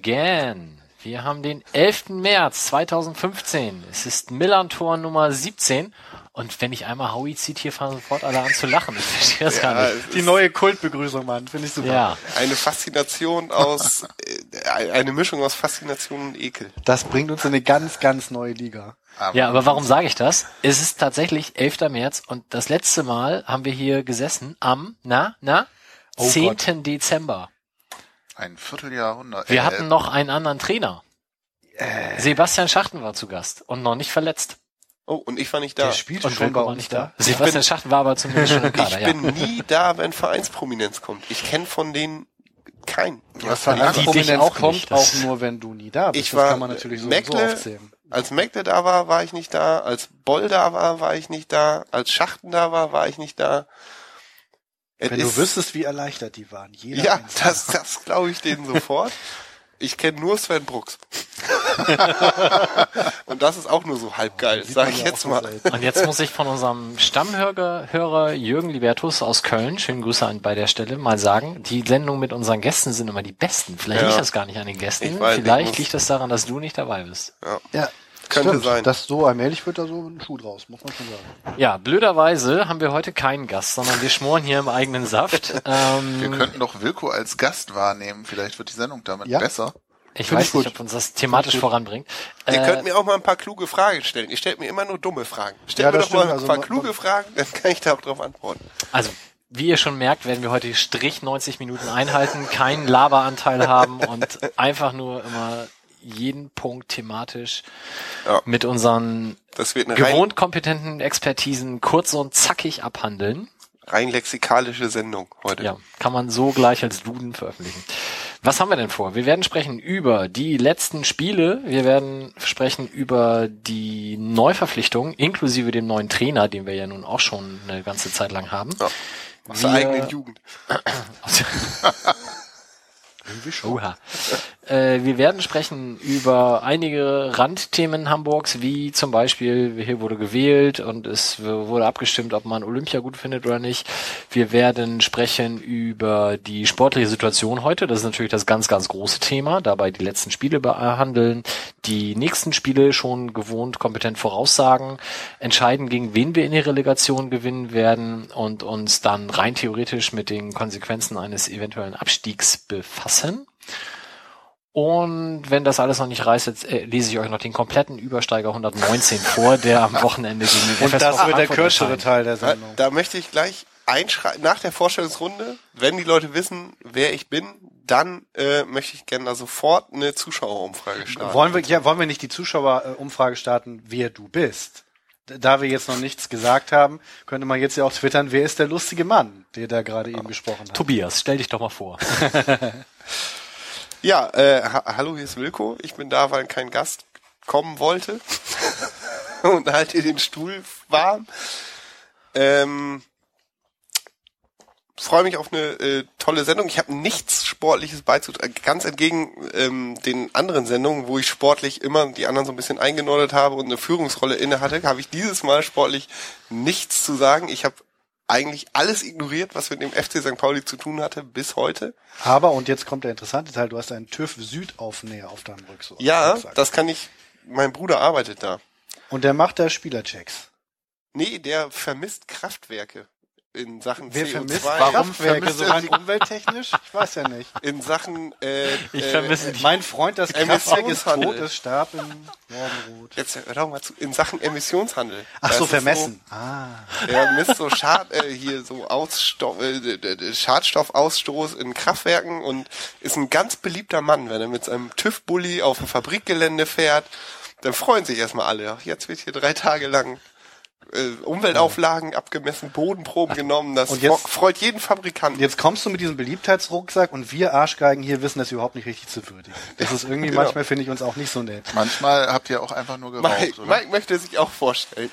again. Wir haben den 11. März 2015. Es ist Millantor Nummer 17. Und wenn ich einmal Howie zieht, hier fangen sofort alle an zu lachen. Ich verstehe das Ja, gar nicht. Die neue Kultbegrüßung, Mann. Finde ich super. Ja, Eine Faszination aus, äh, eine Mischung aus Faszination und Ekel. Das bringt uns in eine ganz, ganz neue Liga. ja, aber warum sage ich das? Es ist tatsächlich 11. März und das letzte Mal haben wir hier gesessen am, na, na, Oh 10. Dezember. Ein Vierteljahrhundert. Wir äh, hatten noch einen anderen Trainer. Äh. Sebastian Schachten war zu Gast und noch nicht verletzt. Oh, und ich war nicht da. Der spielt Und schon bei war uns nicht da. da. Sebastian Schachten war aber zumindest schon im Kader, Ich ja. bin nie da, wenn Vereinsprominenz kommt. Ich kenne von denen keinen. Du hast Von ja die lange, dich Prominenz auch kommt nicht, auch nur, wenn du nie da bist. Ich das war kann man natürlich so, und so Meckle, aufzählen. als Meckle da war, war ich nicht da. Als Boll da war, war ich nicht da. Als Schachten da war, war ich nicht da. Wenn du wüsstest, wie erleichtert die waren. Jeder Ja, einzelne. das, das glaube ich denen sofort. Ich kenne nur Sven Brooks. Und das ist auch nur so halb geil, Sieht sag man ich ja jetzt mal. Und jetzt muss ich von unserem Stammhörer Hörer Jürgen Libertus aus Köln, schönen Grüße an bei der Stelle, mal sagen, die Sendungen mit unseren Gästen sind immer die besten. Vielleicht Ja. liegt das gar nicht an den Gästen, weiß, ich vielleicht liegt das daran, dass du nicht dabei bist. Ja, Könnte stimmt. sein. Das so allmählich wird da so ein Schuh draus, muss man schon sagen. Ja, blöderweise haben wir heute keinen Gast, sondern wir schmoren hier im eigenen Saft. Ähm, wir könnten doch Wilko als Gast wahrnehmen. Vielleicht wird die Sendung damit Ja. besser. ich Find weiß ich nicht, gut. ob uns das thematisch voranbringt. Ihr Äh, könnt mir auch mal ein paar kluge Fragen stellen. Ihr stellt mir immer nur dumme Fragen. Stellt Ja, mir doch mal stimmt. ein Also paar man- kluge Fragen, dann kann ich darauf antworten. Also, wie ihr schon merkt, werden wir heute Strich 90 Minuten einhalten, keinen Laberanteil haben und einfach nur immer jeden Punkt thematisch Ja. mit unseren gewohnt kompetenten Expertisen kurz und zackig abhandeln. rein lexikalische Sendung heute. Ja, kann man so gleich als Duden veröffentlichen. Was haben wir denn vor? Wir werden sprechen über die letzten Spiele. Wir werden sprechen über die Neuverpflichtung, inklusive dem neuen Trainer, den wir ja nun auch schon eine ganze Zeit lang haben. Ja. Aus der Wir- eigenen Jugend. Oha. Äh, wir werden sprechen über einige Randthemen Hamburgs, wie zum Beispiel, hier wurde gewählt und es wurde abgestimmt, ob man Olympia gut findet oder nicht. Wir werden sprechen über die sportliche Situation heute. Das ist natürlich das ganz, ganz große Thema. Dabei die letzten Spiele behandeln, die nächsten Spiele schon gewohnt kompetent voraussagen, entscheiden, gegen wen wir in die Relegation gewinnen werden und uns dann rein theoretisch mit den Konsequenzen eines eventuellen Abstiegs befassen. Und wenn das alles noch nicht reißt, jetzt äh, lese ich euch noch den kompletten Übersteiger 119 vor, der am Wochenende gegen den Und FSV das wird der kürzere. Teil der Da, Sendung. da möchte ich gleich einschreiben, nach der Vorstellungsrunde, wenn die Leute wissen, wer ich bin, dann äh, möchte ich gerne da sofort eine Zuschauerumfrage starten. Wollen wir, ja, wollen wir nicht die Zuschauerumfrage starten, wer du bist? Da wir jetzt noch nichts gesagt haben, könnte man jetzt ja auch twittern, wer ist der lustige Mann, der da gerade eben gesprochen hat. Tobias, stell dich doch mal vor. Ja, äh, ha hallo, hier ist Wilko. Ich bin da, weil kein Gast kommen wollte. Und halt ihr den Stuhl warm. Ähm, freue mich auf eine äh, tolle Sendung. Ich habe nichts Sportliches beizutragen. Ganz entgegen ähm, den anderen Sendungen, wo ich sportlich immer die anderen so ein bisschen eingenordet habe und eine Führungsrolle inne hatte, habe ich dieses Mal sportlich nichts zu sagen. Ich habe eigentlich alles ignoriert, was mit dem FC St. Pauli zu tun hatte, bis heute. Aber, und jetzt kommt der interessante Teil, du hast einen TÜV Südaufnäher auf deinem Rücks Ja, Rucksack. das kann ich. Mein Bruder arbeitet da. Und der macht da Spielerchecks. Nee, der vermisst Kraftwerke in Sachen Wer CO2. vermisst Warum Kraftwerke vermisst so er sie? umwelttechnisch? Ich weiß ja nicht. In Sachen äh, Ich äh, vermisse dich. Mein Freund, das Kraftwerk ist tot, Emissionshandel. es starb im Morgenrot. Jetzt hör doch mal zu. In Sachen Emissionshandel. Ach so, vermessen. ah. So, er misst so Schad, äh, hier so Ausstoff, äh, Schadstoffausstoß in Kraftwerken und ist ein ganz beliebter Mann, wenn er mit seinem TÜV-Bully auf dem Fabrikgelände fährt. Dann freuen sich erstmal alle. Ach, jetzt wird hier drei Tage lang äh, Umweltauflagen abgemessen, Bodenproben genommen. Das Und jetzt- freut jeden Fabrikanten. Jetzt kommst du mit diesem Beliebtheitsrucksack und wir Arschgeigen hier wissen das überhaupt nicht richtig zu würdigen. Das ist irgendwie Genau. manchmal, finde ich, uns auch nicht so nett. Manchmal habt ihr auch einfach nur geraucht, Mike, oder? Mike möchte sich auch vorstellen.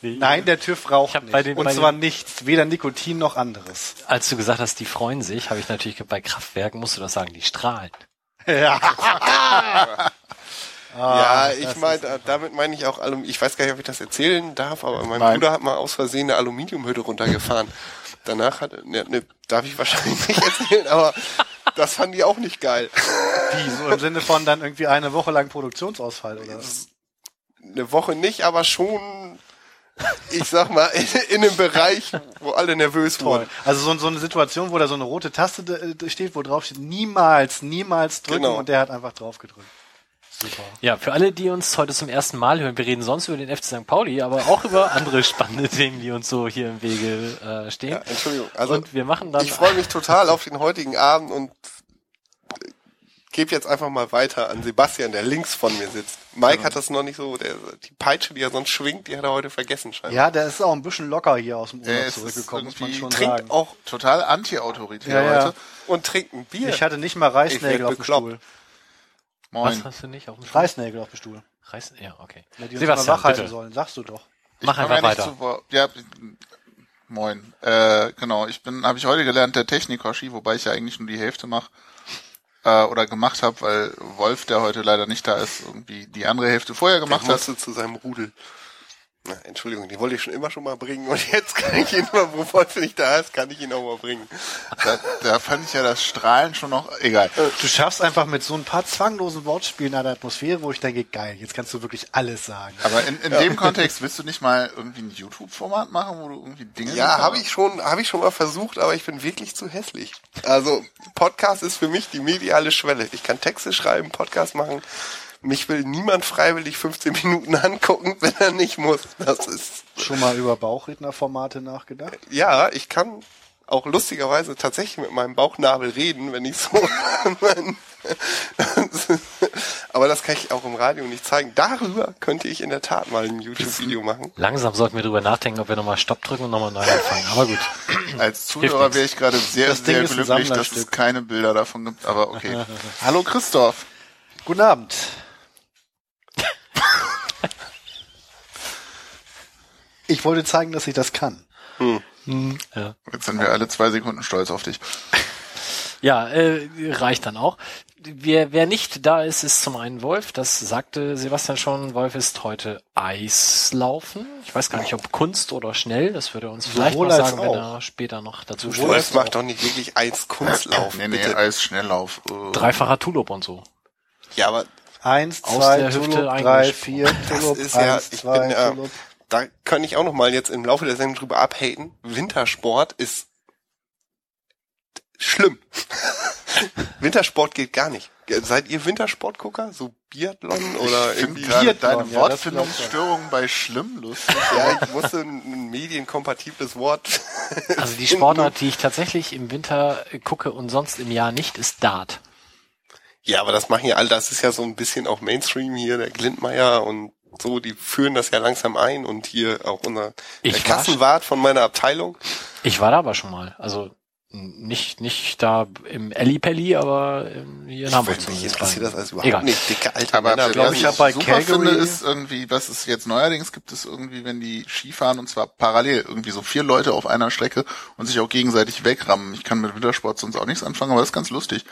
Nein, der TÜV raucht nicht. bei den- und bei zwar nichts, weder Nikotin noch anderes. Als du gesagt hast, die freuen sich, habe ich natürlich bei Kraftwerken, musst du das sagen, die strahlen. Ja. ja, das ich meine, damit meine ich auch Alum ich weiß gar nicht, ob ich das erzählen darf, aber mein Nein. Bruder hat mal aus Versehen eine Aluminiumhütte runtergefahren. Danach hat, ne, ne, darf ich wahrscheinlich nicht erzählen, aber das fanden die auch nicht geil. Wie, so im Sinne von dann irgendwie eine Woche lang Produktionsausfall, oder? Eine Woche nicht, aber schon, ich sag mal, in, in einem Bereich, wo alle nervös Toll. wurden. Also so, so eine Situation, wo da so eine rote Taste äh, steht, wo drauf steht, niemals, niemals drücken Genau. und der hat einfach drauf gedrückt. Super. Ja, für alle, die uns heute zum ersten Mal hören, wir reden sonst über den FC St. Pauli, aber auch über andere spannende Themen, die uns so hier im Wege äh, stehen. Ja, Entschuldigung. Also, und wir machen dann ich freue mich total auf den heutigen Abend und gebe jetzt einfach mal weiter an Sebastian, der links von mir sitzt. Mike hat das noch nicht so, der, die Peitsche, die er sonst schwingt, die hat er heute vergessen scheinbar. Ja, der ist auch ein bisschen locker hier aus dem Urlaub ist zurückgekommen, muss man schon Trinkt sagen. auch Total anti-autoritär Ja, ja. heute. und trinkt ein Bier. Ich hatte nicht mal Reisnägel werd auf dem bekloppt. Stuhl. Moin. Was hast du nicht auf dem Stuhl? Reisnägel auf dem Stuhl. Reiß, ja, okay. Ja, die uns Sebastian, mal wach halten bitte. sollen, sagst du doch. Mach komm einfach ja weiter. zu. Ja, moin. Äh, genau, ich bin, habe ich heute gelernt, der Technik-Hoshi, wobei ich ja eigentlich nur die Hälfte mache äh, oder gemacht habe, weil Wolf, der heute leider nicht da ist, irgendwie die andere Hälfte vorher Der gemacht hat. musste zu seinem Rudel. Na, Entschuldigung, die wollte ich schon immer schon mal bringen und jetzt kann ich ihn mal, wo Wolf nicht da ist, kann ich ihn auch mal bringen. Da, da fand ich ja das Strahlen schon noch egal. Du schaffst einfach mit so ein paar zwanglosen Wortspielen eine Atmosphäre, wo ich denke, geil, jetzt kannst du wirklich alles sagen. Aber in, in dem Kontext willst du nicht mal irgendwie ein YouTube-Format machen, wo du irgendwie Dinge. Ja, habe ich schon, habe ich schon mal versucht, aber ich bin wirklich zu hässlich. Also Podcast ist für mich die mediale Schwelle. Ich kann Texte schreiben, Podcast machen. Mich will niemand freiwillig 15 Minuten angucken, wenn er nicht muss. Das ist Schon mal über Bauchrednerformate nachgedacht? ja, ich kann auch lustigerweise tatsächlich mit meinem Bauchnabel reden, wenn ich so. aber das kann ich auch im Radio nicht zeigen. Darüber könnte ich in der Tat mal ein YouTube-Video machen. Langsam sollten wir drüber nachdenken, ob wir nochmal Stopp drücken und nochmal neu anfangen. Aber gut. Als Zuhörer wäre ich gerade sehr, Das sehr glücklich, dass es keine Bilder davon gibt, aber okay. Hallo Christoph. Guten Abend. Ich wollte zeigen, dass ich das kann. Ja, Jetzt sind wir alle zwei Sekunden stolz auf dich. ja äh, reicht dann auch. Wer, wer nicht da ist, ist zum einen Wolf. Das sagte Sebastian schon. Wolf ist heute Eislaufen. Ich weiß gar nicht, ob Kunst oder schnell. Das würde er uns vielleicht noch sagen, wenn er später noch dazu als Das macht doch nicht wirklich eins Kunstlauf. Nee, nee, bitte. als Schnelllauf. Äh, Dreifacher Tulop und so. Ja, aber Eins, Aus zwei, der Hüfte Tulip, drei, eingesprungen. vier, das Tulip, ist ja, eins, ich zwei, bin, äh, Tulip. Da kann ich auch noch mal jetzt im Laufe der Sendung drüber abhaten. Wintersport ist schlimm. Wintersport geht gar nicht. Seid ihr Wintersportgucker? So Biathlon oder ich irgendwie? Biathlon, deine ja, Wortfindungsstörung bei schlimm lustig. Ja, ich musste ein, ein medienkompatibles Wort. Also die Sportart, die ich tatsächlich im Winter gucke und sonst im Jahr nicht, ist Dart. Ja, aber das machen ja alle, das ist ja so ein bisschen auch Mainstream hier, der Glindmeier und so, die führen das ja langsam ein und hier auch unser Ich Kassenwart von meiner Abteilung. Ich war da aber schon mal. Also nicht nicht da im Ellipelli, aber ähm, hier in Hamburg Mich zumindest. interessiert das alles überhaupt Egal. nicht, dicke alte Aber Männer. glaub, was ich ich hab bei super Calgary- finde, ist irgendwie, was es jetzt neuerdings gibt, ist irgendwie, wenn die Skifahren und zwar parallel, irgendwie so vier Leute auf einer Strecke und sich auch gegenseitig wegrammen. Ich kann mit Wintersport sonst auch nichts anfangen, aber das ist ganz lustig.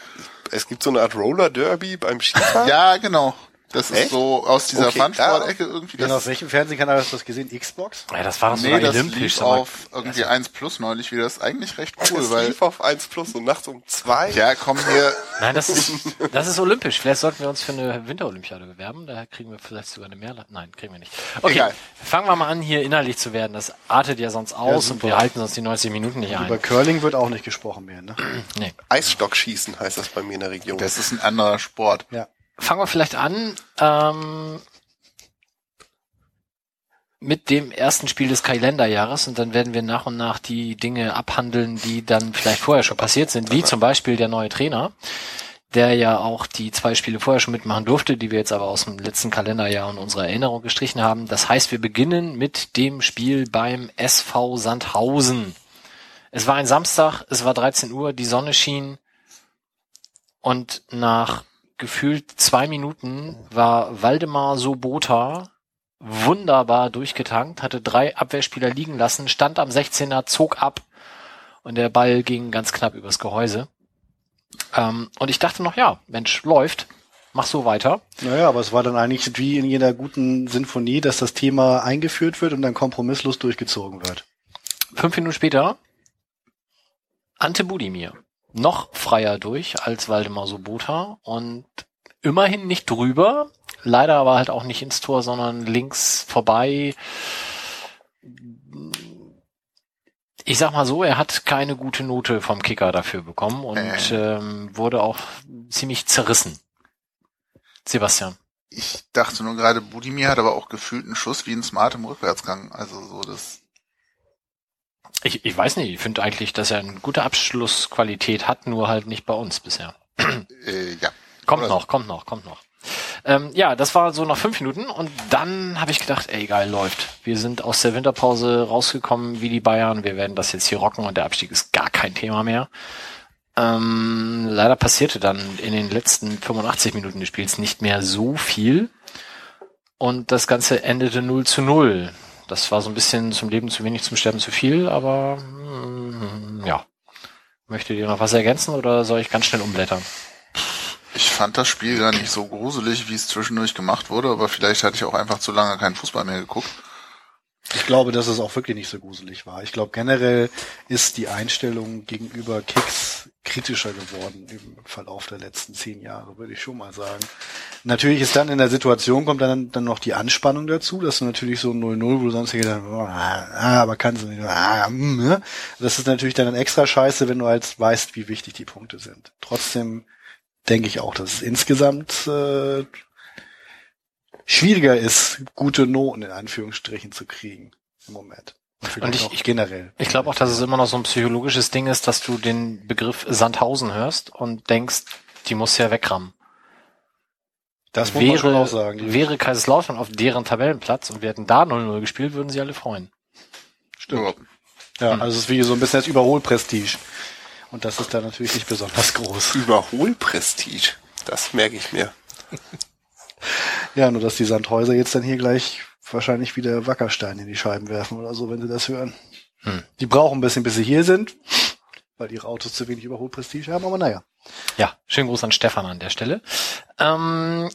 es gibt so eine Art Roller Derby beim Skifahren. Ja, genau. Das ist Echt? so aus dieser Okay, Fun-Sport-Ecke irgendwie. Genau, Das auf welchem Fernsehkanal hast du das gesehen? Xbox? Ja, das war doch nee, sogar das olympisch. lief auf irgendwie 1 Plus neulich wieder. Das ist eigentlich recht cool, das weil, lief auf 1 Plus und nachts um zwei. ja, komm hier, Nein, das ist das ist olympisch. Vielleicht sollten wir uns für eine Winterolympiade bewerben. Da kriegen wir vielleicht sogar eine mehr. Nein, kriegen wir nicht. Okay, Egal. fangen wir mal an, hier innerlich zu werden. Das artet ja sonst aus und super. wir halten sonst die 90 Minuten nicht Über ein. Curling wird auch nicht gesprochen mehr, ne? Nee. Eisstockschießen heißt das bei mir in der Region. das ist ein anderer Sport. Ja. Fangen wir vielleicht an ähm, mit dem ersten Spiel des Kalenderjahres und dann werden wir nach und nach die Dinge abhandeln, die dann vielleicht vorher schon passiert sind, wie zum Beispiel der neue Trainer, der ja auch die zwei Spiele vorher schon mitmachen durfte, die wir jetzt aber aus dem letzten Kalenderjahr und unserer Erinnerung gestrichen haben. Das heißt, wir beginnen mit dem Spiel beim SV Sandhausen. Es war ein Samstag, es war 13 Uhr, die Sonne schien und nach gefühlt zwei Minuten war Waldemar Sobota wunderbar durchgetankt, hatte drei Abwehrspieler liegen lassen, stand am 16er, zog ab und der Ball ging ganz knapp übers Gehäuse. Ähm, und ich dachte noch, ja, Mensch, läuft, mach so weiter. Naja, aber es war dann eigentlich wie in jeder guten Sinfonie, dass das Thema eingeführt wird und dann kompromisslos durchgezogen wird. Fünf Minuten später, Ante Budimir. Noch freier durch als Waldemar Sobota und immerhin nicht drüber, leider aber halt auch nicht ins Tor, sondern links vorbei. Ich sag mal so, er hat keine gute Note vom Kicker dafür bekommen und Äh. ähm, wurde auch ziemlich zerrissen. Sebastian. Ich dachte nur gerade, Budimir hat aber auch gefühlt einen Schuss wie ein Smart im Rückwärtsgang. Also so das. Ich, ich weiß nicht, ich finde eigentlich, dass er eine gute Abschlussqualität hat, nur halt nicht bei uns bisher. Äh, ja. Kommt Oder- noch, kommt noch, kommt noch. Ähm, ja, das war so nach fünf Minuten und dann habe ich gedacht, ey geil, läuft. Wir sind aus der Winterpause rausgekommen wie die Bayern. Wir werden das jetzt hier rocken und der Abstieg ist gar kein Thema mehr. Ähm, leider passierte dann in den letzten 85 Minuten des Spiels nicht mehr so viel. Und das Ganze endete 0 zu 0. Das war so ein bisschen zum Leben zu wenig, zum Sterben zu viel, aber mm, ja. Möchtet ihr noch was ergänzen oder soll ich ganz schnell umblättern? Ich fand das Spiel gar nicht so gruselig, wie es zwischendurch gemacht wurde, aber vielleicht hatte ich auch einfach zu lange keinen Fußball mehr geguckt. Ich glaube, dass es auch wirklich nicht so gruselig war. Ich glaube, generell ist die Einstellung gegenüber Kicks kritischer geworden im Verlauf der letzten zehn Jahre, würde ich schon mal sagen. Natürlich ist dann in der Situation, kommt dann, dann noch die Anspannung dazu, dass du natürlich so ein 0-0, wo du sonst gedacht oh, ah, aber kannst du nicht, ah, mm, ne? Das ist natürlich dann extra scheiße, wenn du halt weißt, wie wichtig die Punkte sind. Trotzdem denke ich auch, dass es insgesamt äh, schwieriger ist, gute Noten in Anführungsstrichen zu kriegen im Moment. Und ich- ich- generell. Ich glaube auch, dass es immer noch so ein psychologisches Ding ist, dass du den Begriff Sandhausen hörst und denkst, die muss ja wegrammen. das muss man schon wäre, auch sagen. Wäre Kaiserslautern auf deren Tabellenplatz und wir hätten da 0-0 gespielt, würden sie alle freuen. Stimmt. Ja. Ja, also es ist wie so ein bisschen das Überholprestige. Und das ist da natürlich nicht besonders groß. Überholprestige. Das merke ich mir. Ja, nur dass die Sandhäuser jetzt dann hier gleich wahrscheinlich wieder Wackerstein in die Scheiben werfen oder so, wenn sie das hören. Hm. Die brauchen ein bisschen, bis sie hier sind, weil ihre Autos zu wenig Überholprestige haben, aber naja. Ja, schönen Gruß an Stefan an der Stelle. Ähm,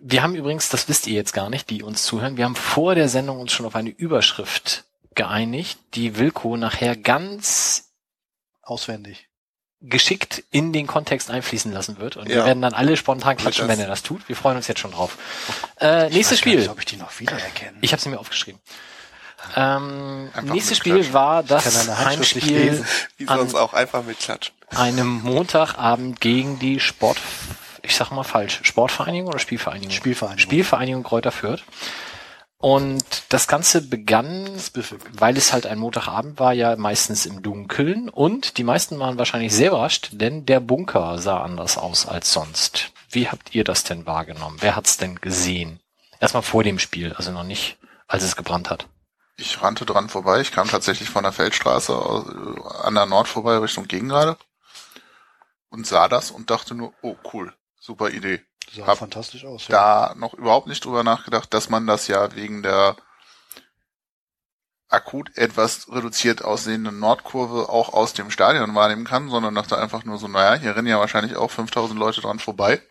wir haben übrigens, das wisst ihr jetzt gar nicht, die uns zuhören, wir haben vor der Sendung uns schon auf eine Überschrift geeinigt, die Wilko nachher ganz Auswendig. Geschickt in den Kontext einfließen lassen wird. Und wir Ja. werden dann alle spontan klatschen, wenn er das tut. Wir freuen uns jetzt schon drauf. Äh, nächstes gar nicht, Spiel. ob ich die noch wiedererkenne. Ich habe sie mir aufgeschrieben. Ähm, nächstes. Spiel war das Heimspiel. Wie sonst auch einfach mit Klatschen. einem Montagabend gegen die Sport, ich sag mal falsch, Sportvereinigung oder Spielvereinigung? Spielvereinigung. Spielvereinigung Kräuter Fürth. Und das Ganze begann, weil es halt ein Montagabend war, ja meistens im Dunkeln und die meisten waren wahrscheinlich sehr überrascht, denn der Bunker sah anders aus als sonst. Wie habt ihr das denn wahrgenommen? Wer hat's denn gesehen? Erstmal vor dem Spiel, also noch nicht, als es gebrannt hat. Ich rannte dran vorbei. Ich kam tatsächlich von der Feldstraße äh, an der Nord vorbei Richtung Gegengrade und sah das und dachte nur, oh cool, super Idee. Sah Hab fantastisch aus. Ja. Da noch überhaupt nicht drüber nachgedacht, dass man das ja wegen der akut etwas reduziert aussehenden Nordkurve auch aus dem Stadion wahrnehmen kann, sondern dachte einfach nur so, naja, hier rennen ja wahrscheinlich auch 5000 Leute dran vorbei.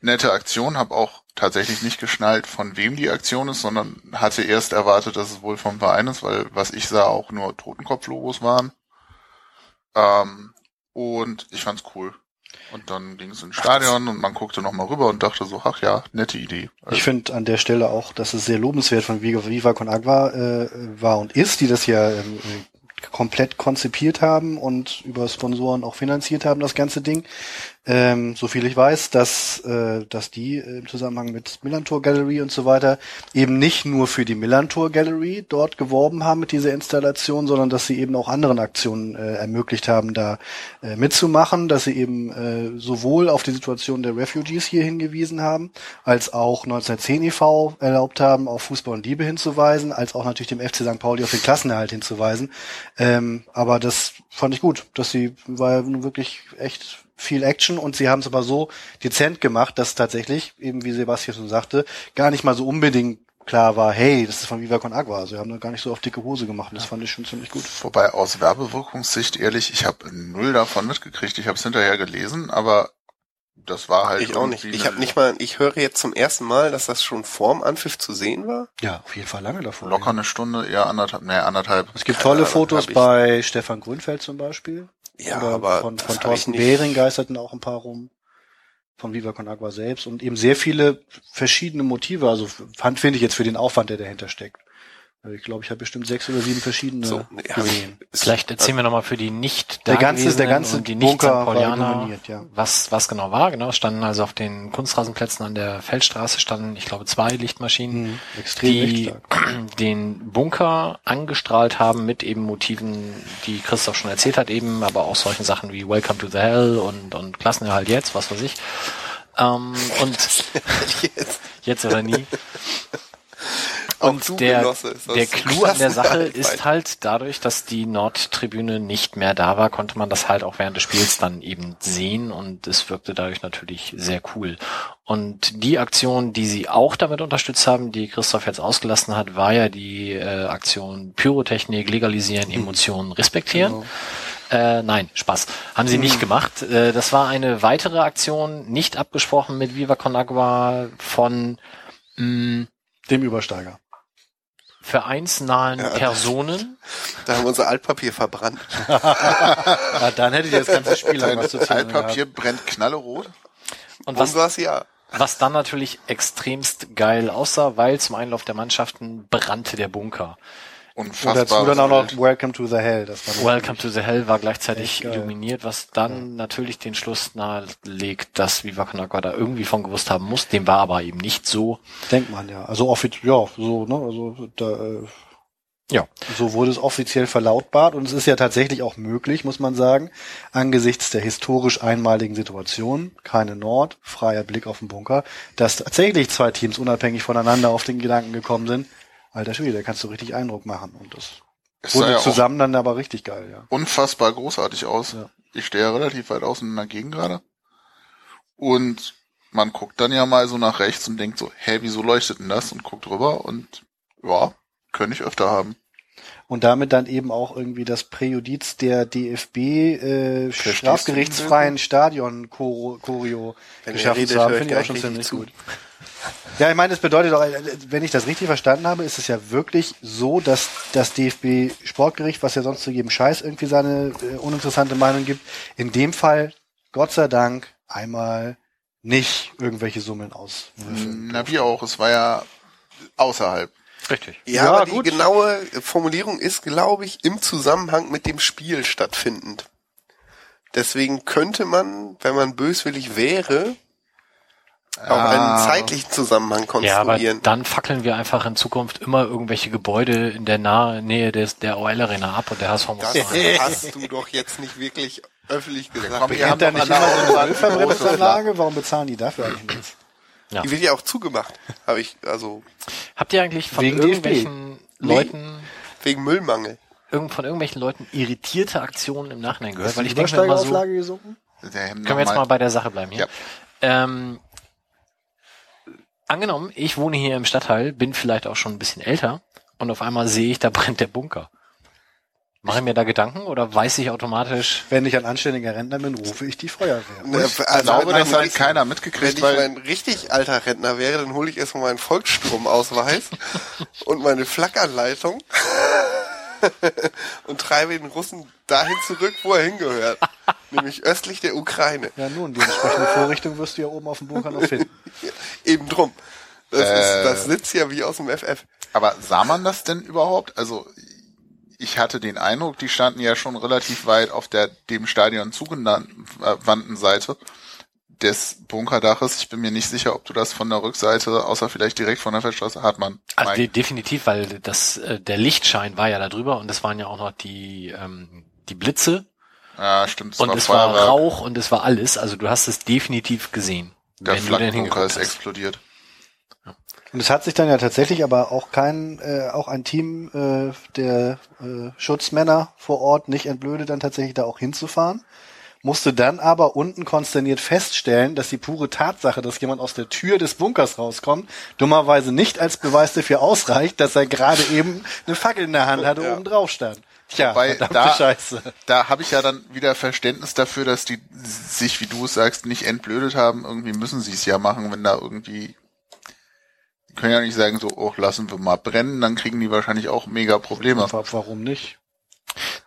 Nette Aktion, habe auch tatsächlich nicht geschnallt, von wem die Aktion ist, sondern hatte erst erwartet, dass es wohl vom Verein ist, weil was ich sah, auch nur Totenkopf-Logos waren. Ähm, und ich fand's cool. Und dann ging es ins Stadion und man guckte nochmal rüber und dachte so, ach ja, nette Idee. Ich finde an der Stelle auch, dass es sehr lobenswert von Viva, Con Agua äh, war und ist, die das ja ähm, äh, komplett konzipiert haben und über Sponsoren auch finanziert haben, das ganze Ding. Ähm, so viel ich weiß, dass, äh, dass die im Zusammenhang mit Millantor Gallery und so weiter eben nicht nur für die Millantor Gallery dort geworben haben mit dieser Installation, sondern dass sie eben auch anderen Aktionen äh, ermöglicht haben, da äh, mitzumachen, dass sie eben äh, sowohl auf die Situation der Refugees hier hingewiesen haben, als auch 1910 e.V. erlaubt haben, auf Fußball und Liebe hinzuweisen, als auch natürlich dem FC St. Pauli auf den Klassenerhalt hinzuweisen. Ähm, aber das fand ich gut, dass sie war ja nun wirklich echt viel Action und sie haben es aber so dezent gemacht, dass tatsächlich, eben wie Sebastian schon sagte, gar nicht mal so unbedingt klar war, hey, das ist von Viva Con Agua. Also wir haben da gar nicht so auf dicke Hose gemacht. Und das fand ich schon ziemlich gut. Wobei aus Werbewirkungssicht ehrlich, ich habe null davon mitgekriegt. Ich habe es hinterher gelesen, aber das war halt Ich auch nicht. Ich habe nicht mal, ich höre jetzt zum ersten Mal, dass das schon vorm Anpfiff zu sehen war. Ja, auf jeden Fall lange davor. locker eine Stunde, eher anderthalb, nee, anderthalb. Es gibt tolle Ahnung, Fotos bei Stefan Grünfeld zum Beispiel. Ja, Oder aber von, von Thorsten Behring geisterten auch ein paar rum. Von Viva Con Agua selbst. Und eben sehr viele verschiedene Motive. Also fand, finde ich jetzt für den Aufwand, der dahinter steckt. Also Ich glaube, ich habe bestimmt sechs oder sieben verschiedene So, hab gesehen. ich- Vielleicht erzählen wir nochmal für die nicht Der ganze- der ganze und die nicht Bunker ja. was, was genau war. Genau, es standen also auf den Kunstrasenplätzen an der Feldstraße standen, ich glaube, zwei Lichtmaschinen, Mhm, extrem die den Bunker angestrahlt haben mit eben Motiven, die Christoph schon erzählt hat eben, aber auch solchen Sachen wie Welcome to the Hell und, und Klassenerhalt jetzt, was weiß ich. Ähm, und Jetzt. jetzt oder nie. Und du, der, Genosse, der Clou an der Sache ist halt dadurch, dass die Nordtribüne nicht mehr da war, konnte man das halt auch während des Spiels dann eben sehen und es wirkte dadurch natürlich sehr cool. Und die Aktion, die sie auch damit unterstützt haben, die Christoph jetzt ausgelassen hat, war ja die äh, Aktion Pyrotechnik, legalisieren, Emotionen respektieren. Äh, nein, Spaß. Haben sie nicht gemacht. Äh, das war eine weitere Aktion, nicht abgesprochen mit Viva Con Agua von mh, Dem Übersteiger. Vereinsnahen Ja, Personen. Da haben wir unser Altpapier verbrannt. Ah, dann hätte ich das ganze Spiel lang was zu tun Altpapier brennt knallerot. Und Was was, ja? was dann natürlich extremst geil aussah, weil zum Einlauf der Mannschaften brannte der Bunker. Und Unfassbar. dazu dann auch noch Welcome to the Hell. Das war Welcome to the Hell war gleichzeitig illuminiert, was dann natürlich den Schluss nahelegt, dass Viva Agua da irgendwie von gewusst haben muss. Dem war aber eben nicht so. Denkt man ja. Also offiziell, ja, so, ne, also da, äh, Ja. so wurde es offiziell verlautbart und es ist ja tatsächlich auch möglich, muss man sagen, angesichts der historisch einmaligen Situation, keine Nord, freier Blick auf den Bunker, dass tatsächlich zwei Teams unabhängig voneinander auf den Gedanken gekommen sind, alter Schwede, da kannst du richtig Eindruck machen und das Es wurde ja zusammen dann aber richtig geil, ja. unfassbar großartig aus. Ja. Ich stehe ja relativ weit außen dagegen gerade. Und man guckt dann ja mal so nach rechts und denkt so, hä, wieso leuchtet denn das? Und guckt rüber und ja, könnte ich öfter haben. und damit dann eben auch irgendwie das Präjudiz der DFB äh, Verstehst strafgerichtsfreien Stadion Choreo redet, zu haben, finde ich auch schon ziemlich gut. Ja, ich meine, das bedeutet doch, äh, wenn ich das richtig verstanden habe, ist es ja wirklich so, dass das DFB Sportgericht, was ja sonst zu jedem Scheiß irgendwie seine äh, uninteressante Meinung gibt, in dem Fall Gott sei Dank einmal nicht irgendwelche Summen auswürfeln. Na, wie auch, es war ja außerhalb. Richtig. Ja, Ja, aber die genaue Formulierung ist, glaube ich, im Zusammenhang mit dem Spiel stattfindend. Deswegen könnte man, wenn man böswillig wäre, auch einen Ah. zeitlichen Zusammenhang Ja, aber konstruieren. dann fackeln wir einfach in Zukunft immer irgendwelche Gebäude in der nahe Nähe des, der OL Arena ab und der HSV muss das sein. hast du doch jetzt nicht wirklich öffentlich gesagt. komm, wir haben da nicht immer so eine? Warum bezahlen die dafür eigentlich nichts? Die wird ja auch zugemacht. Habe ich, also, Habt ihr eigentlich von Wegen irgendwelchen Nee. Leuten, wegen Müllmangel. irgend, von irgendwelchen Leuten irritierte Aktionen im Nachhinein gehört? Weil ich denke mir immer so, gesunken? Können wir jetzt mal bei der Sache bleiben hier. Ja. Ähm, angenommen, ich wohne hier im Stadtteil, bin vielleicht auch schon ein bisschen älter und auf einmal sehe ich, da brennt der Bunker. Mache ich mir da Gedanken oder weiß ich automatisch, Wenn ich ein anständiger Rentner bin, rufe ich die Feuerwehr. Ich glaube, wenn das hat keiner Wenn mitgekriegt, ich weil mein richtig alter Rentner wäre, dann hole ich erstmal meinen Volksstromausweis und meine Flackanleitung und treibe den Russen dahin zurück, wo er hingehört. Nämlich östlich der Ukraine. Ja nun, die entsprechende Vorrichtung wirst du ja oben auf dem Bunker noch finden. Eben drum. Das, Äh. ist, das sitzt ja wie aus dem FF. Aber sah man das denn überhaupt? Also ich hatte den Eindruck, die standen ja schon relativ weit auf der dem Stadion zugewandten Seite des Bunkerdaches. Ich bin mir nicht sicher, ob du das von der Rückseite, außer vielleicht direkt von der Feldstraße, Hartmann. also Mike. de definitiv, weil das äh, der Lichtschein war ja da drüber und es waren ja auch noch die ähm, die Blitze ja, stimmt. Es und war es war Feuerwerk. Rauch und es war alles. Also du hast es definitiv gesehen, Der hingeguckt ist hast. explodiert. Und es hat sich dann ja tatsächlich aber auch kein, äh, auch ein Team äh, der äh, Schutzmänner vor Ort nicht entblödet, dann tatsächlich da auch hinzufahren. Musste dann aber unten konsterniert feststellen, dass die pure Tatsache, dass jemand aus der Tür des Bunkers rauskommt, dummerweise nicht als Beweis dafür ausreicht, dass er gerade eben eine Fackel in der Hand hatte, Ja. oben drauf stand. Tja, Wobei, da, Scheiße. da habe ich ja dann wieder Verständnis dafür, dass die sich, wie du es sagst, nicht entblödet haben. Irgendwie müssen sie es ja machen, wenn da irgendwie. Können ja nicht sagen, so, oh, lassen wir mal brennen, dann kriegen die wahrscheinlich auch mega Probleme. Wa- Warum nicht?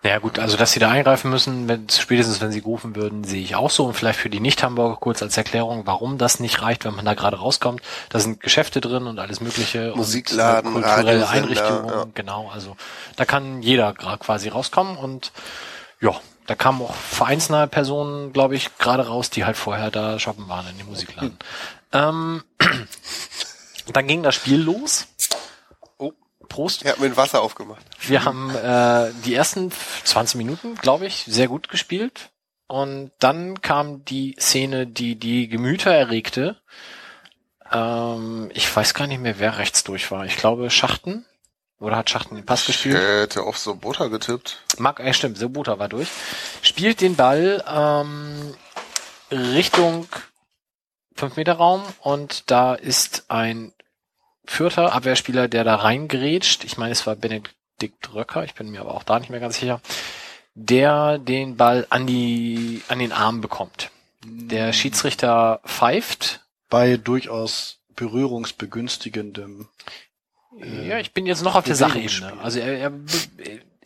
Naja gut, also dass sie da eingreifen müssen, wenn, spätestens wenn sie gerufen würden, sehe ich auch so. Und vielleicht für die Nicht-Hamburger kurz als Erklärung, warum das nicht reicht, wenn man da gerade rauskommt. Da sind Geschäfte drin und alles mögliche. Musikladen, und, äh, kulturelle Einrichtungen, ja. genau. Also da kann jeder quasi rauskommen und ja, da kamen auch vereinsnahe Personen, glaube ich, gerade raus, die halt vorher da shoppen waren in dem Musikladen. Ähm, dann ging das Spiel los. Prost. Er hat mit Wasser aufgemacht. Wir haben äh, die ersten 20 Minuten, glaube ich, sehr gut gespielt. Und dann kam die Szene, die die Gemüter erregte. Ähm, ich weiß gar nicht mehr, wer rechts durch war. Ich glaube Schachten. Oder hat Schachten den Pass Ich gespielt? hätte auf Sobota getippt. Mag, äh, stimmt, Sobota war durch. Spielt den Ball ähm, Richtung 5-Meter-Raum und da ist ein vierter Abwehrspieler, der da reingerätscht. Ich meine, es war Benedikt Röcker, ich bin mir aber auch da nicht mehr ganz sicher, der den Ball an die, an den Arm bekommt. Der Schiedsrichter pfeift. Bei durchaus berührungsbegünstigendem. Ja, ich bin jetzt noch auf der. Sachebene. Also er, er,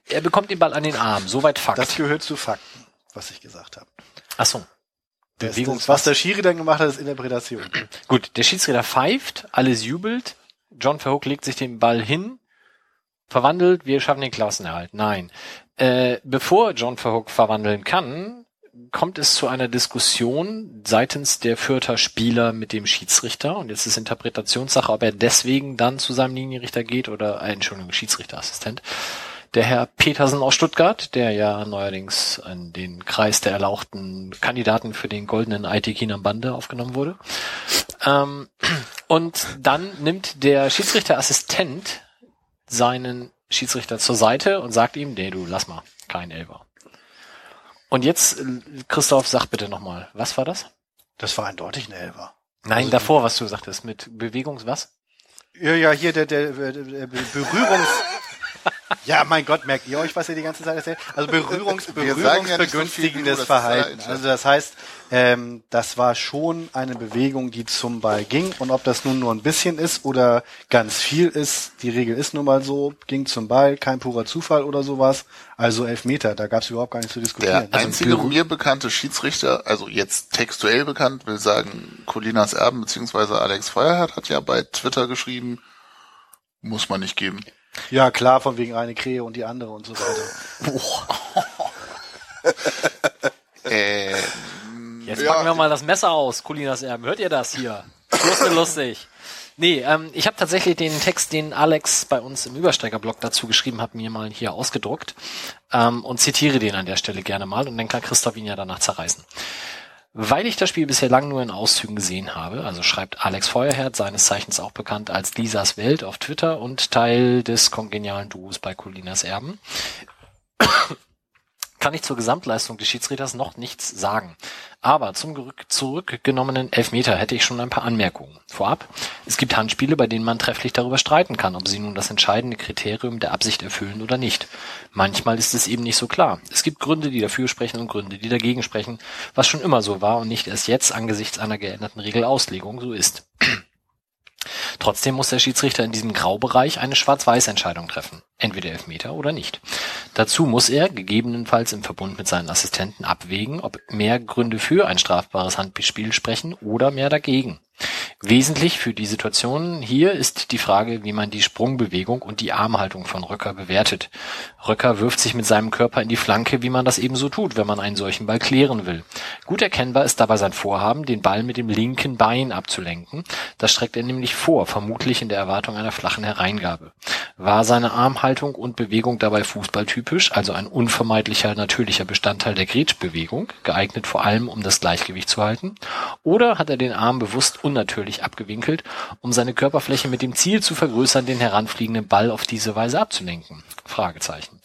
er bekommt den Ball an den Arm. Soweit Fakt. Das gehört zu Fakten, was ich gesagt habe. Ach so. Das, was der Schiri dann gemacht hat, ist Interpretation. Gut, der Schiedsrichter pfeift, alles jubelt. John Verhoek legt sich den Ball hin, verwandelt, wir schaffen den Klassenerhalt. Nein. Äh, bevor John Verhoek verwandeln kann, kommt es zu einer Diskussion seitens der Fürther Spieler mit dem Schiedsrichter. Und jetzt ist Interpretationssache, ob er deswegen dann zu seinem Linienrichter geht oder, äh, Entschuldigung, Schiedsrichterassistent. Der Herr Petersen aus Stuttgart, der ja neuerdings in den Kreis der erlauchten Kandidaten für den goldenen IT am Bande aufgenommen wurde. Ähm, und dann nimmt der Schiedsrichterassistent seinen Schiedsrichter zur Seite und sagt ihm, nee, du lass mal, kein Elber. Und jetzt, äh, Christoph, sag bitte nochmal, was war das? Das war eindeutig ein Elfer. Nein, Also- davor, was du sagtest, mit Bewegungs was? Ja, ja, hier der, der, der, der Berührungs... Ja, mein Gott, merkt ihr euch, was ihr die ganze Zeit erzählt? Also Berührungs, sagen ja so berührungsbegünstigendes Verhalten. Also das heißt, ähm, das war schon eine Bewegung, die zum Ball ging. Und ob das nun nur ein bisschen ist oder ganz viel ist, die Regel ist nun mal so, ging zum Ball, kein purer Zufall oder sowas. Also elf Meter, da gab es überhaupt gar nicht zu Der diskutieren. Also einzige Berühr- mir bekannte Schiedsrichter, also jetzt textuell bekannt, will sagen, Colinas Erben bzw. Alex Feuerhardt hat ja bei Twitter geschrieben, muss man nicht geben. ja, klar, von wegen eine Krähe und die andere und so weiter. Äh, Jetzt Ja. packen wir mal das Messer aus, Colinas Erben. Hört ihr das hier? Lustig, lustig. Nee, ähm, ich habe tatsächlich den Text, den Alex bei uns im Übersteigerblog dazu geschrieben hat, mir mal hier ausgedruckt ähm, und zitiere den an der Stelle gerne mal und dann kann Christoph ihn ja danach zerreißen. Weil ich das Spiel bisher lang nur in Auszügen gesehen habe, also schreibt Alex Feuerherd, seines Zeichens auch bekannt als Lisas Welt auf Twitter und Teil des kongenialen Duos bei Colinas Erben, kann ich zur Gesamtleistung des Schiedsrichters noch nichts sagen. Aber zum zurückgenommenen Elfmeter hätte ich schon ein paar Anmerkungen. Vorab, es gibt Handspiele, bei denen man trefflich darüber streiten kann, ob sie nun das entscheidende Kriterium der Absicht erfüllen oder nicht. Manchmal ist es eben nicht so klar. Es gibt Gründe, die dafür sprechen und Gründe, die dagegen sprechen, was schon immer so war und nicht erst jetzt angesichts einer geänderten Regelauslegung so ist. Trotzdem muss der Schiedsrichter in diesem Graubereich eine Schwarz-Weiß-Entscheidung treffen. Entweder Elfmeter oder nicht. Dazu muss er, gegebenenfalls im Verbund mit seinen Assistenten, abwägen, ob mehr Gründe für ein strafbares Handspiel sprechen oder mehr dagegen. Wesentlich für die Situation hier ist die Frage, wie man die Sprungbewegung und die Armhaltung von Röcker bewertet. Röcker wirft sich mit seinem Körper in die Flanke, wie man das ebenso tut, wenn man einen solchen Ball klären will. Gut erkennbar ist dabei sein Vorhaben, den Ball mit dem linken Bein abzulenken. Das streckt er nämlich vor, vermutlich in der Erwartung einer flachen Hereingabe. War seine Armhaltung und Bewegung dabei fußballtypisch, also ein unvermeidlicher natürlicher Bestandteil der Gretschbewegung, geeignet vor allem, um das Gleichgewicht zu halten? Oder hat er den Arm bewusst unnatürlich abgewinkelt, um seine Körperfläche mit dem Ziel zu vergrößern, den heranfliegenden Ball auf diese Weise abzulenken? Fragezeichen.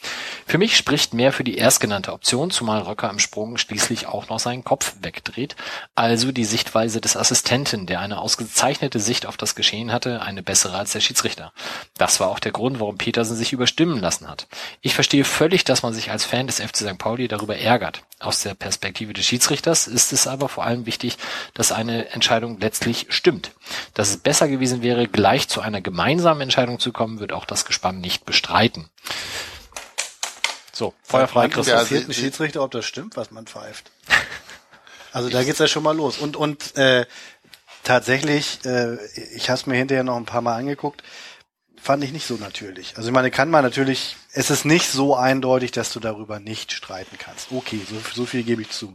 Für mich spricht mehr für die erstgenannte Option, zumal Röcker im Sprung schließlich auch noch seinen Kopf wegdreht. Also die Sichtweise des Assistenten, der eine ausgezeichnete Sicht auf das Geschehen hatte, eine bessere als der Schiedsrichter. Das war auch der Grund, warum Petersen sich überstimmen lassen hat. Ich verstehe völlig, dass man sich als Fan des FC St. Pauli darüber ärgert. Aus der Perspektive des Schiedsrichters ist es aber vor allem wichtig, dass eine Entscheidung letztlich stimmt. Dass es besser gewesen wäre, gleich zu einer gemeinsamen Entscheidung zu kommen, wird auch das Gespann nicht bestreiten. So, feuerfrei, Chris. Ja, interessiert sie- einen sie- Schiedsrichter, ob das stimmt, was man pfeift. Also da geht's ja schon mal los. Und und äh, tatsächlich, äh, ich habe es mir hinterher noch ein paar Mal angeguckt, fand ich nicht so natürlich. Also ich meine, kann man natürlich, es ist nicht so eindeutig, dass du darüber nicht streiten kannst. Okay, so, so viel gebe ich zu.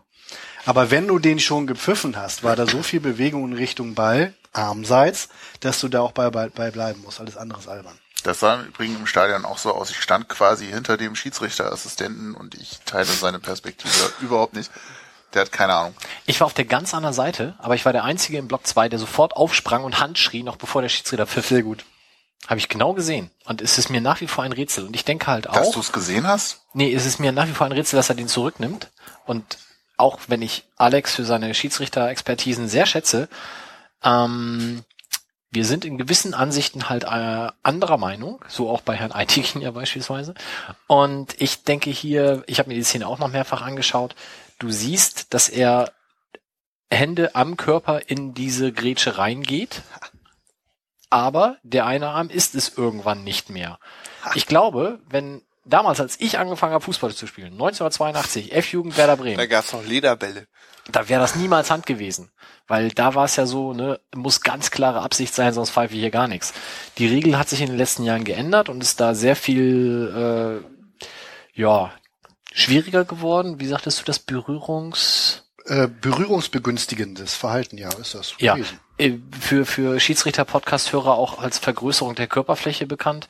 Aber wenn du den schon gepfiffen hast, war da so viel Bewegung in Richtung Ball, armseits, dass du da auch bei, bei, bei bleiben musst. Alles andere ist albern. Das sah im Übrigen im Stadion auch so aus. Ich stand quasi hinter dem Schiedsrichterassistenten und ich teile seine Perspektive überhaupt nicht. Der hat keine Ahnung. Ich war auf der ganz anderen Seite, aber ich war der Einzige im Block 2, der sofort aufsprang und Hand schrie, noch bevor der Schiedsrichter pfiff. Sehr gut. Habe ich genau gesehen. Und es ist mir nach wie vor ein Rätsel. Und ich denke halt Dass auch, du es gesehen hast? nee, es ist mir nach wie vor ein Rätsel, dass er den zurücknimmt. Und auch wenn ich Alex für seine Schiedsrichter-Expertisen sehr schätze, ähm, wir sind in gewissen Ansichten halt äh, anderer Meinung, so auch bei Herrn Eitikin ja beispielsweise. Und ich denke hier, ich habe mir die Szene auch noch mehrfach angeschaut, du siehst, dass er Hände am Körper in diese Grätsche reingeht, aber der eine Arm ist es irgendwann nicht mehr. Ich glaube, wenn damals, als ich angefangen habe, Fußball zu spielen, 1982, F-Jugend Werder Bremen, Da gab's noch Lederbälle. da wäre das niemals Hand gewesen. Weil da war es ja so, ne, muss ganz klare Absicht sein, sonst pfeife ich hier gar nichts. Die Regel hat sich in den letzten Jahren geändert und ist da sehr viel, äh, ja, schwieriger geworden. Wie sagtest du das? Berührungs... Äh, berührungsbegünstigendes Verhalten, ja, ist das Ja, gewesen. äh, für, für Schiedsrichter-Podcast-Hörer auch als Vergrößerung der Körperfläche bekannt.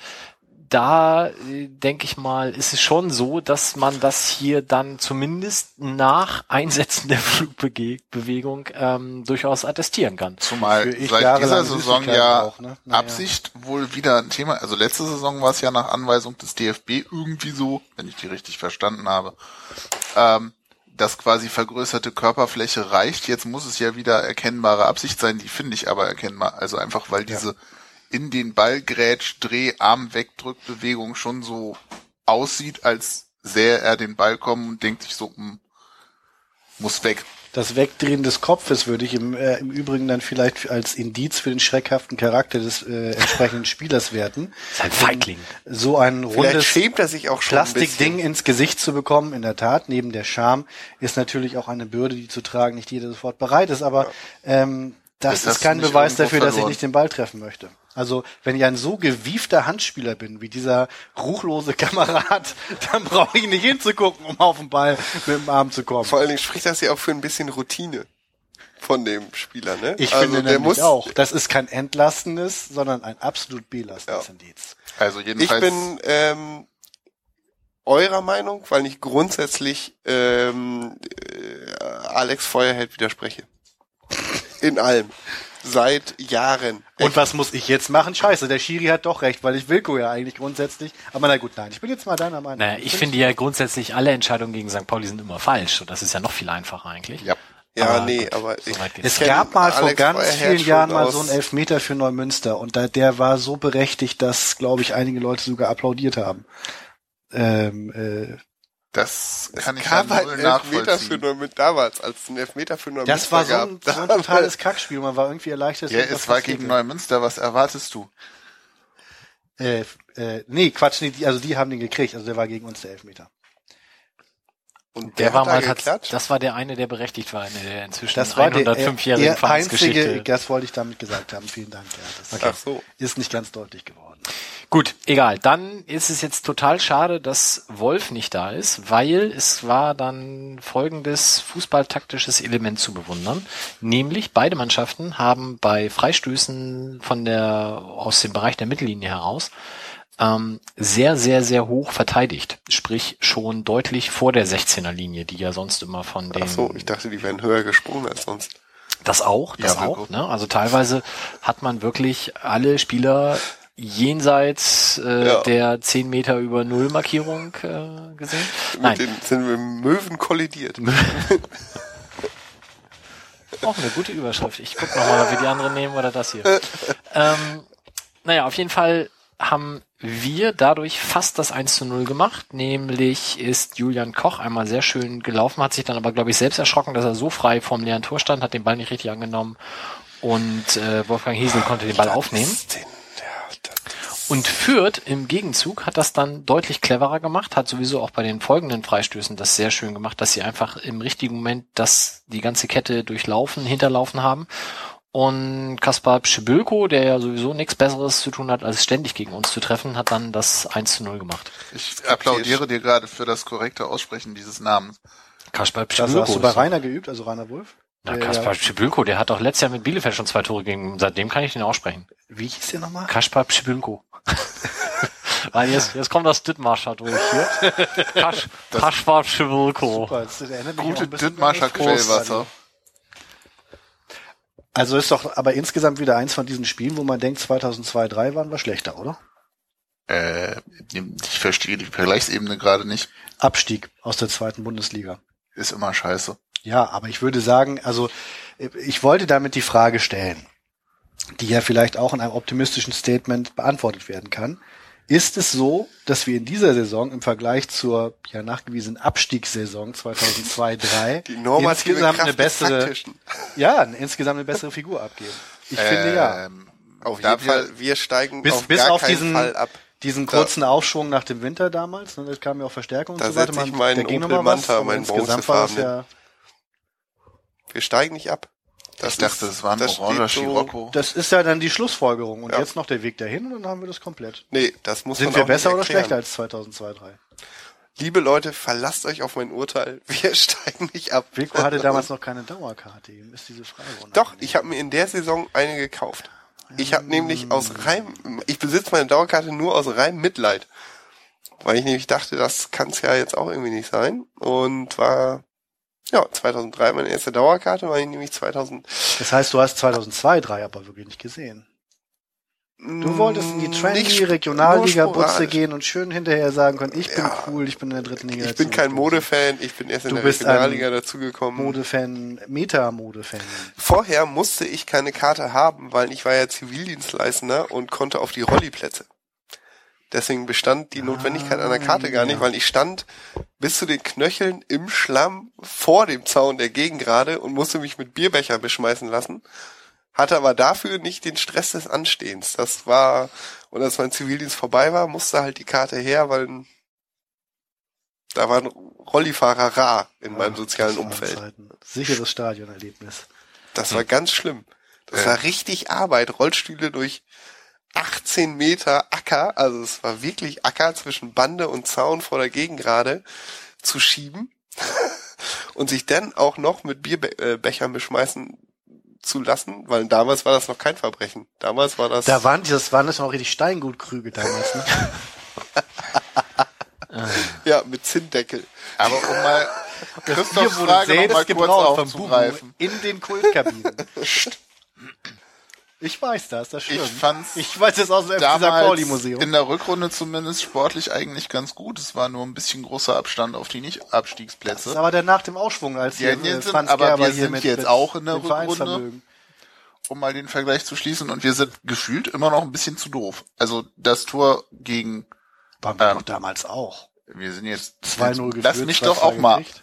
Da äh, denke ich mal, ist es schon so, dass man das hier dann zumindest nach Einsetzen der Flugbewegung ähm, durchaus attestieren kann. Zumal seit dieser Saison ja auch, ne? Naja. Absicht wohl wieder ein Thema. Also letzte Saison war es ja nach Anweisung des DFB irgendwie so, wenn ich die richtig verstanden habe, ähm, dass quasi vergrößerte Körperfläche reicht. Jetzt muss es ja wieder erkennbare Absicht sein. Die finde ich aber erkennbar. Also einfach, weil diese in den Ball grätsch, Dreh, Arm wegdrück Bewegung schon so aussieht, als sähe er den Ball kommen und denkt sich so, hm, muss weg. Das Wegdrehen des Kopfes würde ich im, äh, im Übrigen dann vielleicht als Indiz für den schreckhaften Charakter des äh, entsprechenden Spielers werten. ist ein Feigling. So ein rundes schämt er sich auch schon ein Plastikding ins Gesicht zu bekommen, in der Tat, neben der Scham, ist natürlich auch eine Bürde, die zu tragen nicht jeder sofort bereit ist, aber ähm, das Ist das ist kein Beweis dafür, dass ich verloren? nicht den Ball treffen möchte. Also, wenn ich ein so gewiefter Handspieler bin, wie dieser ruchlose Kamerad, dann brauche ich nicht hinzugucken, um auf den Ball mit dem Arm zu kommen. Vor allen Dingen spricht das ja auch für ein bisschen Routine von dem Spieler, ne? Ich also finde der muss auch, das ist kein entlastendes, sondern ein absolut belastendes Ja. Indiz. Also Ich jedenfalls. bin ähm, eurer Meinung, weil ich grundsätzlich ähm, äh, Alex Feuerheld widerspreche. In allem. Seit Jahren. Und was muss ich jetzt machen? Scheiße, der Schiri hat doch recht, weil ich Wilko ja eigentlich grundsätzlich. Aber na gut, nein, ich bin jetzt mal deiner Meinung. Naja, ich finde ja grundsätzlich alle Entscheidungen gegen St. Pauli sind immer falsch. Und das ist ja noch viel einfacher eigentlich. ja. ja, aber nee, gut, aber so ich, geht's Es gab mal vor Alex ganz vielen Jahren mal so einen Elfmeter für Neumünster und da, der war so berechtigt, dass, glaube ich, einige Leute sogar applaudiert haben. Ähm, äh, Das kann ich ja gab halt null einen Elfmeter für. Neumünster damals, als es einen Elfmeter für Neumünster das war so gab. ein, so ein totales Kackspiel. Man war irgendwie erleichtert. Ja, es war passiert gegen. Neumünster. Was erwartest du? Äh, äh, nee, Quatsch, nee, die, also die haben den gekriegt. Also der war gegen uns der Elfmeter. Und Der, der, war hat mal geklatscht. das war der eine, der berechtigt war in der inzwischen Das war der, 105-jährigen der Vereinsgeschichte. einzige, das wollte ich damit gesagt haben. Vielen Dank. Ja, das Ach so. ist nicht ganz deutlich geworden. Gut, egal. Dann ist es jetzt total schade, dass Wolf nicht da ist, weil es war dann folgendes fußballtaktisches Element zu bewundern. Nämlich beide Mannschaften haben bei Freistößen von der, aus dem Bereich der Mittellinie heraus, ähm, sehr, sehr, sehr hoch verteidigt. Sprich schon deutlich vor der 16er Linie, die ja sonst immer von den Ach so, ich dachte, die wären höher gesprungen als sonst. das auch, das Ja, auch. Ne? Also teilweise hat man wirklich alle Spieler jenseits äh, Ja. der 10 Meter über Null Markierung äh, gesehen? Mit Nein, den sind wir mit Möwen kollidiert. auch eine gute Überschrift. Ich guck noch mal, ob wir die andere nehmen oder das hier. ähm, naja, auf jeden Fall haben wir dadurch fast das 1 zu 0 gemacht. Nämlich ist Julian Koch einmal sehr schön gelaufen, hat sich dann aber, glaube ich, selbst erschrocken, dass er so frei vorm leeren Tor stand, hat den Ball nicht richtig angenommen und äh, Wolfgang Hiesel konnte den Ball aufnehmen. Und Fürth im Gegenzug hat das dann deutlich cleverer gemacht, hat sowieso auch bei den folgenden Freistößen das sehr schön gemacht, dass sie einfach im richtigen Moment das, die ganze Kette durchlaufen, hinterlaufen haben. Und Kaspar Pschibülko, der ja sowieso nichts Besseres zu tun hat, als ständig gegen uns zu treffen, hat dann das 1 zu 0 gemacht. Ich applaudiere dir gerade für das korrekte Aussprechen dieses Namens. Kaspar Das hast du bei Rainer geübt, also Rainer Wolf? Na, Der Kaspar ja- Pschibülko, der hat doch letztes Jahr mit Bielefeld schon zwei Tore gegen, seitdem kann ich den aussprechen. Wie hieß der nochmal? Kaspar Pschibülko. Weil jetzt, jetzt kommt das Dithmarscher durch hier. Kasch, Kaspar auch Gute Großradio. Quellwasser. Also ist doch aber insgesamt wieder eins von diesen Spielen, wo man denkt, 2002, 2003 waren wir schlechter, oder? Äh, ich verstehe die Vergleichsebene gerade nicht. Abstieg aus der zweiten Bundesliga. Ist immer scheiße. Ja, aber ich würde sagen, also ich wollte damit die Frage stellen, die ja vielleicht auch in einem optimistischen Statement beantwortet werden kann. Ist es so, dass wir in dieser Saison im Vergleich zur ja nachgewiesenen Abstiegssaison 2002-3 die normative insgesamt Kraft eine bessere, ja, insgesamt eine bessere Figur abgeben? Ich finde ja. Ähm, Auf jeden Fall, wir steigen Bis, auf bis gar auf keinen diesen, Fall ab. diesen kurzen Aufschwung nach dem Winter damals, ne, das kam ja auch Verstärkung Da und so weiter. setz ich Man- meinen Opel Manta, meinen das ja, Wir steigen nicht ab. Das ich dachte, ist- das war ein das oranger steht so- Scirocco. das ist ja dann die Schlussfolgerung. Und Ja. jetzt noch der Weg dahin und dann haben wir das komplett. Nee, das muss Sind man wir auch nicht besser oder schlechter als 2002, 3? Liebe Leute, verlasst euch auf mein Urteil. Wir steigen nicht ab. Wilko hatte damals noch keine Dauerkarte. Ihm ist diese Frage Doch, ich habe mir in der Saison eine gekauft. Ich habe nämlich aus rein, ich besitze meine Dauerkarte nur aus reinem Mitleid. Weil ich nämlich dachte, das kann es ja jetzt auch irgendwie nicht sein. Und war, ja, 2003 meine erste Dauerkarte, war ich nämlich 2000. Das heißt, du hast 2002, 3 aber wirklich nicht gesehen. Du wolltest in die Trendy Regionalliga Butze gehen und schön hinterher sagen können, ich bin Ja. cool, ich bin in der dritten Liga. Ich bin kein. Modefan, ich bin erst in Du der bist ein Regionalliga dazugekommen. Modefan, Meta-Modefan. Vorher musste ich keine Karte haben, weil ich war ja Zivildienstleistender und konnte auf die Rolliplätze. Deswegen bestand die Notwendigkeit einer Karte gar nicht, ja. weil ich stand bis zu den Knöcheln im Schlamm vor dem Zaun der Gegengrade und musste mich mit Bierbecher beschmeißen lassen. Hatte aber dafür nicht den Stress des Anstehens. Das war, und als mein Zivildienst vorbei war, musste halt die Karte her, weil da waren Rollifahrer rar in meinem sozialen Umfeld. Zeiten. Sicheres Stadionerlebnis. Das war ganz schlimm. Das Ja. war richtig Arbeit. Rollstühle durch 18 Meter Acker, also es war wirklich Acker zwischen Bande und Zaun vor der Gegengrade zu schieben und sich dann auch noch mit Bierbechern beschmeißen zu lassen, weil damals war das noch kein Verbrechen. Damals war das Da waren, das waren das noch richtig Steingutkrüge damals, ne? ja mit Zinndeckel. Aber um mal Christophs Hier wurde Frage noch mal kurz aufzugreifen. in den Kultkabinen. ich weiß das, das stimmt. Ich fand's ich weiß das aus dem Pauli Museum. in der Rückrunde zumindest sportlich eigentlich ganz gut. Es war nur ein bisschen großer Abstand auf die Das ist Nicht-Abstiegsplätze. aber der nach dem Aufschwung, als Ja, hier äh, sind- aber Gerber wir sind jetzt auch in der. Rückrunde. Um mal den Vergleich zu schließen. Und wir sind gefühlt immer noch ein bisschen zu doof. Also das Tor gegen, Waren wir Ähm, doch damals auch. wir sind jetzt 2-0 geführt. Lass mich doch auch mal. gekriegt.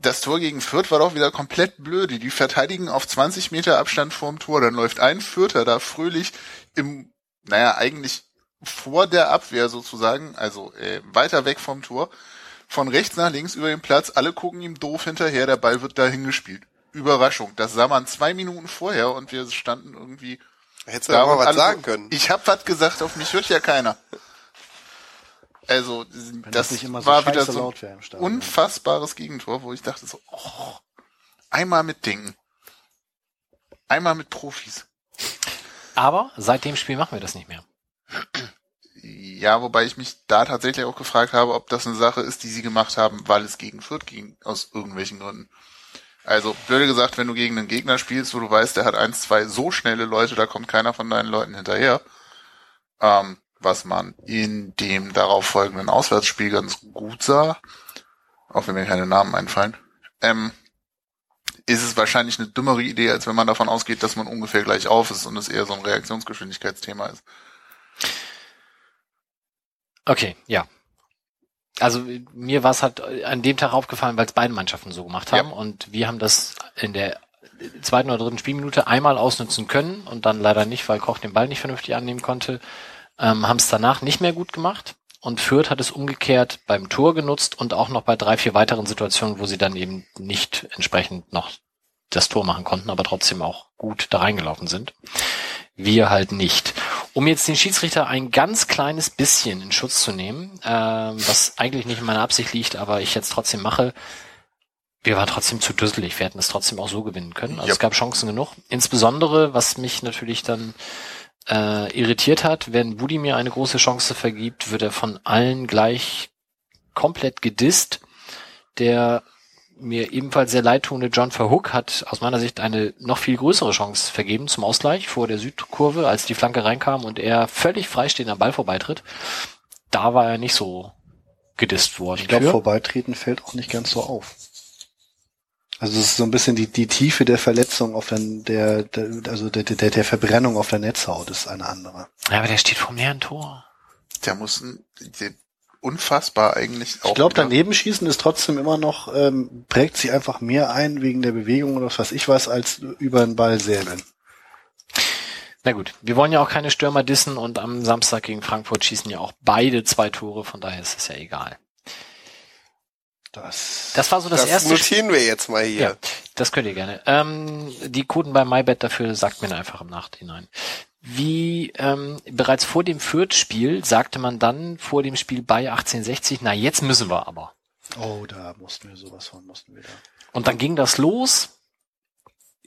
Das Tor gegen Fürth war doch wieder komplett blöde. Die verteidigen auf 20 Meter Abstand vorm Tor. Dann läuft ein Fürther da fröhlich im, naja, eigentlich vor der Abwehr sozusagen, also äh, weiter weg vom Tor, von rechts nach links über den Platz. Alle gucken ihm doof hinterher. Der Ball wird dahin gespielt. Überraschung. Das sah man zwei Minuten vorher und wir standen irgendwie Hättest du doch mal was sagen können. Ich hab was gesagt, auf mich hört ja keiner. Also, Wenn das, nicht immer so war wieder so Stadion. unfassbares Gegentor, wo ich dachte so, oh, einmal mit Dingen. Einmal mit Profis. Aber seit dem Spiel machen wir das nicht mehr. Ja, wobei ich mich da tatsächlich auch gefragt habe, ob das eine Sache ist, die sie gemacht haben, weil es gegen Fürth ging, aus irgendwelchen Gründen. Also, blöde gesagt, wenn du gegen einen Gegner spielst, wo du weißt, der hat eins, zwei so schnelle Leute, da kommt keiner von deinen Leuten hinterher, ähm, was man in dem darauf folgenden Auswärtsspiel ganz gut sah, auch wenn mir keine Namen einfallen, ähm, ist es wahrscheinlich eine dümmere Idee, als wenn man davon ausgeht, dass man ungefähr gleich auf ist und es eher so ein Reaktionsgeschwindigkeitsthema ist. Okay, ja. Also mir war es halt an dem Tag aufgefallen, weil es beide Mannschaften so gemacht haben Ja. und wir haben das in der zweiten oder dritten Spielminute einmal ausnutzen können und dann leider nicht, weil Koch den Ball nicht vernünftig annehmen konnte, ähm, haben es danach nicht mehr gut gemacht und Fürth hat es umgekehrt beim Tor genutzt und auch noch bei drei, vier weiteren Situationen, wo sie dann eben nicht entsprechend noch das Tor machen konnten, aber trotzdem auch gut da reingelaufen sind. Wir halt nicht. Um jetzt den Schiedsrichter ein ganz kleines bisschen in Schutz zu nehmen, ähm, was eigentlich nicht in meiner Absicht liegt, aber ich jetzt trotzdem mache, wir waren trotzdem zu dusselig. Wir hätten es trotzdem auch so gewinnen können. Also Ja. es gab Chancen genug. Insbesondere, was mich natürlich dann äh, irritiert hat, wenn Budi mir eine große Chance vergibt, wird er von allen gleich komplett gedisst. Der mir ebenfalls sehr leidtuende John Verhook hat aus meiner Sicht eine noch viel größere Chance vergeben zum Ausgleich vor der Südkurve, als die Flanke reinkam und er völlig freistehend am Ball vorbeitritt. Da war er nicht so gedisst worden. Ich glaube, vorbeitreten fällt auch nicht ganz so auf. Also es ist so ein bisschen die, die Tiefe der Verletzung auf der, der, der also der, der, der Verbrennung auf der Netzhaut ist eine andere. Ja, aber der steht vom leeren Tor. Der muss ein, der, unfassbar eigentlich auch. Ich glaube, daneben schießen ist trotzdem immer noch, ähm, prägt sich einfach mehr ein wegen der Bewegung oder was weiß ich was, als über den Ball säbeln. Na gut, wir wollen ja auch keine Stürmer dissen und am Samstag gegen Frankfurt schießen ja auch beide zwei Tore, von daher ist es ja egal. Das, Das war so das, Das, erste notieren wir jetzt mal hier. Ja, das könnt ihr gerne. Ähm, die Quoten bei MyBet dafür sagt mir einfach im Nachhinein. Wie ähm, bereits vor dem Fürth-Spiel sagte man dann vor dem Spiel bei 1860, na jetzt müssen wir aber. oh, da mussten wir sowas von, mussten wir da. Und dann ging das los.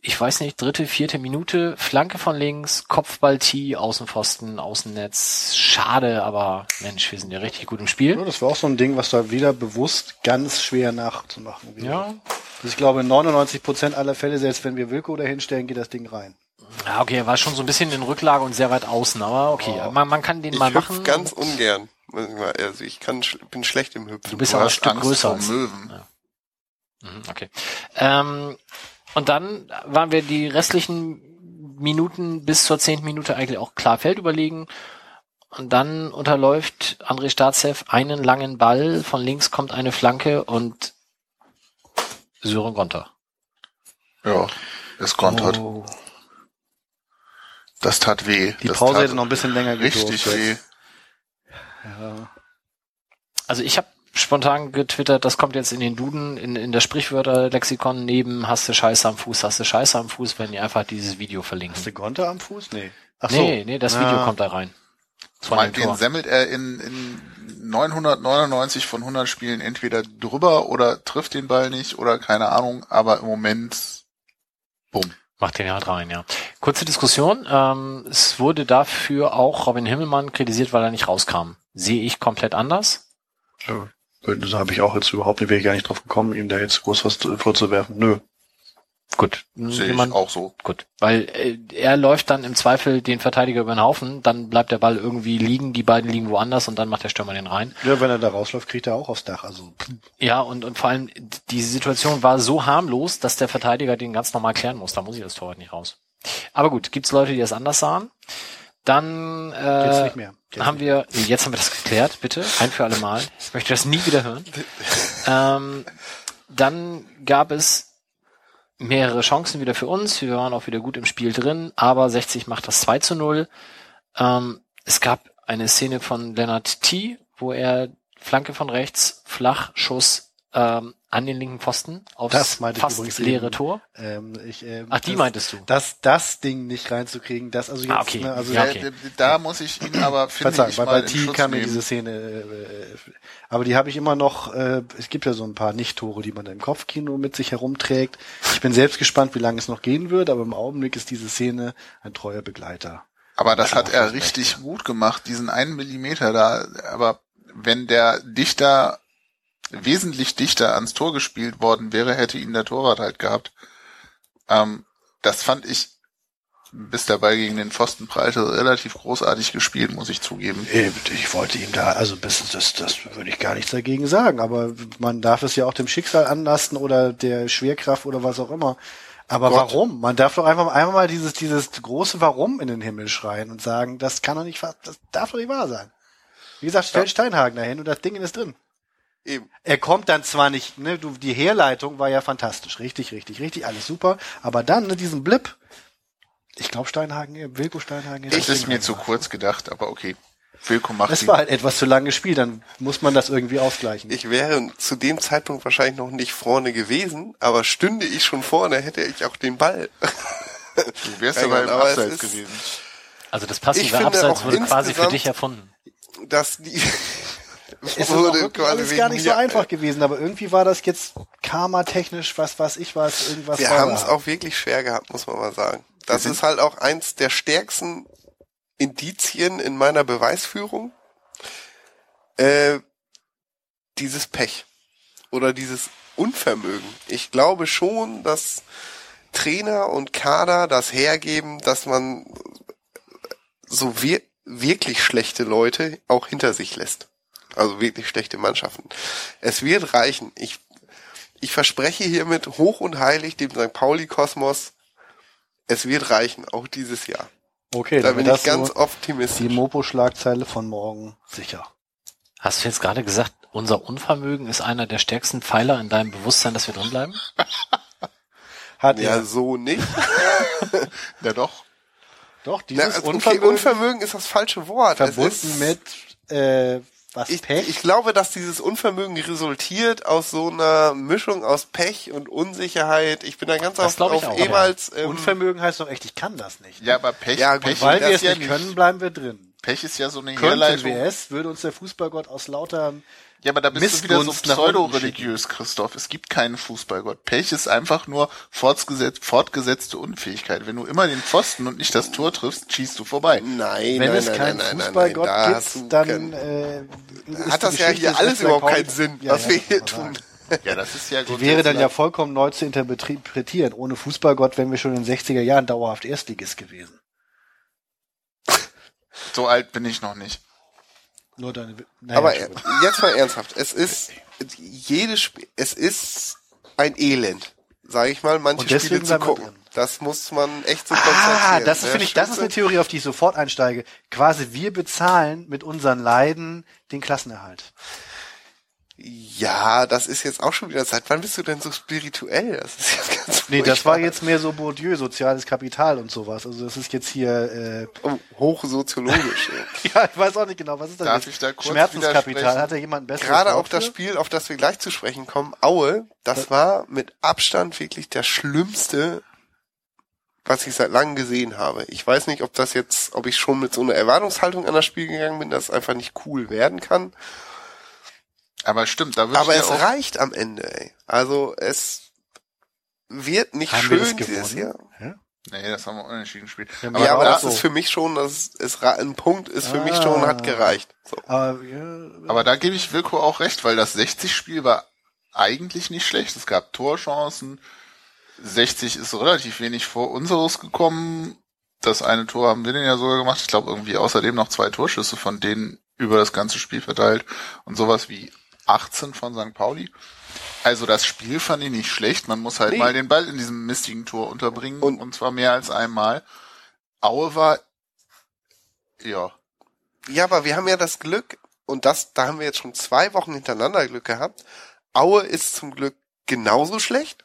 Ich weiß nicht, dritte, vierte Minute, Flanke von links, Kopfball-Tee, Außenpfosten, Außennetz. Schade, aber Mensch, wir sind ja richtig gut im Spiel. Ja, das war auch so ein Ding, was da wieder bewusst ganz schwer nachzumachen wäre. Ja, Also ich glaube, in 99 Prozent aller Fälle, selbst wenn wir Wilko dahinstellen, geht das Ding rein. Ja, okay, er war schon so ein bisschen in Rücklage und sehr weit außen, aber okay, man, man kann den Ich mal hüpf machen. ganz ungern. Ich Also ich kann, bin schlecht im Hüpfen. Du bist Du aber ein Stück Angst größer als. Möwen. Mhm, Okay. Ähm, und dann waren wir die restlichen Minuten bis zur zehnten Minute eigentlich auch klar Feld überlegen. Und dann unterläuft André Staatsev einen langen Ball, von links kommt eine Flanke und Sören Gonter. Ja, es kontert. Oh. Das tat weh. Die das Pause hätte noch ein bisschen länger richtig gedurft weh. Ja. Also ich habe spontan getwittert, das kommt jetzt in den Duden, in, in das Sprichwörterlexikon neben hast du Scheiße am Fuß, hast du Scheiße am Fuß, wenn ihr einfach dieses Video verlinken. Hast du Gonter am Fuß? Nee. Ach nee, nee, das Video Ja. kommt da rein. Von dem den semmelt er in, in 999 von 100 Spielen entweder drüber oder trifft den Ball nicht oder keine Ahnung, aber im Moment, bumm. Macht den halt rein, ja. Kurze Diskussion. Ähm, es wurde dafür auch Robin Himmelmann kritisiert, weil er nicht rauskam. Sehe ich komplett anders. Das habe ich auch jetzt überhaupt nicht, wäre ich gar nicht drauf gekommen, ihm da jetzt groß was zu- vorzuwerfen. Nö. Gut. Sehe ich auch so. Gut. Weil äh, er läuft dann im Zweifel den Verteidiger über den Haufen, dann bleibt der Ball irgendwie liegen, die beiden liegen woanders und dann macht der Stürmer den rein. Ja, wenn er da rausläuft, kriegt er auch aufs Dach. Also Ja, und, und vor allem, die Situation war so harmlos, dass der Verteidiger den ganz normal klären muss. Da muss ich das Torwart nicht raus. Aber gut, gibt's Leute, die das anders sahen? Dann äh, Geht's nicht mehr. Geht's haben wir, nee, jetzt haben wir das geklärt, bitte, ein für alle Mal. Ich möchte das nie wieder hören. ähm, dann gab es mehrere Chancen wieder für uns. Wir waren auch wieder gut im Spiel drin, aber 60 macht das 2 zu 0. Ähm, es gab eine Szene von Leonard T., wo er Flanke von rechts, Flachschuss ähm, an den linken Pfosten aufs Das meinte ich fast übrigens leere eben. Tor. ähm, ich, ähm, Ach, die das, meintest du? Das, das Ding nicht reinzukriegen, das also jetzt, Ah, okay. ne, also Ja, Äh, okay. Da muss ich ihn aber, finde Verzeihung, ich, bei, mal bei in T kam mir diese Szene, äh, äh, aber die habe ich immer noch, äh, es gibt ja so ein paar Nicht-Tore, die man im Kopfkino mit sich herumträgt. Ich bin selbst gespannt, wie lange es noch gehen wird, aber im Augenblick ist diese Szene ein treuer Begleiter. Aber das hat er das richtig gut gemacht, diesen einen Millimeter da. Aber wenn der dichter, wesentlich dichter ans Tor gespielt worden wäre, hätte ihn der Torwart halt gehabt. Ähm, das fand ich bis Ball gegen den Pfosten prallte, relativ großartig gespielt, muss ich zugeben. Äh, Ich wollte ihm da, also das, das, das würde ich gar nichts dagegen sagen, aber man darf es ja auch dem Schicksal anlasten oder der Schwerkraft oder was auch immer. Aber Gott. warum? Man darf doch einfach einmal mal dieses, dieses große Warum in den Himmel schreien und sagen, das kann doch nicht, das darf doch nicht wahr sein. Wie gesagt, stellt Steinhagen dahin und das Ding ist drin. Eben. Er kommt dann zwar nicht, ne, du, die Herleitung war ja fantastisch, richtig, richtig, richtig, alles super, aber dann, ne, diesen Blip, ich glaube Steinhagen, äh, Wilko Steinhagen. Das ist mir zu kurz gedacht, aber okay. Wilko macht Es die- war halt etwas zu lang gespielt, dann muss man das irgendwie ausgleichen. Ich wäre zu dem Zeitpunkt wahrscheinlich noch nicht vorne gewesen, aber stünde ich schon vorne, hätte ich auch den Ball. Du wärst Ja, aber im Abseits ist- gewesen. Also das passive Abseits wurde quasi für dich erfunden. Dass die es ist auch wirklich alles gar nicht so einfach gewesen, aber irgendwie war das jetzt karma-technisch, was weiß ich was, irgendwas Wir haben es auch wirklich schwer gehabt, muss man mal sagen. Das ist halt auch eins der stärksten Indizien in meiner Beweisführung. Äh, dieses Pech oder dieses Unvermögen. Ich glaube schon, dass Trainer und Kader das hergeben, dass man so wir wirklich schlechte Leute auch hinter sich lässt. Also wirklich schlechte Mannschaften. Es wird reichen. Ich ich verspreche hiermit hoch und heilig dem St. Pauli-Kosmos, es wird reichen, auch dieses Jahr. Okay, Da dann bin ich das ganz so optimistisch. die Mopo-Schlagzeile von morgen sicher. Hast du jetzt gerade gesagt, unser Unvermögen ist einer der stärksten Pfeiler in deinem Bewusstsein, dass wir drinbleiben? Hat Ja, er so nicht. Ja doch. doch Na, dieses also, okay, Unvermögen, Unvermögen ist das falsche Wort. Es verbunden ist, mit äh, was ich, Pech. ich glaube, dass dieses Unvermögen resultiert aus so einer Mischung aus Pech und Unsicherheit. Ich bin da ganz Das auf, auf auch, ehemals ähm, Unvermögen heißt doch echt, ich kann das nicht. Ja, aber Pech, Ja, gut, Pech, Weil wir es ja nicht können, bleiben wir drin. Pech ist ja so eine Könnten Herleitung. es, würde uns der Fußballgott aus lauter Ja, aber da bist du wieder so Missgunst pseudo-religiös, Christoph. Es gibt keinen Fußballgott. Pech ist einfach nur fortgesetzt, fortgesetzte Unfähigkeit. Wenn du immer den Pfosten und nicht das Tor triffst, schießt du vorbei. Nein, Wenn nein, es nein, keinen nein, nein, nein, Fußballgott nein, da du gibt, dann kein- äh, hat das ja hier alles überhaupt Pauli- keinen Sinn, Ja, was ja, wir hier tun. Ja, das ist ja Die wäre dann ja vollkommen neu zu interpretieren. Ohne Fußballgott wären wir schon in den 60er Jahren dauerhaft Erstligist gewesen. So alt bin ich noch nicht. Nur deine, naja, Aber jetzt mal ernsthaft, es ist jedes Spiel, es ist ein Elend, sage ich mal, manche Spiele zu gucken. Das muss man echt so Ah, konstatieren. das Der finde ich, das ist eine Theorie, auf die ich sofort einsteige. Quasi wir bezahlen mit unseren Leiden den Klassenerhalt. Ja, das ist jetzt auch schon wieder Zeit. Wann bist du denn so spirituell? Das ist jetzt ganz Nee, das war furchtbar. jetzt mehr so Bourdieu, soziales Kapital und sowas. Also das ist jetzt hier, äh, oh, hochsoziologisch. ja, ich weiß auch nicht genau, was ist das Darf jetzt? ich da kurz Schmerzenskapital, hat da jemand ein besseres Gerade auf das? Spiel, auf das wir gleich zu sprechen kommen, Aue, das war mit Abstand wirklich der schlimmste, was ich seit langem gesehen habe. Ich weiß nicht, ob das jetzt, ob ich schon mit so einer Erwartungshaltung an das Spiel gegangen bin, dass es einfach nicht cool werden kann. Aber stimmt, da wird Aber es reicht am Ende, ey. Also es wird nicht Haben schön dieses Jahr. Ja? Nee, das haben wir unentschieden gespielt. Ja, Aber, ja, aber da, das ist für mich schon, das ist ein Punkt ist für mich schon, hat gereicht. So. Aber, ja, aber da gebe ich Wilko auch recht, weil das 60-Spiel war eigentlich nicht schlecht. Es gab Torchancen. 60 ist relativ wenig vor unseres gekommen. Das eine Tor haben wir den ja sogar gemacht. Ich glaube irgendwie außerdem noch zwei Torschüsse von denen über das ganze Spiel verteilt und sowas wie 18 von St. Pauli. Also das Spiel fand ich nicht schlecht. Man muss halt Nee. mal den Ball in diesem mistigen Tor unterbringen Und- und, zwar mehr als einmal. Aue war ja Ja, aber wir haben ja das Glück, und das, da haben wir jetzt schon zwei Wochen hintereinander Glück gehabt. Aue ist zum Glück genauso schlecht.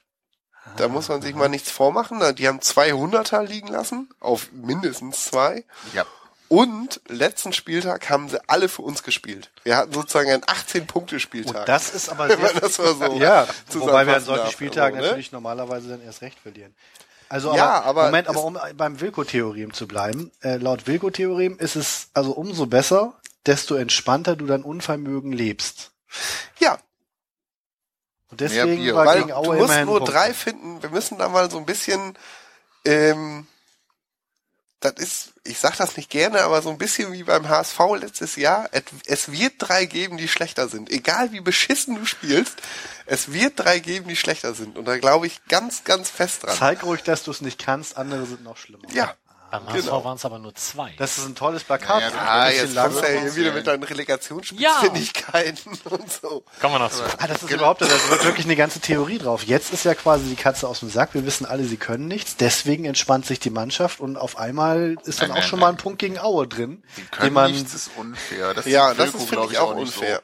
Da muss man sich mal nichts vormachen. Die haben zwei Hunderter liegen lassen, auf mindestens zwei. ja Und letzten Spieltag haben sie alle für uns gespielt. Wir hatten sozusagen einen 18-Punkte-Spieltag. Und das ist aber sehr, das mal so ja, wobei wir an solchen. Spieltagen Also, ne? natürlich normalerweise dann erst recht verlieren. Also Ja, aber, aber Moment, aber um beim Wilko-Theorem zu bleiben, äh, laut Wilko-Theorem ist es also umso besser, desto entspannter du dein Unvermögen lebst. Ja, Und deswegen Bier. war weil gegen du Aue musst immerhin nur Punkte. drei finden. Wir müssen da mal so ein bisschen, ähm, das ist, ich sag das nicht gerne, aber so ein bisschen wie beim HSV letztes Jahr. Es wird drei geben, die schlechter sind. Egal wie beschissen du spielst, es wird drei geben, die schlechter sind. Und da glaube ich ganz, ganz fest dran. Zeig ruhig, dass du es nicht kannst, andere sind noch schlimmer. Ja. Beim HSV Genau. waren es aber nur zwei. Das ist ein tolles Plakat. Ja, ja, Ah, bisschen jetzt kommst du ja langsam. hier wieder mit deinen Relegationsspitzfindigkeiten und so. Kommen wir noch zu. Ah, das ist überhaupt, da wird wirklich eine ganze Theorie drauf. Jetzt ist ja quasi die Katze aus dem Sack. Wir wissen alle, sie können nichts. Deswegen entspannt sich die Mannschaft und auf einmal ist dann Nein, auch nein, schon mal ein nein. Punkt gegen Aue drin, den können man, nichts, ist unfair. Das Ja, sieht das ist, finde glaub ich, auch nicht unfair.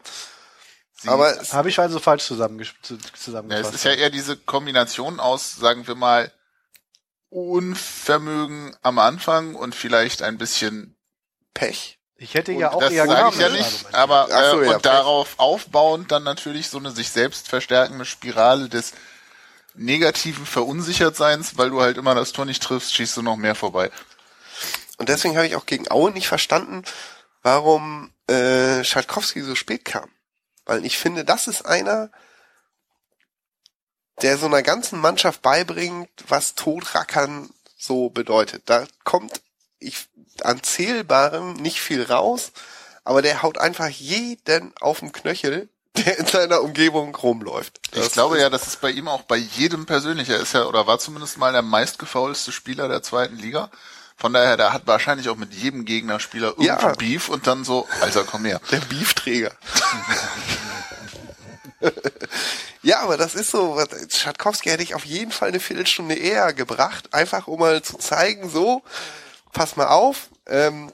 So. Aber habe ich also falsch zusammenges zu- Ja, es ist ja eher diese Kombination aus, sagen wir mal, Unvermögen am Anfang und vielleicht ein bisschen Pech. ich hätte und ja auch das eher sage ich ja nicht, aber Ach so, äh, ja, und darauf aufbauend dann natürlich so eine sich selbst verstärkende Spirale des negativen Verunsichertseins, weil du halt immer das Tor nicht triffst, schießt du noch mehr vorbei. Und deswegen habe ich auch gegen Aue nicht verstanden, warum äh, Schalkowski so spät kam. Weil ich finde, das ist einer, der so einer ganzen Mannschaft beibringt, was Todrackern so bedeutet. Da kommt ich an Zählbarem nicht viel raus, aber der haut einfach jeden auf den Knöchel, der in seiner Umgebung rumläuft. Ich Das glaube ist- ja, das ist bei ihm auch bei jedem persönlich. Er ist ja oder war zumindest mal der meistgefaulste Spieler der zweiten Liga. Von daher, der hat wahrscheinlich auch mit jedem Gegnerspieler irgendwo Ja. Beef und dann so, Alter, komm her. Der Beefträger. ja, aber das ist so, Schatkowski hätte ich auf jeden Fall eine Viertelstunde eher gebracht, einfach um mal zu zeigen, so, pass mal auf, ähm,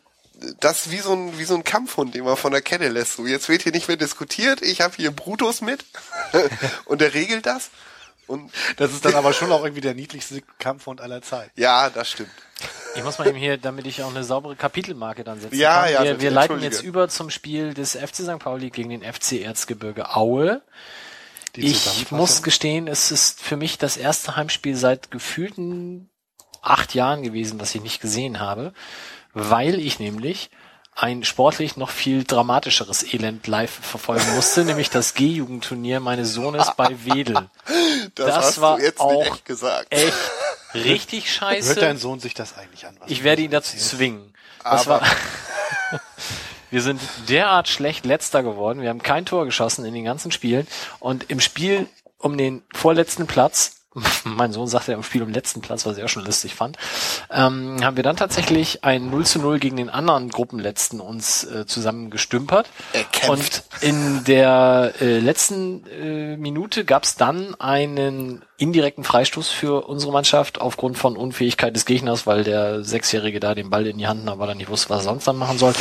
das ist wie so ein, wie so ein Kampfhund, den man von der Kette lässt. So, jetzt wird hier nicht mehr diskutiert, ich habe hier Brutus mit und der regelt das. Und Das ist dann aber schon auch irgendwie der niedlichste Kampfhund aller Zeiten. ja, das stimmt. Ich muss mal eben hier, damit ich auch eine saubere Kapitelmarke dann setzen Ja, kann. ja, wir, wir leiten jetzt über zum Spiel des FC St. Pauli gegen den FC Erzgebirge Aue. Ich muss gestehen, es ist für mich das erste Heimspiel seit gefühlten acht Jahren gewesen, was ich nicht gesehen habe, weil ich nämlich ein sportlich noch viel dramatischeres Elend live verfolgen musste, nämlich das G-Jugendturnier meines Sohnes bei Wedel. Das, Das hast war du jetzt auch echt gesagt. Echt richtig Hört scheiße. dein Sohn sich das eigentlich an? was Ich werde ihn dazu zwingen. Das Aber- war wir sind derart schlecht letzter geworden. Wir haben kein Tor geschossen in den ganzen Spielen. Und im Spiel um den vorletzten Platz, mein Sohn sagte im Spiel um den letzten Platz, was ich auch schon lustig fand, ähm, haben wir dann tatsächlich ein 0 zu 0 gegen den anderen Gruppenletzten uns äh, zusammengestümpert. Erkämpft. Und in der äh, letzten äh, Minute gab es dann einen indirekten Freistoß für unsere Mannschaft aufgrund von Unfähigkeit des Gegners, weil der Sechsjährige da den Ball in die Hand nahm, weil er nicht wusste, was er sonst dann machen soll.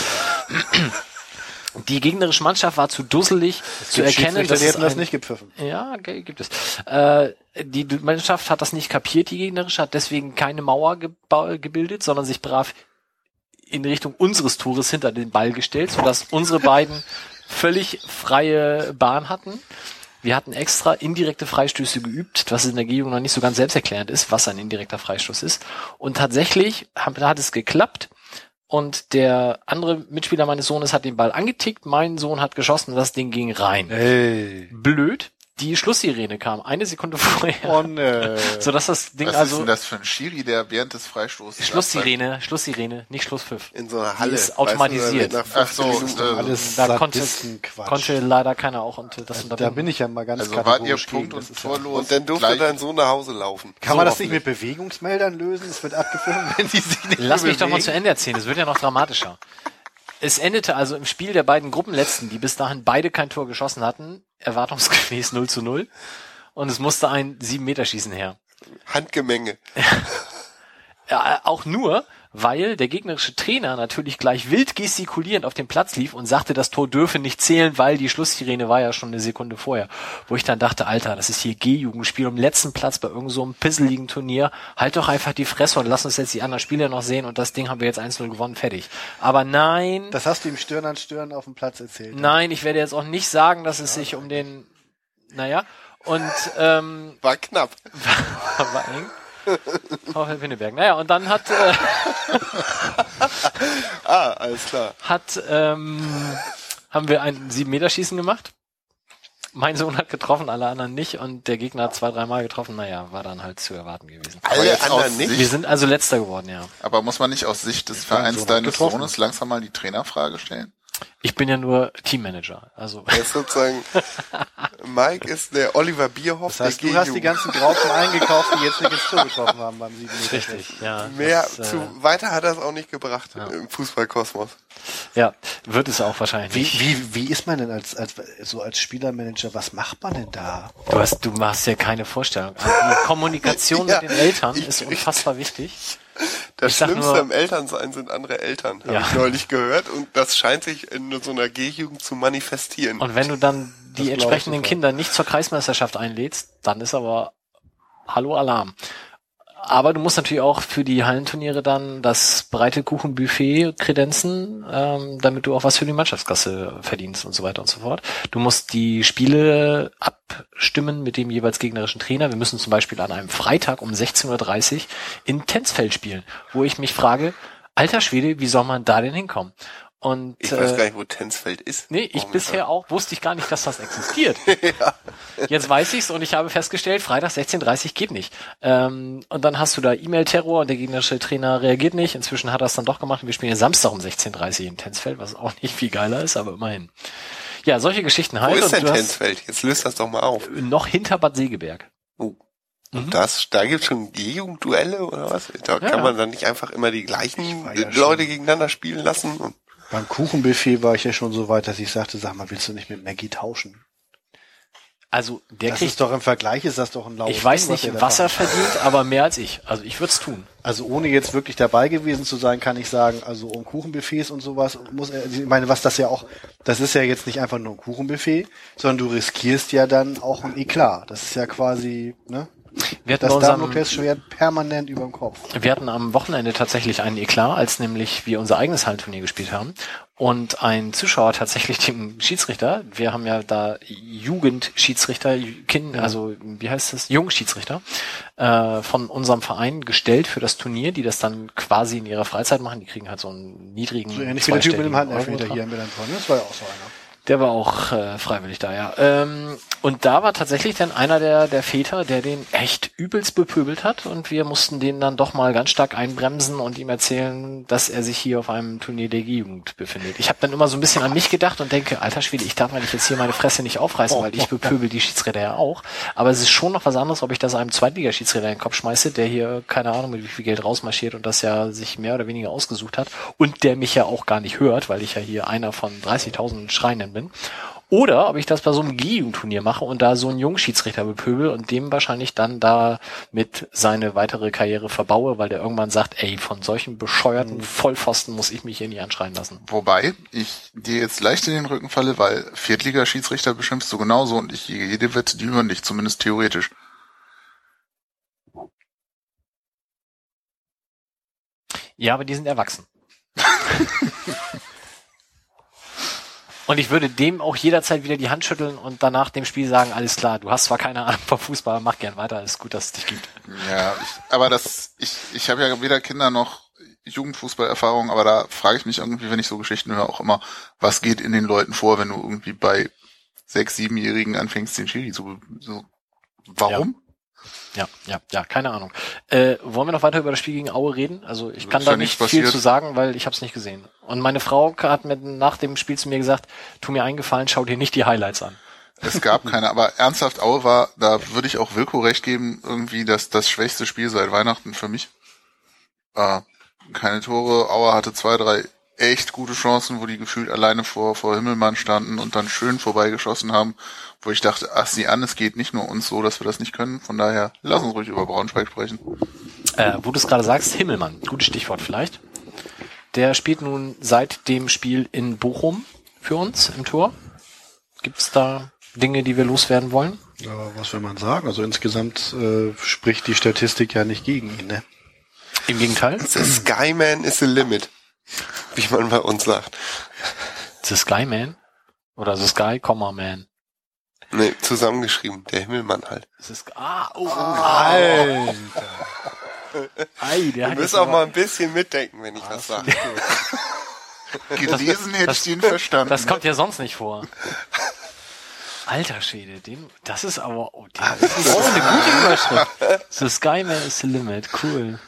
Die gegnerische Mannschaft war zu dusselig zu erkennen, dass die es hätten das nicht gepfiffen. ja, ge- gibt es. Äh, die Mannschaft hat das nicht kapiert, die gegnerische, hat deswegen keine Mauer gebildet, sondern sich brav in Richtung unseres Tores hinter den Ball gestellt, sodass unsere beiden völlig freie Bahn hatten. Wir hatten extra indirekte Freistöße geübt, was in der G-Jugend noch nicht so ganz selbsterklärend ist, was ein indirekter Freistoß ist. Und tatsächlich hat es geklappt. Und der andere Mitspieler meines Sohnes hat den Ball angetickt, mein Sohn hat geschossen, das Ding ging rein Hey. blöd. Die Schlusssirene kam eine Sekunde vorher, Und, äh, sodass das Ding Was ist also denn das für ein Schiri, der während des Freistoßes Schlusssirene, Schlusssirene, nicht Schlusspfiff. In so einer Die Halle. ist weißt du, da automatisiert. wird nach Ach 15 so, alles Da konnte, konnte leider keiner auch und das da unterbinden. bin ich ja mal ganz Also wart ihr Punkt gegen. Und ist torlos. Und dann durfte gleich- dein Sohn nach Hause laufen. Kann So man das nicht mit Bewegungsmeldern lösen? Es wird abgefilmt, wenn sie sich nicht Lass mehr mich doch mal bewegen. zu Ende erzählen, es wird ja noch dramatischer. Es endete also im Spiel der beiden Gruppenletzten, die bis dahin beide kein Tor geschossen hatten, erwartungsgemäß 0 zu 0. Und es musste ein 7-Meter-Schießen her. Handgemenge. Ja, äh, auch nur, weil der gegnerische Trainer natürlich gleich wild gestikulierend auf den Platz lief und sagte, das Tor dürfe nicht zählen, weil die Schlusssirene war ja schon eine Sekunde vorher. Wo ich dann dachte, Alter, das ist hier G-Jugendspiel um letzten Platz bei irgendeinem so einem pisseligen Turnier. Halt doch einfach die Fresse und lass uns jetzt die anderen Spieler noch sehen und das Ding haben wir jetzt 1-0 gewonnen, fertig. Aber nein, Das hast du ihm Stirn an Stirn auf dem Platz erzählt. nein, ich werde jetzt auch nicht sagen, dass es sich um den, naja, und ähm, War knapp. war eng. VfL Winneberg. Naja, und dann hat äh, Ah, alles klar. hat, ähm, haben wir ein 7-Meter-Schießen gemacht. Mein Sohn hat getroffen, alle anderen nicht. Und der Gegner hat zwei, dreimal getroffen. Naja, war dann halt zu erwarten gewesen. Aber Alle jetzt anderen nicht? Wir sind also letzter geworden, ja. aber muss man nicht aus Sicht des Vereins deines. Sohnes langsam mal die Trainerfrage stellen? Ich bin ja nur Teammanager. Also Er ist sozusagen, Mike ist der Oliver Bierhoff Das heißt, der du hast die ganzen Graupen eingekauft, die jetzt nicht ins Tor getroffen haben beim 7 Meter. richtig, ja. Mehr das, zu, äh, weiter hat er es auch nicht gebracht im Fußballkosmos. Ja, wird es auch wahrscheinlich Wie, wie, wie ist man denn als, als, so als Spielermanager, was macht man denn da? Du hast, du hast ja keine Vorstellung. Also die Kommunikation Ja, mit den Eltern ich- ist unfassbar wichtig. Das Ich Schlimmste nur- im Elternsein sind andere Eltern, habe Ja. ich neulich gehört. Und das scheint sich in so einer G-Jugend zu manifestieren. Und wenn du dann die entsprechenden. Kinder nicht zur Kreismeisterschaft einlädst, dann ist aber Hallo Alarm. Aber du musst natürlich auch für die Hallenturniere dann das breite Kuchenbuffet kredenzen, ähm, damit du auch was für die Mannschaftskasse verdienst und so weiter und so fort. Du musst die Spiele abstimmen mit dem jeweils gegnerischen Trainer. Wir müssen zum Beispiel an einem Freitag um 16.30 Uhr in Tensfeld spielen, wo ich mich frage, alter Schwede, wie soll man da denn hinkommen? Und ich weiß äh, gar nicht, wo Tensfeld ist. Nee, ich Momentan. bisher auch, wusste ich gar nicht, dass das existiert. Jetzt weiß ich's und ich habe festgestellt, Freitag 16.30 geht nicht. Ähm, und dann hast du da E-Mail-Terror und der gegnerische Trainer reagiert nicht. Inzwischen hat er es dann doch gemacht und wir spielen ja Samstag um 16.30 in Tensfeld, was auch nicht viel geiler ist, aber immerhin. Ja, solche Geschichten Wo halt. ist und denn Tensfeld? Jetzt löst das doch mal auf. noch hinter Bad Segeberg. Oh. Mhm. Und das, da gibt's schon G-Jugendduelle oder was? Da Ja, kann ja. man dann nicht einfach immer die gleichen ja Leute schon- gegeneinander spielen lassen. Beim Kuchenbuffet war ich ja schon so weit, dass ich sagte, sag mal, willst du nicht mit Maggie tauschen? Also der Das kriegt, ist doch im Vergleich, ist das doch ein laues ich weiß nicht, was er verdient, aber mehr als ich. Also ich würde es tun. Also ohne jetzt wirklich dabei gewesen zu sein, kann ich sagen, also um Kuchenbuffets und sowas muss er, ich meine, was das ja auch, das ist ja jetzt nicht einfach nur ein Kuchenbuffet, sondern du riskierst ja dann auch ein Eklat. Das ist ja quasi, ne? Wir hatten, Das Damoklesschwert permanent über dem Kopf. wir hatten am Wochenende tatsächlich einen Eklat, als nämlich wir unser eigenes Hallenturnier gespielt haben und ein Zuschauer tatsächlich dem Schiedsrichter, wir haben ja da Jugendschiedsrichter, Kind, also wie heißt das, Jungschiedsrichter äh, von unserem Verein gestellt für das Turnier, die das dann quasi in ihrer Freizeit machen. Die kriegen halt so einen niedrigen So ähnlich wie der Typ mit dem Handelfmeter hier in Melanton. Das war ja auch so einer. Der war auch äh, freiwillig da, ja. Ähm, und da war tatsächlich dann einer der, der Väter, der den echt übelst bepöbelt hat und wir mussten den dann doch mal ganz stark einbremsen und ihm erzählen, dass er sich hier auf einem Turnier der Jugend befindet. Ich habe dann immer so ein bisschen an mich gedacht und denke, alter Schwede, ich darf eigentlich jetzt hier meine Fresse nicht aufreißen, weil ich bepöbel die Schiedsrichter ja auch. Aber es ist schon noch was anderes, ob ich das einem Zweitligaschiedsrichter in den Kopf schmeiße, der hier, keine Ahnung, mit wie viel Geld rausmarschiert und das ja sich mehr oder weniger ausgesucht hat und der mich ja auch gar nicht hört, weil ich ja hier einer von 30.000 Schreienden bin. Oder ob ich das bei so einem G-Jugendturnier mache und da so einen Jungschiedsrichter bepöbel und dem wahrscheinlich dann da mit seine weitere Karriere verbaue, weil der irgendwann sagt, ey, von solchen bescheuerten Vollpfosten muss ich mich hier nicht anschreien lassen. Wobei ich dir jetzt leicht in den Rücken falle, weil Viertligaschiedsrichter beschimpfst du genauso und ich jede Wette, die hören dich, zumindest theoretisch. Ja, aber die sind erwachsen. Und ich würde dem auch jederzeit wieder die Hand schütteln und danach dem Spiel sagen, alles klar, du hast zwar keine Ahnung vom Fußball, mach gern weiter, ist gut, dass es dich gibt. Ja, ich, aber das, ich, ich habe ja weder Kinder noch Jugendfußballerfahrung, aber da frage ich mich irgendwie, wenn ich so Geschichten höre, auch immer, was geht in den Leuten vor, wenn du irgendwie bei sechs, siebenjährigen anfängst, den Schiri zu, so, warum? Ja, ja, ja, keine Ahnung. Äh, wollen wir noch weiter über das Spiel gegen Aue reden? Also ich Ist kann ja da nichts nicht viel zu sagen, weil ich habe es nicht gesehen. Und meine Frau hat mir nach dem Spiel zu mir gesagt, tu mir eingefallen, schau dir nicht die Highlights an. Es gab keine, aber ernsthaft, Aue war, da würde ich auch Wilko recht geben, irgendwie das, das schwächste Spiel seit Weihnachten für mich. Äh, keine Tore, Aue hatte zwei, drei echt gute Chancen, wo die gefühlt alleine vor, vor Himmelmann standen und dann schön vorbeigeschossen haben, wo ich dachte, ach sieh an, es geht nicht nur uns so, dass wir das nicht können, von daher lass uns ruhig über Braunschweig sprechen. Äh, wo du es gerade sagst, Himmelmann, gutes Stichwort vielleicht. Der spielt nun seit dem Spiel in Bochum für uns im Tor. Gibt's da Dinge, die wir loswerden wollen? Ja, was will man sagen? Also insgesamt äh, spricht die Statistik ja nicht gegen ihn, ne? Im Gegenteil, The Skyman is the limit. Wie man bei uns sagt. The Sky Man oder The Sky, Comma Man. Nee, zusammengeschrieben. Der Himmelmann halt. Es ist, ah, oh, oh, Alter. Ei, der Du musst auch mal ein bisschen mitdenken, wenn ich was sage. Gelesen hätte ich den verstanden. Das kommt ja sonst nicht vor. Alter Schwede, den, das ist aber, oh, den, das ist auch eine gute Überschrift. The Skyman is the limit, cool.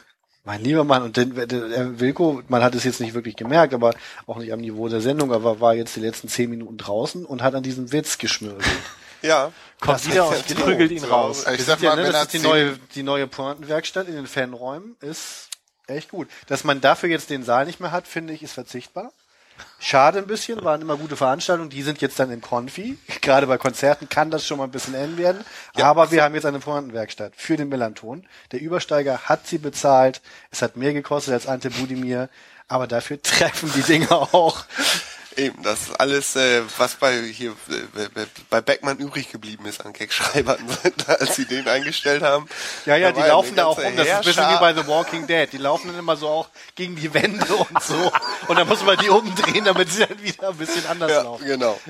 Mein lieber Mann, und den, der, der Wilko, man hat es jetzt nicht wirklich gemerkt, aber auch nicht am Niveau der Sendung, aber war jetzt die letzten zehn Minuten draußen und hat an diesem Witz geschmürgelt. Ja. Kommt Das wieder ist und prügelt ihn raus. Ich sag sind ja, mal, ne, wenn das ist die neue, die neue Pointenwerkstatt in den Fanräumen ist echt gut. Dass man dafür jetzt den Saal nicht mehr hat, finde ich, ist verzichtbar. Schade ein bisschen, waren immer gute Veranstaltungen, die sind jetzt dann in Konfi. Gerade bei Konzerten kann das schon mal ein bisschen eng werden. Aber wir haben jetzt eine Pointenwerkstatt für den Melanton. Der Übersteiger hat sie bezahlt. Es hat mehr gekostet als Ante Budimir. Aber dafür treffen die Dinger auch. Eben, das ist alles, äh, was bei hier äh, bei Beckmann übrig geblieben ist an Gagschreibern, als sie den eingestellt haben. Ja, ja, die laufen da auch rum. Das ist ein bisschen wie bei The Walking Dead. Die laufen dann immer so auch gegen die Wände und so. Und dann muss man die umdrehen, damit sie dann wieder ein bisschen anders Ja, laufen. genau.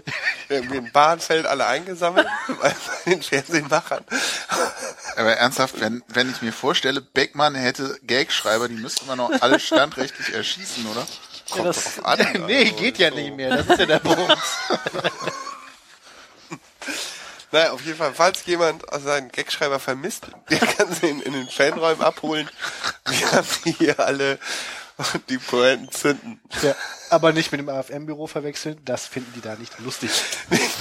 Irgendwie in Bahnfeld alle eingesammelt, bei den Fernsehmachern. Aber ernsthaft, wenn, wenn ich mir vorstelle, Beckmann hätte Gagschreiber, die müssten wir noch alle standrechtlich erschießen, oder? Ja, das, An, Nee, also, geht ja so. nicht mehr. Das ist ja der Punkt. Naja, auf jeden Fall, falls jemand seinen Gagschreiber vermisst, der kann sie in, in den Fanräumen abholen. Wir haben die hier alle und die Pointen zünden. Ja, aber nicht mit dem AFM-Büro verwechseln. Das finden die da nicht lustig.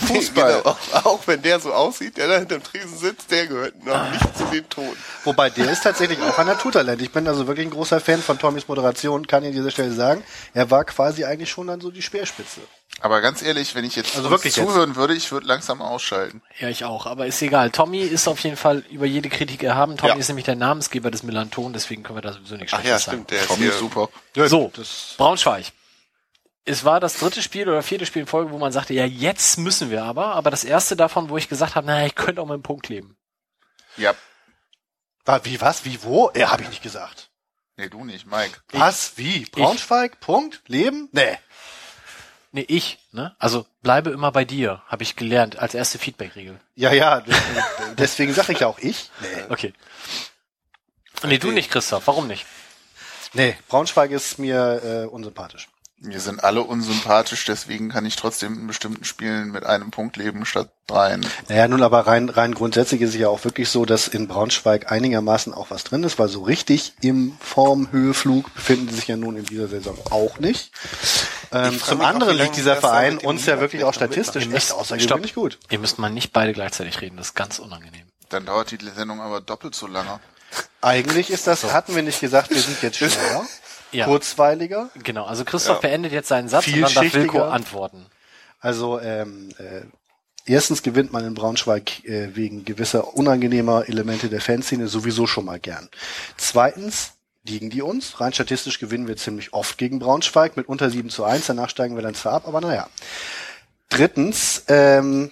Fußball. Genau, auch, auch wenn der so aussieht, der da hinterm Tresen sitzt, der gehört noch nicht zu den Toten. Wobei der ist tatsächlich auch ein Naturtalent. Ich bin also wirklich ein großer Fan von Tommys Moderation, kann ich an dieser Stelle sagen. Er war quasi eigentlich schon dann so die Speerspitze. Aber ganz ehrlich, wenn ich jetzt Also wirklich jetzt. zuhören würde, ich würde langsam ausschalten. ja, ich auch. Aber ist egal. Tommy ist auf jeden Fall über jede Kritik erhaben. Tommy Ja. ist nämlich der Namensgeber des Melanton, deswegen können wir da sowieso nichts Ach ja, sagen. stimmt, der ist Tommy hier. ist super. So, Das- Braunschweig. Es war das dritte Spiel oder vierte Spiel in Folge, wo man sagte, ja, jetzt müssen wir aber. Aber das erste davon, wo ich gesagt habe, naja, ich könnte auch mit einem Punkt leben. Ja. War, wie, was, wie, wo? Ja, habe ich nicht gesagt. Nee, du nicht, Mike. Was, wie? Braunschweig? Punkt? Leben? Nee. Nee, ich, ne? Also bleibe immer bei dir, habe ich gelernt, als erste Feedback-Regel. Ja, ja, deswegen sage ich ja auch ich. Nee. Okay. Nee, du nicht, Christoph. Warum nicht? Nee, Braunschweig ist mir äh, unsympathisch. Wir sind alle unsympathisch, deswegen kann ich trotzdem in bestimmten Spielen mit einem Punkt leben statt dreien. Naja, nun aber rein, rein grundsätzlich ist es ja auch wirklich so, dass in Braunschweig einigermaßen auch was drin ist, weil so richtig im Formhöheflug befinden sie sich ja nun in dieser Saison auch nicht. Ähm, zum anderen liegt dieser Verein uns ja wirklich auch statistisch mitmacht. echt außergewöhnlich gut. Ihr müsst mal nicht beide gleichzeitig reden, das ist ganz unangenehm. Dann dauert die Sendung aber doppelt so lange. Eigentlich ist das, hatten wir nicht gesagt, wir sind jetzt schneller, Ja. kurzweiliger. Genau, also Christoph Ja. beendet jetzt seinen Satz und dann darf. Wilko antworten. Also ähm, äh, erstens gewinnt man in Braunschweig äh, wegen gewisser unangenehmer Elemente der Fanszene sowieso schon mal gern. Zweitens liegen die uns. Rein statistisch gewinnen wir ziemlich oft gegen Braunschweig mit unter 7 zu 1. Danach steigen wir dann zwar ab, aber naja. Drittens ähm,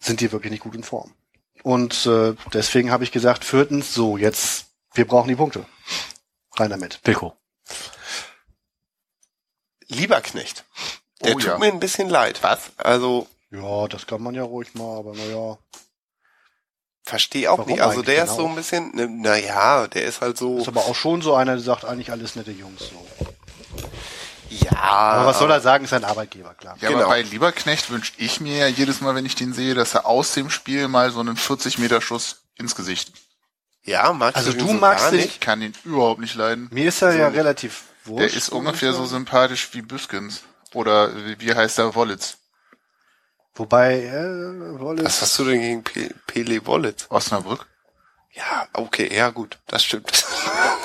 sind die wirklich nicht gut in Form. Und äh, deswegen habe ich gesagt, viertens, so, jetzt, wir brauchen die Punkte. Rein damit. Wilko. Lieberknecht. Der Oh tut ja. mir ein bisschen leid. Was? Also, Ja, das kann man ja ruhig mal, aber naja. Verstehe auch Warum nicht. Also der ist genau? so ein bisschen, ne, naja, der ist halt so. Ist aber auch schon so einer, der sagt eigentlich alles nette Jungs. So. Ja. Aber was soll er sagen, ist ein Arbeitgeber, klar. Ja, Genau. aber bei Lieberknecht wünsche ich mir ja jedes Mal, wenn ich den sehe, dass er aus dem Spiel mal so einen 40-Meter-Schuss ins Gesicht. Ja, magst Also du, so magst gar den- Ich kann ihn überhaupt nicht leiden. Mir ist er So ja nicht. relativ Der wurscht. ist ungefähr so sympathisch wie Büskens. Oder wie- wie heißt der Wollitz? Wobei, äh, Wolle Was hast du denn gegen Pe Pele Wallet? Osnabrück? Ja, okay, ja gut, das stimmt.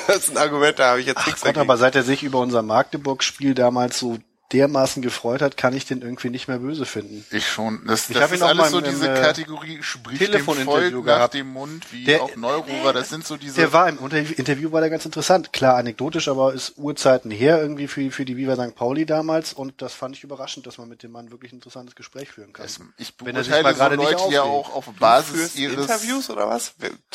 Das ist ein Argument, da habe ich jetzt Ach nichts Gott, dagegen. aber seit er sich über unser Magdeburg-Spiel damals so dermaßen gefreut hat, kann ich den irgendwie nicht mehr böse finden. Ich schon. Das, Ich das ist auch alles mal so diese äh, Kategorie, spricht dem Volk nach gehabt. dem Mund, wie Der- auch Neururer. Das sind so diese... Der war im Interview war der ganz interessant. Klar, anekdotisch, aber ist Urzeiten her irgendwie für, für die Viva St. Pauli damals und das fand ich überraschend, dass man mit dem Mann wirklich ein interessantes Gespräch führen kann. Es- ich beurteile so nicht Leute ja auch auf Basis ihres... Interviews oder was?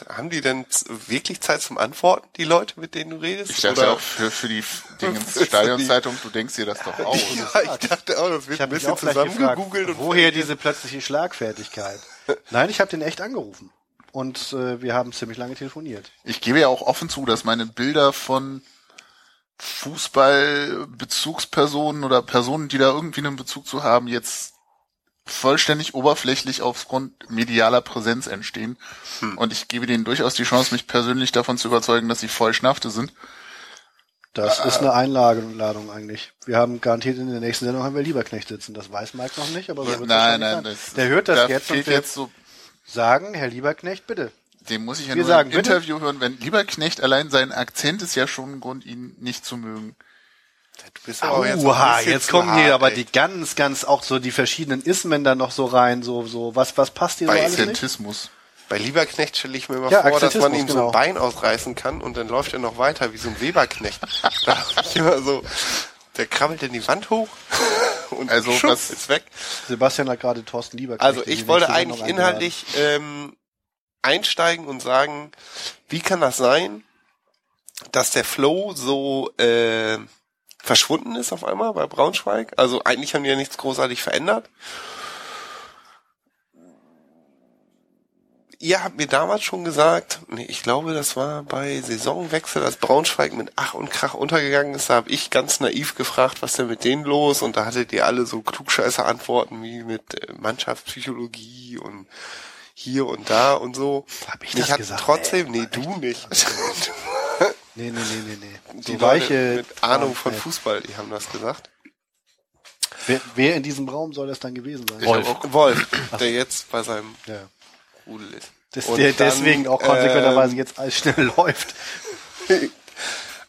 Haben die denn wirklich Zeit zum Antworten, die Leute, mit denen du redest? Ich dachte oder? auch für, für die Stadionzeitung, du denkst dir das doch aus. Ja, ich dachte auch, das wird ein bisschen gefragt, zusammengegoogelt und woher diese plötzliche Schlagfertigkeit? Nein, ich habe den echt angerufen und äh, wir haben ziemlich lange telefoniert. Ich gebe ja auch offen zu, dass meine Bilder von Fußballbezugspersonen oder Personen, die da irgendwie einen Bezug zu haben, jetzt vollständig oberflächlich aufgrund medialer Präsenz entstehen. Und ich gebe denen durchaus die Chance, mich persönlich davon zu überzeugen, dass sie voll Schnafte sind. Das ist eine Einladung eigentlich. Wir haben garantiert in der nächsten Sendung haben wir Lieberknecht sitzen. Das weiß Mike noch nicht, aber so wird's Nein, nein, das, Der hört das da jetzt und wird jetzt so, sagen, Herr Lieberknecht, bitte. dem muss ich ja Wir nur sagen, im bitte. Interview hören, wenn Lieberknecht allein sein Akzent ist ja schon ein Grund, ihn nicht zu mögen. Du bist aber auch jetzt bisschen jetzt kommen hart, hier aber ey. die ganz, ganz auch so die verschiedenen Ismen dann noch so rein, so, so, was, was passt dir so alles nicht? Bei Lieberknecht stelle ich mir immer Ja, vor, dass man ihm so genau. ein Bein ausreißen kann und dann läuft er noch weiter wie so ein Weberknecht. da hab ich immer so, der krabbelt in die Wand hoch und Also, schub, was- ist weg. Sebastian hat gerade Thorsten Lieberknecht. Also ich wollte eigentlich inhaltlich ähm, einsteigen und sagen, wie kann das sein, dass der Flow so äh, verschwunden ist auf einmal bei Braunschweig? Also eigentlich haben die ja nichts großartig verändert. Ihr habt mir damals schon gesagt, nee, ich glaube, das war bei Saisonwechsel, als Braunschweig mit Ach und Krach untergegangen ist, da habe ich ganz naiv gefragt, was denn mit denen los? Und da hattet ihr alle so klugscheiße Antworten wie mit äh, Mannschaftspsychologie und hier und da und so. Hab ich Mich das gesagt? trotzdem, nee, du nicht. Nee, nee, nee, nee, nee. Die weiche. mit Ahnung von. Fußball, die haben das gesagt. Wer, wer in diesem Raum soll das dann gewesen sein? Wolf. Wolf, der jetzt bei seinem Ja. Rudel ist. Das, Und der dann, deswegen auch konsequenterweise ähm, jetzt alles schnell läuft.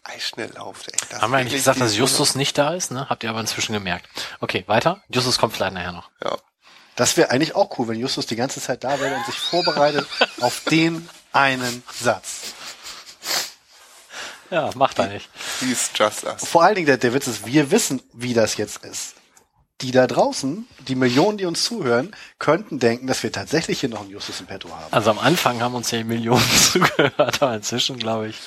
Eisschnell läuft, echt. Das Haben wir eigentlich gesagt, dass Justus nicht da ist? Ne? Habt ihr aber inzwischen gemerkt. Okay, weiter. Justus kommt vielleicht nachher noch. Ja. Das wäre eigentlich auch cool, wenn Justus die ganze Zeit da wäre und sich vorbereitet auf den einen Satz. Ja, macht er nicht. He's just us. Vor allen Dingen, der, der Witz ist, wir wissen, wie das jetzt ist. Die da draußen, die Millionen, die uns zuhören, könnten denken, dass wir tatsächlich hier noch einen Justus im Petto haben. Also am Anfang haben uns ja Millionen zugehört, aber inzwischen glaube ich.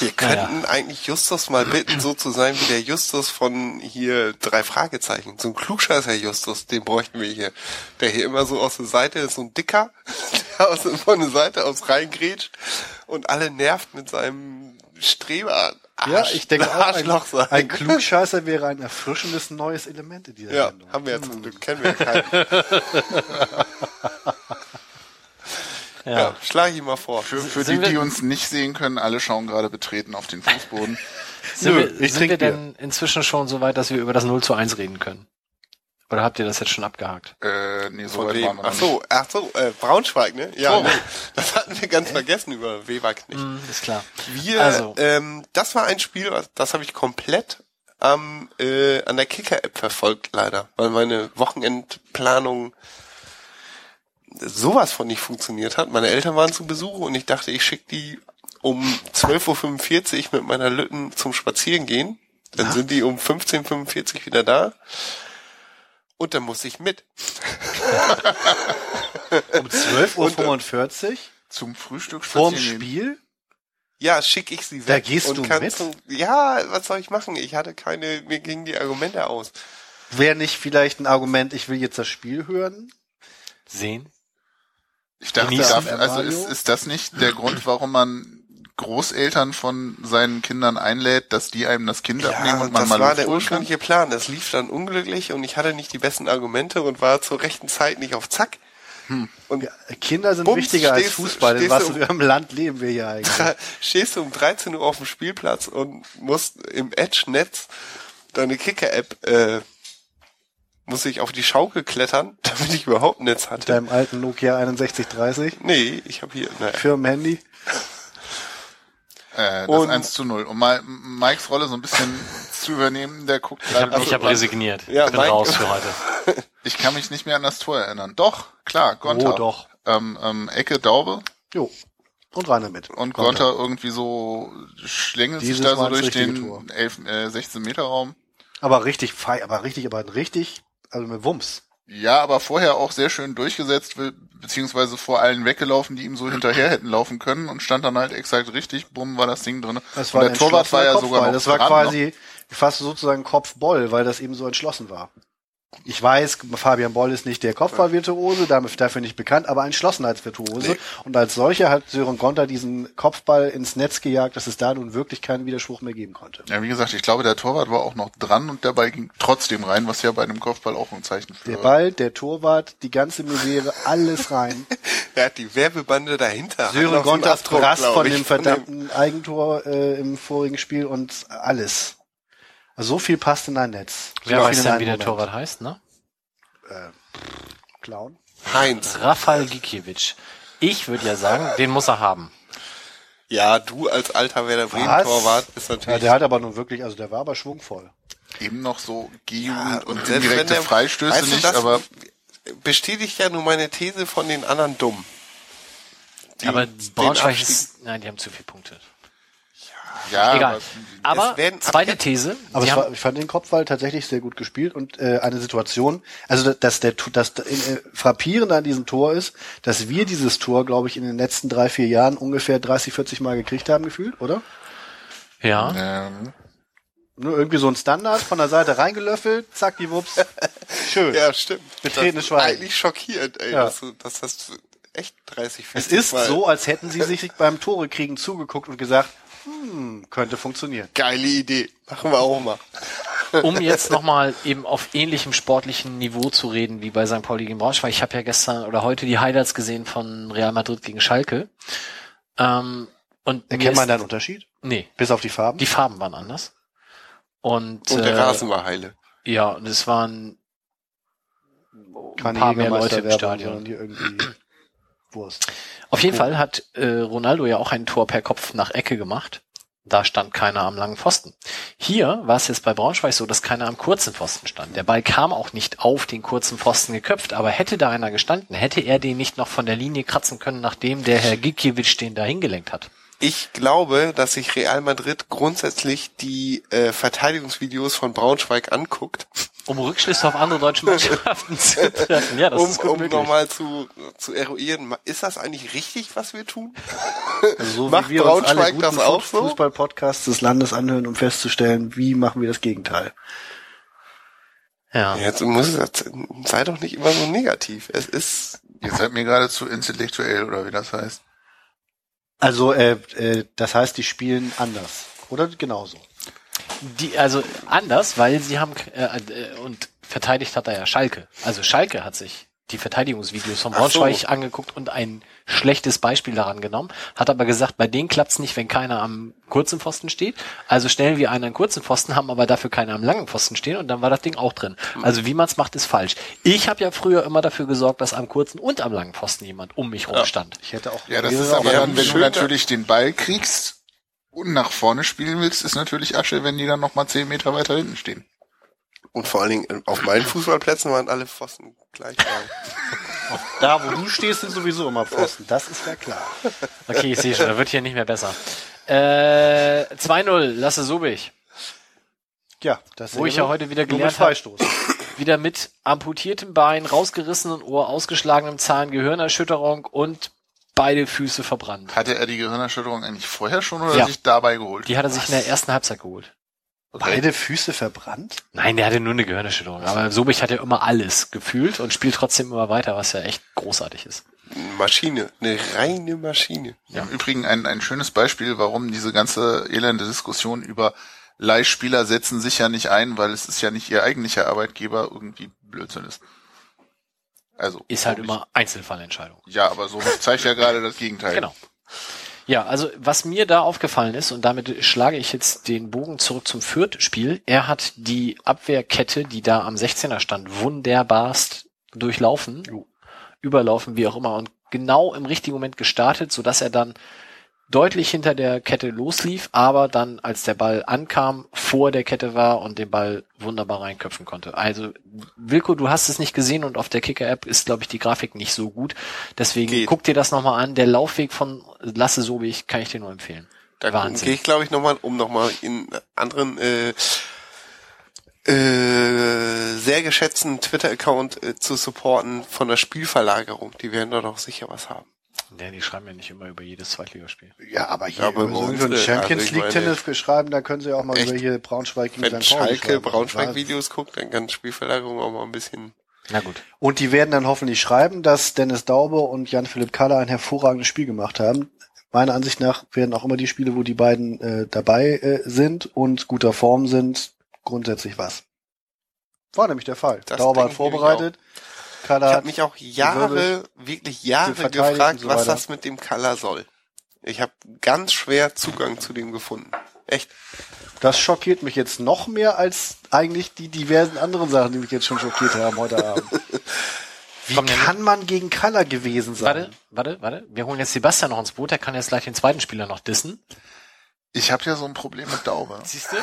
Wir könnten eigentlich Justus mal bitten, so zu sein wie der Justus von hier drei Fragezeichen. So ein klugscheißer Justus, den bräuchten wir hier. Der hier immer so aus der Seite ist, so ein Dicker, der aus, von der Seite aus reingrätscht und alle nervt mit seinem Streber. Ja, ich denke auch, ein, ein Klugscheißer wäre ein erfrischendes neues Element in dieser Ja, Sendung. haben wir ja zum Glück, kennen wir ja keinen. Ja. Ja, schlage ich mal vor. Für, für Sind die, die uns nicht sehen können, alle schauen gerade betreten auf den Fußboden. Sind, Nö, wir, ich sind wir denn inzwischen schon so weit, dass wir über das 0 zu 1 reden können? Oder habt ihr das jetzt schon abgehakt? Äh, nee, so Von weit wem? waren wir Ach so, ach so, äh, Braunschweig, ne? Ja, Oh. nee, das hatten wir ganz vergessen über Weberknecht. Hm, ist klar. Wir, Also. ähm, das war ein Spiel, was- das habe ich komplett am äh, an der Kicker-App verfolgt, leider, weil meine Wochenendplanung sowas von nicht funktioniert hat. Meine Eltern waren zu Besuch und ich dachte, ich schicke die um 12.45 Uhr mit meiner Lütten zum Spazierengehen. Dann sind die um 15.45 Uhr wieder da. Und dann muss ich mit. Um 12.45 Uhr Zum Frühstück vorm. Spiel? Ja, schicke ich sie weg. Da gehst und du kann mit? Zum, ja, was soll ich machen? Ich hatte keine, mir gingen die Argumente aus. Wäre nicht vielleicht ein Argument, ich will jetzt das Spiel hören? Sehen? Ich dachte, darf, also ist, ist das nicht der Grund, warum man Großeltern von seinen Kindern einlädt, dass die einem das Kind abnehmen und man das mal war Luft der ursprüngliche Plan. Das lief dann unglücklich und ich hatte nicht die besten Argumente und war zur rechten Zeit nicht auf Zack. Und Kinder sind Bums, wichtiger als stehst du- Fußball. In was für einem Land leben wir hier eigentlich? stehst du um 13 Uhr auf dem Spielplatz und musst im Edge-Netz deine Kicker-App, äh, muss ich auf die Schaukel klettern, damit ich überhaupt ein Netz hatte. Deinem alten Nokia 6130 Nee, ich habe hier, naja. Firmenhandy. Äh, das Und- 1 zu 0. Um mal Mikes Rolle so ein bisschen zu übernehmen, der guckt Ich habe gerade. ich hab resigniert. Ja, ich bin mein- raus für heute. Ich kann mich nicht mehr an das Tor erinnern. Doch, klar, Gonter. Oh, doch. Ähm, ähm, Ecke Daube Jo. Und rein damit. und Gonter irgendwie so schlängelt sich Dieses da so durch den Tor. 11, äh, 16 Meter Raum. Aber richtig fei, aber richtig, aber richtig, also mit Wumms. Ja, aber vorher auch sehr schön durchgesetzt, be- beziehungsweise vor allen weggelaufen, die ihm so hinterher hätten laufen können und stand dann halt exakt richtig, bumm, war das Ding drin. Das und war der Torwart war ja sogar noch Das war dran quasi fast sozusagen Kopfboll, weil das eben so entschlossen war. Ich weiß, Fabian Boll ist nicht der Kopfballvirtuose, dafür nicht bekannt, aber ein Geschlossenheitsvirtuose. Und als solcher hat Sören Gonter diesen Kopfball ins Netz gejagt, dass es da nun wirklich keinen Widerspruch mehr geben konnte. Ja, wie gesagt, ich glaube, der Torwart war auch noch dran und der Ball ging trotzdem rein, was ja bei einem Kopfball auch ein Zeichen für Der Ball, der Torwart, die ganze Misere, alles rein. Er hat die Werbebande dahinter. Sören einen Gonter Abdruck, Rast glaub von dem verdammten Eigentor äh, im vorigen Spiel und alles. So viel passt in ein Netz. So Wer weiß denn, wie der Moment. Torwart heißt, ne? Clown. Heinz. Rafal Gikiewicz. Ich würde ja sagen, den muss er haben. Ja, du als alter Werder Bremen? Torwart bist Ja, natürlich. der hat aber nun wirklich, also der war aber schwungvoll. eben noch so Gehjugend Ja, und selbst wenn indirekte der- Freistöße weißt du, nicht, das aber bestätigt ja nur meine These von den anderen dumm. Die aber Braunschweig ist, nein, die haben zu viele Punkte. Ja, Egal. aber Aber werden zweite These. Aber war, ich fand den Kopfball tatsächlich sehr gut gespielt und äh, eine Situation, also dass der das äh, frappierende an diesem Tor ist, dass wir dieses Tor, glaube ich, in den letzten drei vier Jahren ungefähr 30, 40 Mal gekriegt haben gefühlt, oder? ja. ähm, Nur irgendwie so ein Standard von der Seite reingelöffelt, zack die Wups, schön. Ja, stimmt. Betretenes das ist Schweigen. eigentlich schockierend, ey, Ja. dass, du, dass das echt 30, 40 Es ist Mal so, als hätten sie sich beim Tore kriegen zugeguckt und gesagt, hm, könnte funktionieren. geile Idee. Machen wir auch mal. um jetzt nochmal eben auf ähnlichem sportlichen Niveau zu reden wie bei St. Pauli gegen Braunschweig. Ich habe ja gestern oder heute die Highlights gesehen von Real Madrid gegen Schalke. Ähm, und Erkennt man da einen Unterschied? Nee, Bis auf die Farben? die Farben waren anders. Und, Und der äh, Rasen war heile. Ja, und es waren Keine ein paar mehr Leute im Stadion. irgendwie Wurst. Auf jeden Fall hat äh, Ronaldo ja auch ein Tor per Kopf nach Ecke gemacht. Da stand keiner am langen Pfosten. Hier war es jetzt bei Braunschweig so, dass keiner am kurzen Pfosten stand. Der Ball kam auch nicht auf den kurzen Pfosten geköpft, aber hätte da einer gestanden, hätte er den nicht noch von der Linie kratzen können, nachdem der Herr Gikiewicz den da hingelenkt hat. Ich glaube, dass sich Real Madrid grundsätzlich die äh, Verteidigungsvideos von Braunschweig anguckt, Um Rückschlüsse auf andere deutsche Mannschaften zu treffen. Ja, das um, ist gut um nochmal zu, zu eruieren, ist das eigentlich richtig, was wir tun? Also so Macht wie wir uns alle Braunschweig guten das auch so? Fußball-Podcasts des Landes anhören, um festzustellen, wie machen wir das Gegenteil. Ja. Jetzt muss es, sei doch nicht immer so negativ. Es ist, ihr seid mir gerade zu intellektuell oder wie das heißt. Also, äh, äh, das heißt, die spielen anders. Oder genauso. Die, also anders, weil sie haben äh, äh, und verteidigt hat er ja Schalke. Also Schalke hat sich die Verteidigungsvideos von Ach so. Braunschweig angeguckt und ein schlechtes Beispiel daran genommen, hat aber gesagt, bei denen klappt's nicht, wenn keiner am kurzen Pfosten steht. Also stellen wir einen an kurzen Pfosten, haben aber dafür keiner am langen Pfosten stehen und dann war das Ding auch drin. Also wie man's macht, ist falsch. Ich habe ja früher immer dafür gesorgt, dass am kurzen und am langen Pfosten jemand um mich rum stand. Ich hätte auch Ja, das ist aber Ja, dann, wenn du natürlich den Ball kriegst und nach vorne spielen willst, ist natürlich Asche, wenn die dann nochmal zehn Meter weiter hinten stehen. und vor allen Dingen äh, auf meinen Fußballplätzen waren alle Pfosten gleich lang. da, wo du stehst, sind sowieso immer Pfosten. Das ist ja klar. Okay, ich sehe schon, da wird hier nicht mehr besser. Äh, 2-0, Lasse Sobich. Ja, das Wo ich ja heute wieder gelernt habe, Freistoß. wieder mit amputiertem Bein, rausgerissenen Ohr, ausgeschlagenem Zahn, Gehirnerschütterung und beide Füße verbrannt. Hatte er die Gehirnerschütterung eigentlich vorher schon oder Ja. sich dabei geholt? Die hat er sich in der ersten Halbzeit geholt. Beide Füße verbrannt? Nein, der hatte nur eine Gehirnerschütterung. Aber Sobich hat ja immer alles gefühlt und spielt trotzdem immer weiter, was ja echt großartig ist. Maschine, eine reine Maschine. Im Übrigen ein, ein schönes Beispiel, warum diese ganze elende Diskussion über Leihspieler setzen sich ja nicht ein, weil es ist ja nicht ihr eigentlicher Arbeitgeber irgendwie Blödsinn ist. Also Ist halt immer Einzelfallentscheidung. Ja, aber so zeigt ja gerade das Gegenteil. Genau. Ja, also was mir da aufgefallen ist, und damit schlage ich jetzt den Bogen zurück zum Fürth-Spiel, er hat die Abwehrkette, die da am 16er stand, wunderbarst durchlaufen, überlaufen, wie auch immer, und genau im richtigen Moment gestartet, sodass er dann deutlich hinter der Kette loslief, aber dann, als der Ball ankam, vor der Kette war und den Ball wunderbar reinköpfen konnte. Also, Wilko, du hast es nicht gesehen und auf der Kicker-App ist, glaube ich, die Grafik nicht so gut. Deswegen Geht. guck dir das nochmal an. Der Laufweg von Lasse Sobich kann ich dir nur empfehlen. Da Wahnsinn. gehe ich, glaube ich, nochmal, um nochmal in anderen äh, äh, sehr geschätzten Twitter-Account äh, zu supporten von der Spielverlagerung. Die werden da doch sicher was haben. Ja, die schreiben ja nicht immer über jedes Zweitligaspiel. Ja, aber hier Ja, aber über so ein äh, Champions also League meine- Tennis schreiben, da können sie ja auch mal Echt? über hier Braunschweig gegen Wenn Schalke. Braunschweig-Videos guckt, dann kann Spielverlagerung auch mal ein bisschen. Na gut. Und die werden dann hoffentlich schreiben, dass Dennis Daube und Jan-Philipp Kaller ein hervorragendes Spiel gemacht haben. Meiner Ansicht nach werden auch immer die Spiele, wo die beiden äh, dabei äh, sind und guter Form sind, grundsätzlich was. War nämlich der Fall. Das Daube hat vorbereitet. Kaller Ich hat habe mich auch Jahre, gewirbelt, wirklich Jahre gefragt, so was das mit dem Color soll. Ich habe ganz schwer Zugang zu dem gefunden. Echt. Das schockiert mich jetzt noch mehr als eigentlich die diversen anderen Sachen, die mich jetzt schon schockiert haben heute Abend. Wie Komm, kann man gegen Kaller gewesen sein? Warte, warte, warte. Wir holen jetzt Sebastian noch ins Boot, der kann jetzt gleich den zweiten Spieler noch dissen. Ich habe ja so ein Problem mit Daube. Siehst du?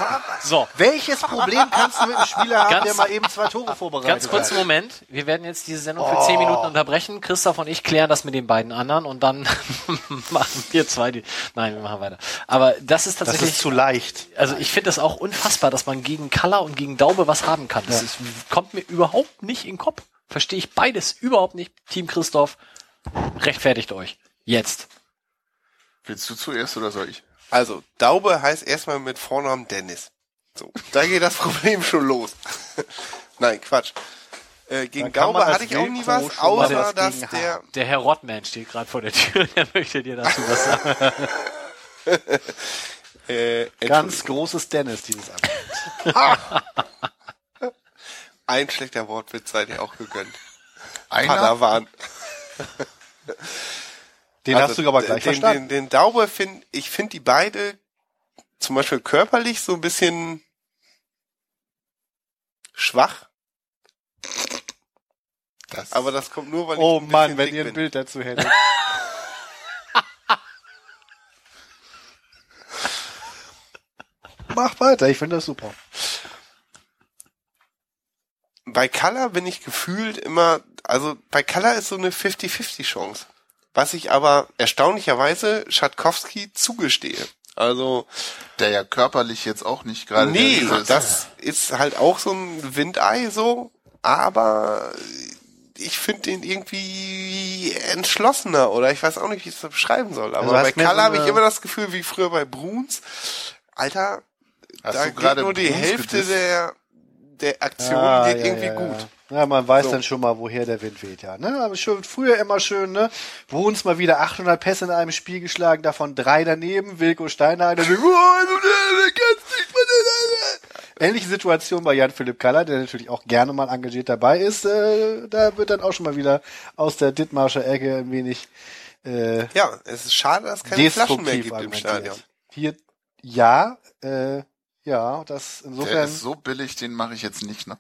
So, Welches Problem kannst du mit einem Spieler haben, Ganz- der mal eben zwei Tore vorbereitet ganz kurzen hat? Moment. Wir werden jetzt diese Sendung für zehn Minuten unterbrechen. Christoph und ich klären das mit den beiden anderen und dann machen wir zwei die. Nein, wir machen weiter. Aber das ist Das tatsächlich. ist zu leicht. also ich finde das auch unfassbar, dass man gegen Kaller und gegen Daube was haben kann. Das ist, kommt mir überhaupt nicht in den Kopf. Verstehe ich beides überhaupt nicht. Team Christoph, rechtfertigt euch. Jetzt. Willst du zuerst oder soll ich? Also, Daube heißt erstmal mit Vornamen Dennis. So, da geht das Problem schon los. Nein, Quatsch. Äh, gegen Daube hatte ich auch nie was, außer dass gegen der, Der Herr Rottman steht gerade vor der Tür, der möchte dir dazu was sagen. äh, Ganz großes Dennis, dieses Argument. ein schlechter Wortwitz seid ihr auch gegönnt. Einer? Padawan. Den Also, hast du aber gleich den, verstanden. Den, den Daube finde ich finde die beide zum Beispiel körperlich so ein bisschen schwach, Das, aber das kommt nur, weil ich oh ein bisschen Mann, wenn ihr ein bin. Bild dazu hättet. Mach weiter, ich finde das super. Bei Color bin ich gefühlt immer, also bei Color ist so eine 50-50 Chance. Was ich aber erstaunlicherweise Schatkowski zugestehe. Also, der ja körperlich jetzt auch nicht gerade nee, ist. das ist halt auch so ein Windei so, aber ich finde den irgendwie entschlossener oder ich weiß auch nicht, wie ich es beschreiben soll. Aber Also bei Color habe ich immer das Gefühl, wie früher bei Bruns, Alter, Hast da du geht nur die Bruns Hälfte gedisst? der, der Aktion Ah, geht ja, irgendwie ja, gut. Ja, man weiß So. dann schon mal, woher der Wind weht, ja. Ne? Aber schon, früher immer schön, ne? Bruns mal wieder 800 Pässe in einem Spiel geschlagen, davon drei daneben, Wilko der, der von der- Ähnliche Situation bei Jan-Philipp Kaller, der natürlich auch gerne mal engagiert dabei ist. Äh, da wird dann auch schon mal wieder aus der Dittmarscher Ecke ein wenig äh, Ja, es ist schade, dass es keine Flaschen mehr gibt im. Stadion. Hier, ja, äh, ja, das Der insofern. ist so billig, den mache ich jetzt nicht, ne?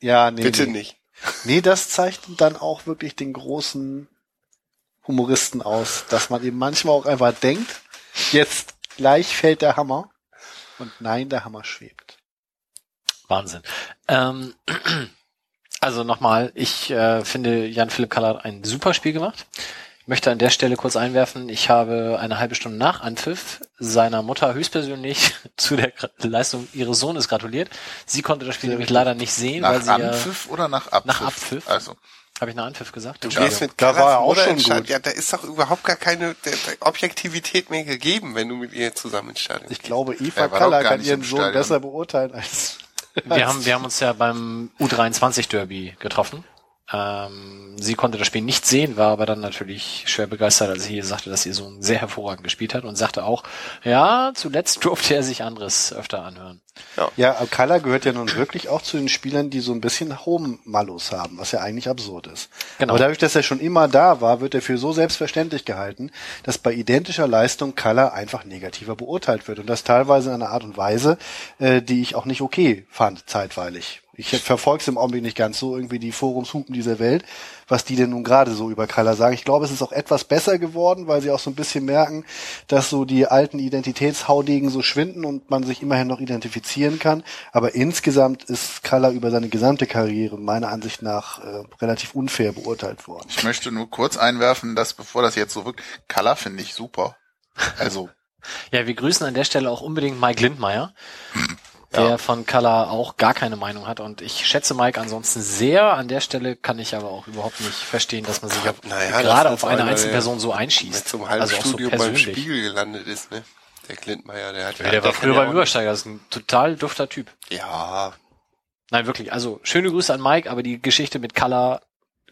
Ja, nee, Bitte nee. nicht. Nee, das zeichnet dann auch wirklich den großen Humoristen aus, dass man eben manchmal auch einfach denkt, jetzt gleich fällt der Hammer. Und nein, der Hammer schwebt. Wahnsinn. Ähm, also nochmal, ich äh, finde Jan-Philipp Kaller hat ein super Spiel gemacht. Ich möchte an der Stelle kurz einwerfen, ich habe eine halbe Stunde nach Anpfiff seiner Mutter höchstpersönlich zu der Leistung ihres Sohnes gratuliert. Sie konnte das Spiel nämlich leider nicht sehen, weil Nach sie ja, Anpfiff oder nach Abpfiff? Nach Abpfiff. Also, habe ich nach Anpfiff gesagt? Du Ja. gehst mit Da Callas war er auch schon ins Stadion. gut. Ja, da ist doch überhaupt gar keine der, der Objektivität mehr gegeben, wenn du mit ihr zusammen ins Stadion Ich gehst. glaube, Eva Er Kaller kann ihren im Sohn Stadion. besser beurteilen als. Wir haben, wir haben uns ja beim U23 Derby getroffen. Ähm, sie konnte das Spiel nicht sehen, war aber dann natürlich schwer begeistert, als sie sagte, dass ihr Sohn sehr hervorragend gespielt hat und sagte auch, ja, zuletzt durfte er sich anderes öfter anhören. Ja, aber Kaller gehört ja nun wirklich auch zu den Spielern, die so ein bisschen Home-Malus haben, was ja eigentlich absurd ist. Genau. Aber dadurch, dass er schon immer da war, wird er für so selbstverständlich gehalten, dass bei identischer Leistung Kaller einfach negativer beurteilt wird. Und das teilweise in einer Art und Weise, äh, die ich auch nicht okay fand, zeitweilig. Ich verfolge es im Augenblick nicht ganz so, irgendwie die Forumshupen dieser Welt, was die denn nun gerade so über Kaller sagen. Ich glaube, es ist auch etwas besser geworden, weil sie auch so ein bisschen merken, dass so die alten Identitätshaudegen so schwinden und man sich immerhin noch identifizieren kann. Aber insgesamt ist Kaller über seine gesamte Karriere meiner Ansicht nach äh, relativ unfair beurteilt worden. ich möchte nur kurz einwerfen, dass bevor das jetzt so wirkt, Color finde ich super. Also, Ja, wir grüßen an der Stelle auch unbedingt Mike Lindmeier. Der Ja. von Kalla auch gar keine Meinung hat. Und ich schätze Mike ansonsten sehr. An der Stelle kann ich aber auch überhaupt nicht verstehen, dass man sich auf, Naja, gerade auf eine einer, Einzelperson so einschießt. einem halben also auch so beim persönlich. Spiegel gelandet ist, ne? Der Klintmeier, der hat Ja, der war früher beim Übersteiger, das ist ein total dufter Typ. Ja, Nein, wirklich. Also schöne Grüße an Mike, aber die Geschichte mit Kalla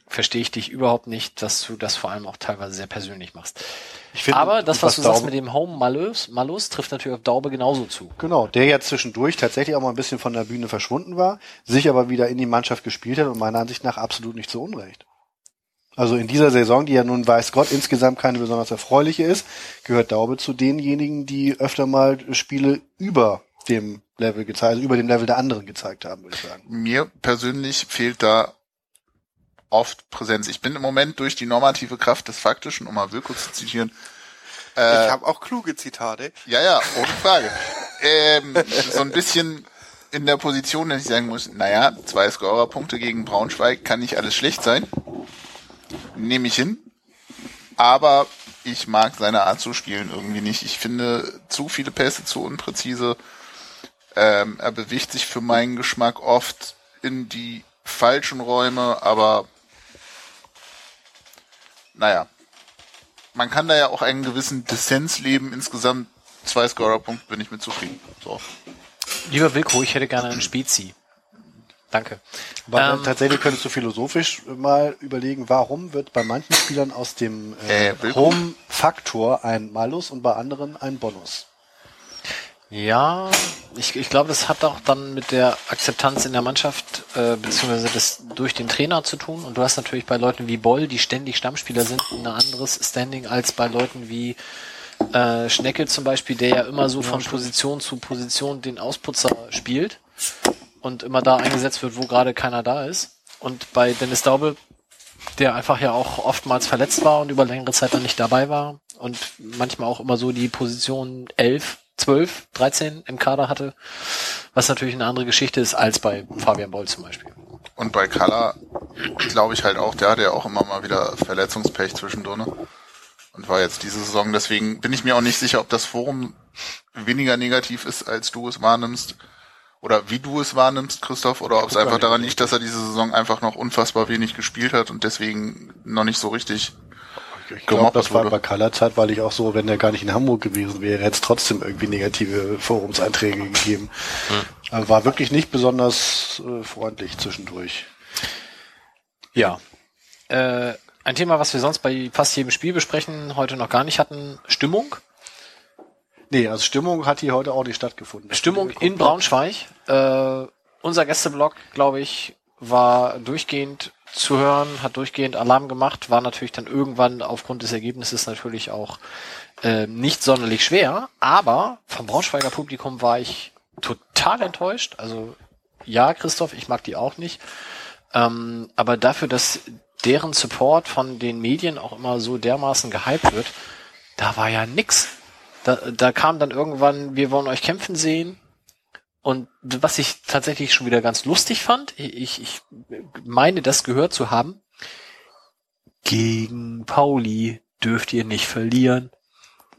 verstehe ich dich überhaupt nicht, dass du das vor allem auch teilweise sehr persönlich machst. Ich finde, aber das, was, du sagst Daube- mit dem Home Malus, Malus trifft natürlich auf Daube genauso zu. Genau, der ja zwischendurch tatsächlich auch mal ein bisschen von der Bühne verschwunden war, sich aber wieder in die Mannschaft gespielt hat und meiner Ansicht nach absolut nicht zu Unrecht. Also in dieser Saison, die ja nun weiß Gott insgesamt keine besonders erfreuliche ist, gehört Daube zu denjenigen, die öfter mal Spiele über dem Level gezeigt, also über dem Level der anderen gezeigt haben, würde ich sagen. Mir persönlich fehlt da oft Präsenz. Ich bin im Moment durch die normative Kraft des Faktischen, um mal Wilko zu zitieren, äh, ich habe auch kluge Zitate. Ja, ja, ohne Frage. ähm, so ein bisschen in der Position, dass ich sagen muss, naja, zwei Scorerpunkte gegen Braunschweig kann nicht alles schlecht sein. Nehme ich hin. Aber ich mag seine Art zu spielen irgendwie nicht. Ich finde zu viele Pässe zu unpräzise. Ähm, er bewegt sich für meinen Geschmack oft in die falschen Räume, aber naja, man kann da ja auch einen gewissen Dissens leben. Insgesamt zwei Scorerpunkte bin ich mit zufrieden. So. Lieber Wilko, ich hätte gerne einen Spezi. Danke. Aber Ähm, tatsächlich könntest du philosophisch mal überlegen, warum wird bei manchen Spielern aus dem äh, Äh? Home-Faktor ein Malus und bei anderen ein Bonus. Ja, ich, ich glaube, das hat auch dann mit der Akzeptanz in der Mannschaft äh, beziehungsweise das durch den Trainer zu tun. Und du hast natürlich bei Leuten wie Boll, die ständig Stammspieler sind, ein anderes Standing als bei Leuten wie äh, Schneckel zum Beispiel, der ja immer so von Position zu Position den Ausputzer spielt und immer da eingesetzt wird, wo gerade keiner da ist. Und bei Dennis Daube, der einfach ja auch oftmals verletzt war und über längere Zeit dann nicht dabei war und manchmal auch immer so die Position 11, 12, 13 im Kader hatte, was natürlich eine andere Geschichte ist als bei Fabian Boll zum Beispiel. Und bei Kalla glaube ich halt auch, der hatte ja auch immer mal wieder Verletzungspech zwischendrin. Und war jetzt diese Saison, deswegen bin ich mir auch nicht sicher, ob das Forum weniger negativ ist, als du es wahrnimmst. Oder wie du es wahrnimmst, Christoph, oder ob es einfach daran liegt, dass er diese Saison einfach noch unfassbar wenig gespielt hat und deswegen noch nicht so richtig Ich glaube, das war bei Kalla zeitweilig auch so, wenn der gar nicht in Hamburg gewesen wäre, hätte es trotzdem irgendwie negative Forumseinträge gegeben. Also war wirklich nicht besonders äh, freundlich zwischendurch. Ja. Äh, ein Thema, was wir sonst bei fast jedem Spiel besprechen, heute noch gar nicht hatten, Stimmung. Nee, also Stimmung hat hier heute auch nicht stattgefunden. Stimmung in Braunschweig. Äh, unser Gästeblock, glaube ich, war durchgehend zu hören, hat durchgehend Alarm gemacht, war natürlich dann irgendwann aufgrund des Ergebnisses natürlich auch äh, nicht sonderlich schwer, aber vom Braunschweiger Publikum war ich total enttäuscht. Also ja, Christoph, ich mag die auch nicht. Ähm, aber dafür, dass deren Support von den Medien auch immer so dermaßen gehypt wird, da war ja nix. Da, da kam dann irgendwann, wir wollen euch kämpfen sehen. Und was ich tatsächlich schon wieder ganz lustig fand, ich, ich meine, das gehört zu haben, gegen Pauli dürft ihr nicht verlieren.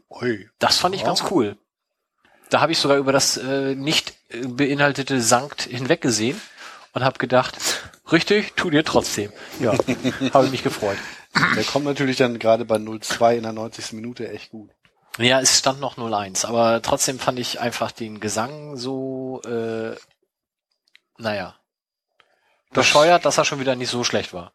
Ui. Das fand ich ganz cool. Da habe ich sogar über das äh, nicht äh, beinhaltete Sankt hinweggesehen und habe gedacht, richtig, tut ihr trotzdem. Ja, habe ich mich gefreut. Der kommt natürlich dann gerade bei 0-2 in der 90. Minute echt gut. Ja, es stand noch 0-1, aber trotzdem fand ich einfach den Gesang so, äh, naja, bescheuert, dass er schon wieder nicht so schlecht war.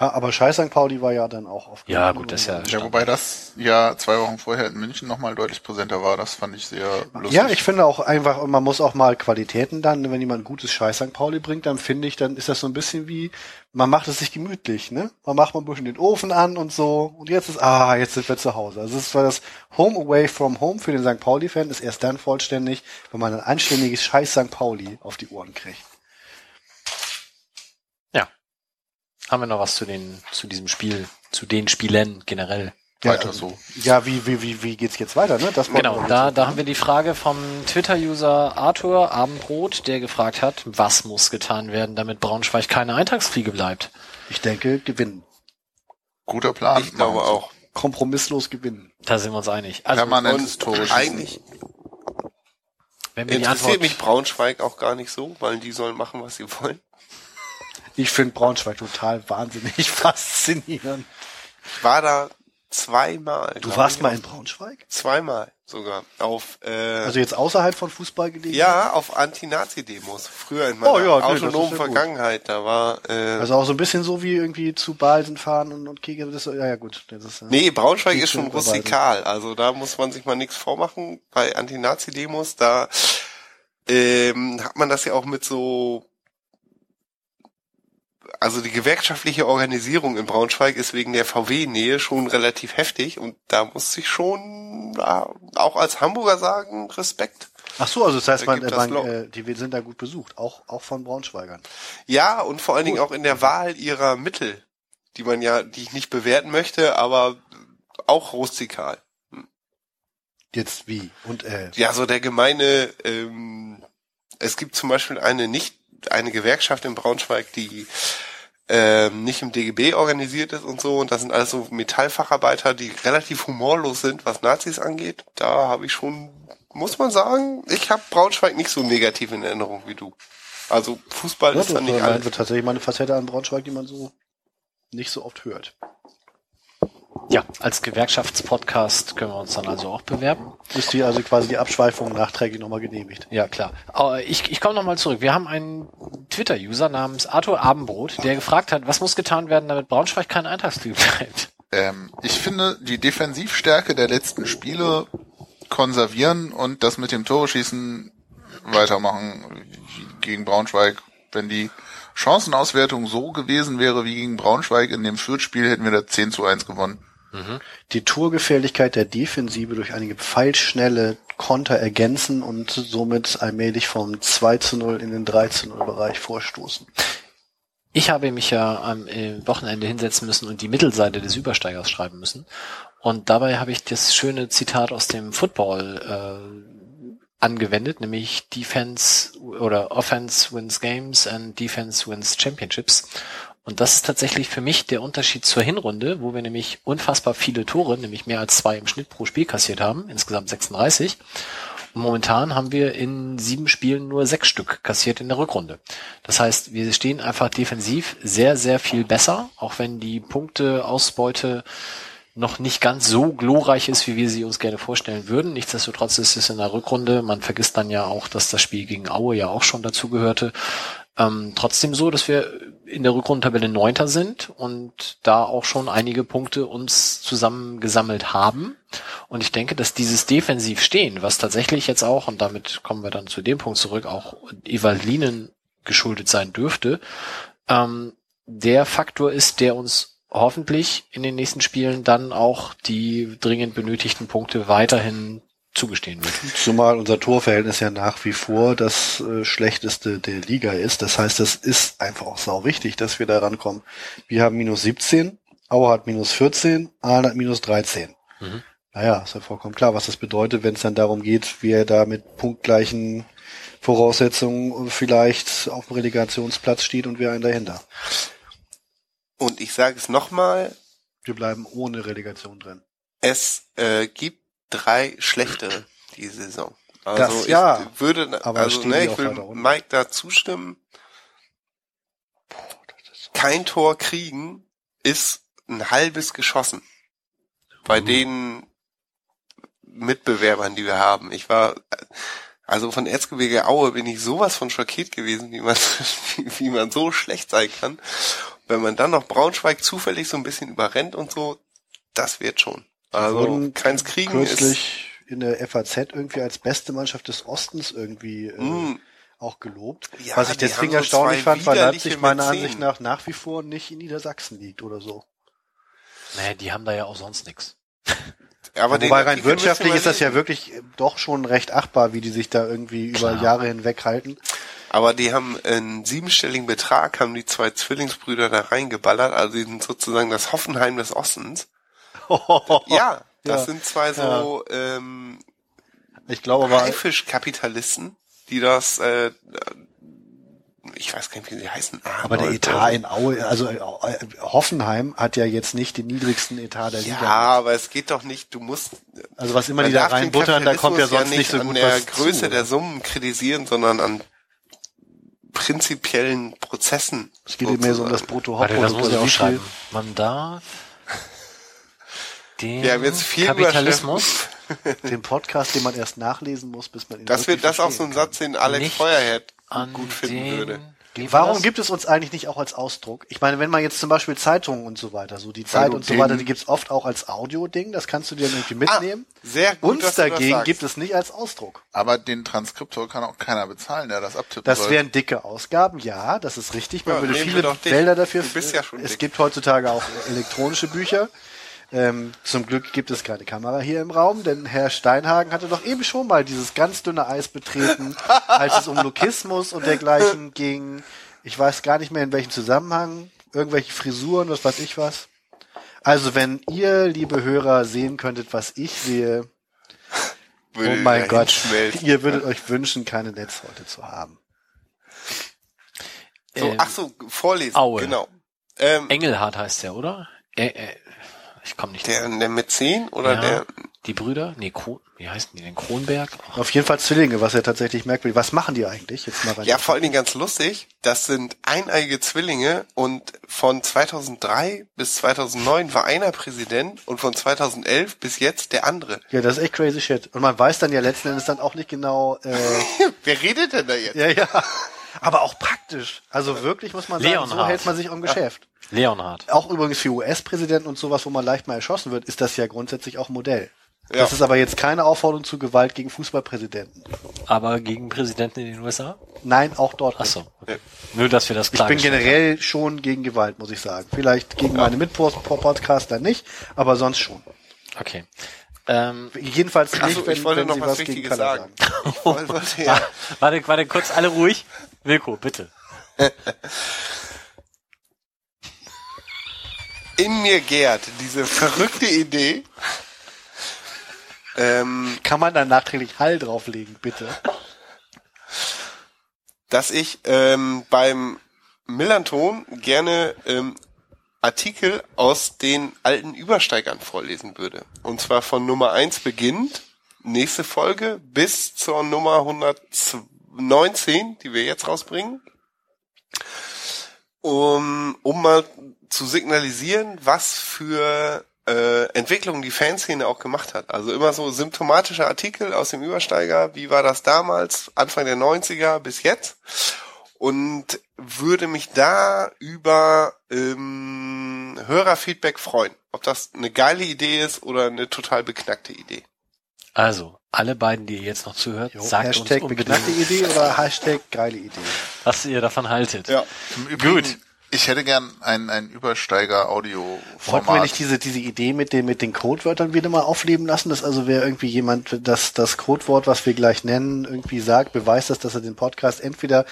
Ha, aber Scheiß St. Pauli war ja dann auch auf. Ja, gut, das ist ja, Ja, wobei das ja zwei Wochen vorher in München nochmal deutlich präsenter war. Das fand ich sehr lustig. Ja, ich finde auch einfach, man muss auch mal Qualitäten dann, wenn jemand gutes Scheiß St. Pauli bringt, dann finde ich, dann ist das so ein bisschen wie, man macht es sich gemütlich, ne? Man macht mal ein bisschen den Ofen an und so, und jetzt ist, ah, jetzt sind wir zu Hause. Also es war das Home Away from Home für den St. Pauli-Fan, ist erst dann vollständig, wenn man ein anständiges Scheiß St. Pauli auf die Ohren kriegt. ja. Haben wir noch was zu den, zu diesem Spiel, zu den Spielen generell? Weiter ähm, so. Ja, wie, wie, wie, wie geht's jetzt weiter, ne? Das Genau, wir da, da haben wir die Frage vom Twitter-User Arthur Abendbrot, der gefragt hat, was muss getan werden, damit Braunschweig keine Eintagsfliege bleibt. Ich denke, gewinnen. Guter Plan. Ich glaube wir auch. Kompromisslos gewinnen. Da sind wir uns einig. Also, Permanent historisch. eigentlich, Wenn die Interessiert Antwort, mich Braunschweig auch gar nicht so, weil die sollen machen, was sie wollen. Ich finde Braunschweig total wahnsinnig faszinierend. Ich war da zweimal. Du warst ich, mal in Braunschweig? Zweimal sogar. Auf, äh, Also jetzt außerhalb von Fußball gelegen? ja, auf Anti-Nazi-Demos. Früher in meiner Oh ja, autonomen. Vergangenheit. Da war, äh, Also auch so ein bisschen so wie irgendwie zu Balsen fahren und, und Kegel. Das, ja, ja, gut. Das ist, ja. Nee, Braunschweig ist schon rustikal. Also da muss man sich mal nichts vormachen. Bei Anti-Nazi-Demos, da ähm, hat man das ja auch mit so also die gewerkschaftliche Organisierung in Braunschweig ist wegen der VW-Nähe schon relativ heftig und da muss ich schon auch als Hamburger sagen, Respekt. Ach so, also das heißt, Da man, äh, das man, äh, die sind da gut besucht. Auch, auch von Braunschweigern. Ja, und vor allen Dingen auch in der Wahl ihrer Mittel, die man ja, die ich nicht bewerten möchte, aber auch rustikal. Jetzt wie? Und, äh, Ja, so der gemeine, ähm, es gibt zum Beispiel eine nicht, eine Gewerkschaft in Braunschweig, die ähm, nicht im DGB organisiert ist und so, und das sind alles so Metallfacharbeiter, die relativ humorlos sind, was Nazis angeht. Da habe ich schon, muss man sagen, ich habe Braunschweig nicht so negativ in Erinnerung wie du. Also Fußball ja, ist das dann nicht war alles. tatsächlich mal eine Facette an Braunschweig, die man so nicht so oft hört. Ja, als Gewerkschaftspodcast können wir uns dann also auch bewerben. Ist die also quasi die Abschweifung nachträglich nochmal genehmigt. Ja, klar. Aber ich, ich komme nochmal zurück. Wir haben einen Twitter-User namens Arthur Abendbrot, der gefragt hat, was muss getan werden, damit Braunschweig kein Eintagsflieg bleibt. Ähm, ich finde, die Defensivstärke der letzten Spiele konservieren und das mit dem Tore-Schießen weitermachen gegen Braunschweig. Wenn die Chancenauswertung so gewesen wäre wie gegen Braunschweig in dem Fürth-Spiel, hätten wir da 10 zu 1 gewonnen. Die Torgefährlichkeit der Defensive durch einige pfeilschnelle Konter ergänzen und somit allmählich vom 2 zu 0 in den 3 zu 0 Bereich vorstoßen. Ich habe mich ja am äh, Wochenende hinsetzen müssen und die Mittelseite des Übersteigers schreiben müssen. Und dabei habe ich das schöne Zitat aus dem Football äh, angewendet, nämlich Defense oder Offense wins games and Defense wins championships. Und das ist tatsächlich für mich der Unterschied zur Hinrunde, wo wir nämlich unfassbar viele Tore, nämlich mehr als zwei im Schnitt pro Spiel kassiert haben, insgesamt 36. Und momentan haben wir in sieben Spielen nur sechs Stück kassiert in der Rückrunde. Das heißt, wir stehen einfach defensiv sehr, sehr viel besser, auch wenn die Punkteausbeute noch nicht ganz so glorreich ist, wie wir sie uns gerne vorstellen würden. Nichtsdestotrotz ist es in der Rückrunde, man vergisst dann ja auch, dass das Spiel gegen Aue ja auch schon dazu gehörte, ähm, trotzdem so, dass wir in der Rückrundentabelle Neunter sind und da auch schon einige Punkte uns zusammengesammelt haben. Und ich denke, dass dieses Defensivstehen, was tatsächlich jetzt auch, und damit kommen wir dann zu dem Punkt zurück, auch Evalinen geschuldet sein dürfte, ähm, der Faktor ist, der uns hoffentlich in den nächsten Spielen dann auch die dringend benötigten Punkte weiterhin zugestehen wird. Zumal unser Torverhältnis ja nach wie vor das äh, schlechteste der Liga ist. Das heißt, es ist einfach auch sau wichtig, dass wir da rankommen. Wir haben minus 17, Aue hat minus 14, Aalen hat minus 13. Mhm. Naja, ist ja vollkommen klar, was das bedeutet, wenn es dann darum geht, wie er da mit punktgleichen Voraussetzungen vielleicht auf dem Relegationsplatz steht und wir einen dahinter. Und ich sage es nochmal, Wir bleiben ohne Relegation drin. es äh, gibt drei schlechtere diese Saison. Also Das ich ja, würde, aber also ne, die ich will? Mike da zustimmen. Kein Tor kriegen ist ein halbes geschossen. Bei Mhm. den Mitbewerbern, die wir haben. Ich war, also von Erzgebirge Aue bin ich sowas von schockiert gewesen, wie man, wie man so schlecht sein kann. Wenn man dann noch Braunschweig zufällig so ein bisschen überrennt und so, das wird schon. Also wurden keins kriegen ist, kürzlich in der FAZ irgendwie als beste Mannschaft des Ostens irgendwie äh, Mm. auch gelobt. Ja, Was ich deswegen so erstaunlich fand, weil Leipzig meiner. Ansicht nach nach wie vor nicht in Niedersachsen liegt oder so. Nee, die haben da ja auch sonst nichts. aber den Wobei rein Artikel müssen wirtschaftlich wir ist das ja wirklich äh, doch schon recht achtbar, wie die sich da irgendwie über Klar. Jahre hinweg halten. Aber die haben einen siebenstelligen Betrag, haben die zwei Zwillingsbrüder da reingeballert, also die sind sozusagen das Hoffenheim des Ostens. Ja, das Ja. sind zwei so ähm, Ich glaube aber, Haifischkapitalisten, die das äh, ich weiß gar nicht, wie sie heißen. Aber der Arnold Etat so. in Aue, also äh, Hoffenheim hat ja jetzt nicht den niedrigsten Etat der Ja, Liga. aber es geht doch nicht, du musst Also was immer die da reinbuttern, da kommt ja sonst nicht so an gut der was Größe zu. der Summen kritisieren, sondern an prinzipiellen Prozessen. Es geht mehr so um das sozusagen. Warte, das Bruttohauptprodukt. muss ich auch schreiben. viel- Man darf den Wir haben jetzt viel Kapitalismus Den Podcast, den man erst nachlesen muss, bis man ihn Das wird das auch so ein Satz, den Alex Nicht Feuerherd gut finden den, würde. Warum das? gibt es uns eigentlich nicht auch als Ausdruck? Ich meine, wenn man jetzt zum Beispiel Zeitungen und so weiter, so die Zeit und so weiter, die gibt's oft auch als Audio-Ding, das kannst du dir irgendwie mitnehmen. Ah, sehr gut, Uns dass du das dagegen gibt es nicht als Ausdruck. Aber den Transkriptor kann auch keiner bezahlen, der das abtippen Das soll. wären dicke Ausgaben, ja, das ist richtig. Man Ja, würde viele. Wälder dafür. Du bist ja schon es dick. gibt heutzutage auch elektronische Bücher. Ähm, zum Glück gibt es keine Kamera hier im Raum, denn Herr Steinhagen hatte doch eben schon mal dieses ganz dünne Eis betreten, als es um Lokismus und dergleichen ging. Ich weiß gar nicht mehr in welchem Zusammenhang. Irgendwelche Frisuren, was weiß ich was. Also wenn ihr, liebe Hörer, sehen könntet, was ich sehe, Würde oh mein Gott, schmelzen. ihr würdet euch wünschen, keine Netzhäute zu haben. So, Ähm, ach so, vorlesen, Aue. genau. Ähm, Engelhardt heißt der, oder? Äh, äh, ich komme nicht der, der Mäzen oder ja, der, Die Brüder? Nee, Kron, wie heißen die denn? Kronberg? Ach, Auf jeden Fall Zwillinge, was ja tatsächlich merkwürdig. Was machen die eigentlich? Jetzt mal rein. ja, vor allen Dingen ganz lustig, das sind eineige Zwillinge und von 2003 bis 2009 war einer Präsident und von 2011 bis jetzt der andere. Ja, das ist echt crazy shit. Und man weiß dann ja letzten Endes dann auch nicht genau, äh, Wer redet denn da jetzt? ja, ja. Aber auch praktisch. Also wirklich muss man sagen, so Leonhard. hält man sich am Geschäft. Leonhard. Auch übrigens für US-Präsidenten und sowas, wo man leicht mal erschossen wird, ist das ja grundsätzlich auch ein Modell. Ja. Das ist aber jetzt keine Aufforderung zu Gewalt gegen Fußballpräsidenten. Aber gegen Präsidenten in den USA? Nein, auch dort. Ach so. Okay. Nur, dass wir das Ich klar bin generell schon gegen Gewalt, muss ich sagen. Vielleicht gegen meine Mitpodcaster nicht, aber sonst schon. Okay. Ähm, Jedenfalls nicht, so, wenn, ich wollte wenn noch sie was was gegen Wichtiges sagen. sagen. Ich wollte, ja, warte, warte, kurz, alle ruhig. Wilko, bitte. in mir gärt diese verrückte Idee, ähm, Kann man da nachträglich Hall drauflegen, bitte? dass ich ähm, beim Millanton gerne ähm, Artikel aus den alten Übersteigern vorlesen würde. Und zwar von Nummer eins beginnt, nächste Folge, bis zur Nummer 119, die wir jetzt rausbringen. Um, um mal zu signalisieren, was für äh, Entwicklungen die Fanszene auch gemacht hat. Also immer so symptomatische Artikel aus dem Übersteiger, wie war das damals, Anfang der 90er bis jetzt. Und würde mich da über ähm, Hörerfeedback freuen. Ob das eine geile Idee ist oder eine total beknackte Idee. Also, alle beiden, die ihr jetzt noch zuhört, Jo, sagt Hashtag uns beknackte unbedingt, Idee oder Hashtag geile Idee. was ihr davon haltet. Ja. Im Übrigen, Gut. Ich hätte gern ein, ein Übersteiger-Audio-Format. Wollten wir nicht diese, diese Idee mit den, mit den Codewörtern wieder mal aufleben lassen, dass also wer irgendwie jemand das, das Codewort, was wir gleich nennen, irgendwie sagt, beweist das, dass er den Podcast entweder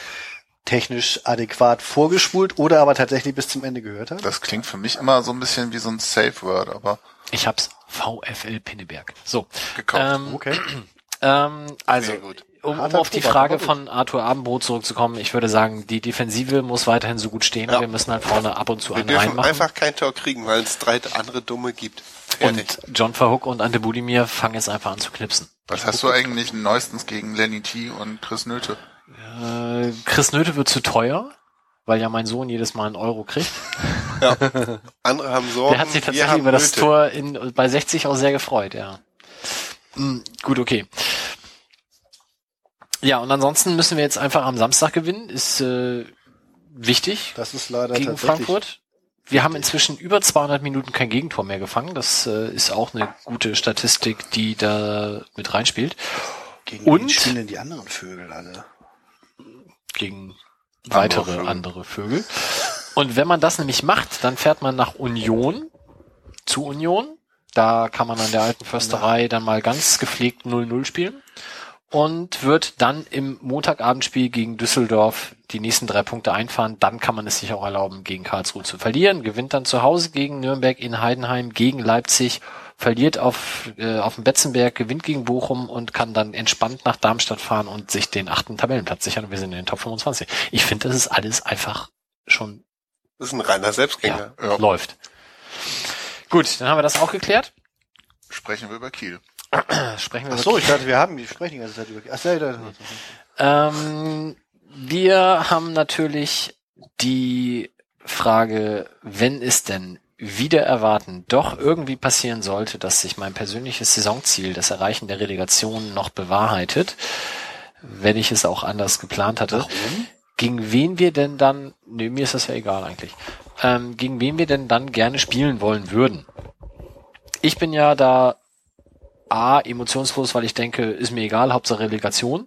technisch adäquat vorgespult oder aber tatsächlich bis zum Ende gehört hat? Das klingt für mich immer so ein bisschen wie so ein Safe-Word, aber Ich hab's. VfL Pinneberg. So. Gekauft. Ähm, Okay. ähm, also, Sehr gut. Um, um auf die Frage von Arthur Abendbrot zurückzukommen, ich würde sagen, die Defensive muss weiterhin so gut stehen. Ja. Wir müssen halt vorne ab und zu Wir einen dürfen reinmachen. einfach kein Tor kriegen, weil es drei andere Dumme gibt. Fertig. Und John Verhook und Ante Budimir fangen jetzt einfach an zu knipsen. was hast du eigentlich neuestens gegen Lenny T und Chris Nöte? Äh, Chris Nöte wird zu teuer, weil ja mein Sohn jedes Mal einen Euro kriegt. Andere haben Sorgen. Der hat sich tatsächlich über das Nöte. Tor in, bei 60 auch sehr gefreut, ja. Mm, gut, okay. Ja, und ansonsten müssen wir jetzt einfach am Samstag gewinnen. Ist äh, wichtig Das ist leider gegen. Frankfurt. Wir haben inzwischen über 200 Minuten kein Gegentor mehr gefangen. Das äh, ist auch eine gute Statistik, die da mit reinspielt. Gegen Und- spielen denn die anderen Vögel alle? Gegen weitere Vögel. andere Vögel. Und wenn man das nämlich macht, dann fährt man nach Union, zu Union. Da kann man an der alten Försterei dann mal ganz gepflegt 0-0 spielen. Und wird dann im Montagabendspiel gegen Düsseldorf die nächsten drei Punkte einfahren. Dann kann man es sich auch erlauben, gegen Karlsruhe zu verlieren. Gewinnt dann zu Hause gegen Nürnberg in Heidenheim, gegen Leipzig, verliert auf, äh, auf dem Betzenberg, gewinnt gegen Bochum und kann dann entspannt nach Darmstadt fahren und sich den achten Tabellenplatz sichern und wir sind in den Top 25. Ich finde, das ist alles einfach schon Das ist ein reiner Selbstgänger. ja, läuft. Gut, dann haben wir das auch geklärt. Sprechen wir über Kiel. Sprechen wir Ach so, ich dachte, wir haben, wir sprechen die ganze Zeit über. Ach, ja, ja, ja. Ähm, wir haben natürlich die Frage, wenn es denn wieder erwarten doch irgendwie passieren sollte, dass sich mein persönliches Saisonziel, das Erreichen der Relegation, noch bewahrheitet, wenn ich es auch anders geplant hatte. Gegen wen wir denn dann, nee, mir ist das ja egal eigentlich, ähm, gegen wen wir denn dann gerne spielen wollen würden. Ich bin ja da A, emotionslos, weil ich denke, ist mir egal, Hauptsache Relegation.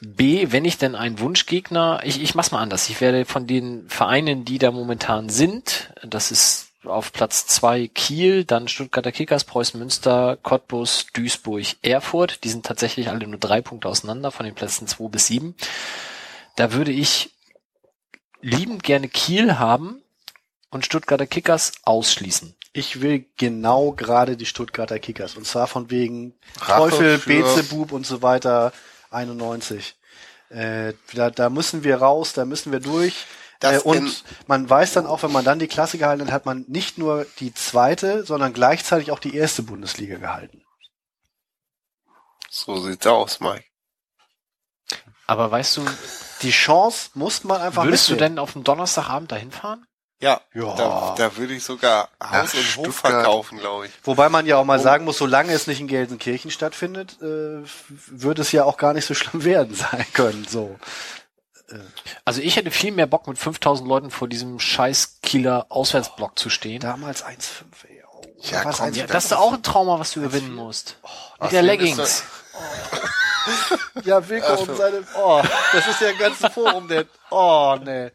B, wenn ich denn einen Wunschgegner, ich, ich mach's mal anders. Ich werde von den Vereinen, die da momentan sind, das ist auf Platz zwei Kiel, dann Stuttgarter Kickers, Preußen Münster, Cottbus, Duisburg, Erfurt. Die sind tatsächlich alle nur drei Punkte auseinander von den Plätzen zwei bis sieben. Da würde ich liebend gerne Kiel haben und Stuttgarter Kickers ausschließen. Ich will genau gerade die Stuttgarter Kickers. Und zwar von wegen Rache Teufel, Beelzebub und so weiter 91. Äh, da, da müssen wir raus, da müssen wir durch. Äh, und man weiß dann auch, wenn man dann die Klasse gehalten hat, hat man nicht nur die zweite, sondern gleichzeitig auch die erste Bundesliga gehalten. So sieht's aus, Mike. Aber weißt du, Die Chance muss man einfach würdest du mitnehmen. denn auf dem Donnerstagabend dahin fahren? Ja, Ja. Da, da würde ich sogar Haus Nach und Hof Stuttgart. verkaufen, glaube ich. Wobei man ja auch mal sagen muss, solange es nicht in Gelsenkirchen stattfindet, äh, wird es ja auch gar nicht so schlimm werden sein können. So. Also ich hätte viel mehr Bock mit 5000 Leuten vor diesem scheiß Kieler Auswärtsblock zu stehen. Damals 1,5, ey. Oh, Ja, komm, 1,5? Ja, das ist doch auch ein Trauma, was du überwinden musst. Mit der Leggings. Ja, Wilko und seine. Oh, das ist ja ein ganzes Forum, der. Oh, nee.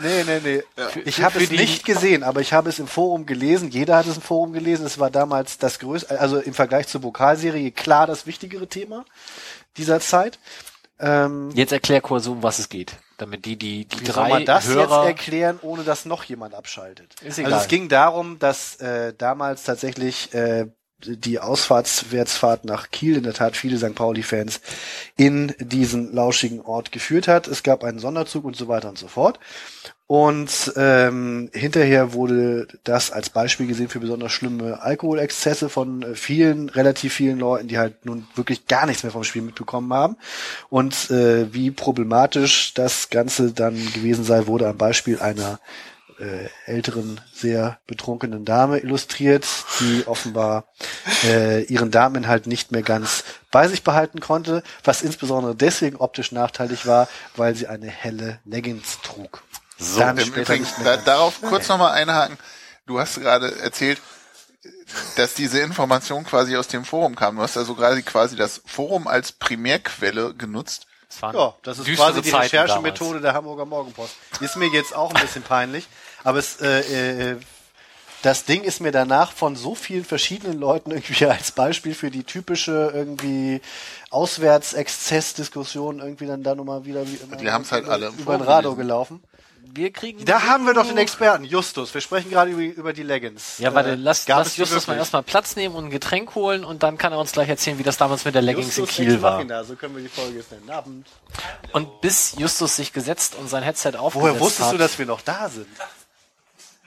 Nee, nee, nee. Ich für- habe es die- nicht gesehen, aber ich habe es im Forum gelesen. Jeder hat es im Forum gelesen. Es war damals das größte, also im Vergleich zur Pokalserie klar das wichtigere Thema dieser Zeit. Ähm, Jetzt erklär kurz, um was es geht. Damit die, die, die Wie soll drei man das Hörer... jetzt erklären, ohne dass noch jemand abschaltet? Ist also egal. es ging darum, dass äh, damals tatsächlich äh, die Ausfahrtswärtsfahrt nach Kiel in der Tat viele St. Pauli-Fans in diesen lauschigen Ort geführt hat. Es gab einen Sonderzug und so weiter und so fort. Und ähm, hinterher wurde das als Beispiel gesehen für besonders schlimme Alkoholexzesse von äh, vielen, relativ vielen Leuten, die halt nun wirklich gar nichts mehr vom Spiel mitbekommen haben. Und äh, wie problematisch das Ganze dann gewesen sei, wurde am Beispiel einer äh, älteren, sehr betrunkenen Dame illustriert, die offenbar äh, ihren Dameninhalt nicht mehr ganz bei sich behalten konnte, was insbesondere deswegen optisch nachteilig war, weil sie eine helle Leggings trug. So, Dann im Übrigen, da, darauf kurz nochmal einhaken. Du hast gerade erzählt, dass diese Information quasi aus dem Forum kam. Du hast also gerade quasi das Forum als Primärquelle genutzt. Das Ja, das ist quasi die Zeiten Recherchemethode der Hamburger Morgenpost. Ist mir jetzt auch ein bisschen peinlich, aber es, äh, äh, das Ding ist mir danach von so vielen verschiedenen Leuten irgendwie als Beispiel für die typische irgendwie Auswärtsexzess-Diskussion irgendwie dann da nochmal wieder wie immer Die haben's halt alle im über Radio gelesen. gelaufen. Wir kriegen... Da haben wir doch den Experten, Justus. Wir sprechen gerade über, über die Leggings. Ja, warte, Äh, lass, gab lass Justus mal erstmal Platz nehmen und ein Getränk holen und dann kann er uns gleich erzählen, wie das damals mit der Leggings Justus in Kiel war. So können wir die Folge jetzt nennen. Abend. Und bis Justus sich gesetzt und sein Headset aufgesetzt Woher wusstest hat, du, dass wir noch da sind?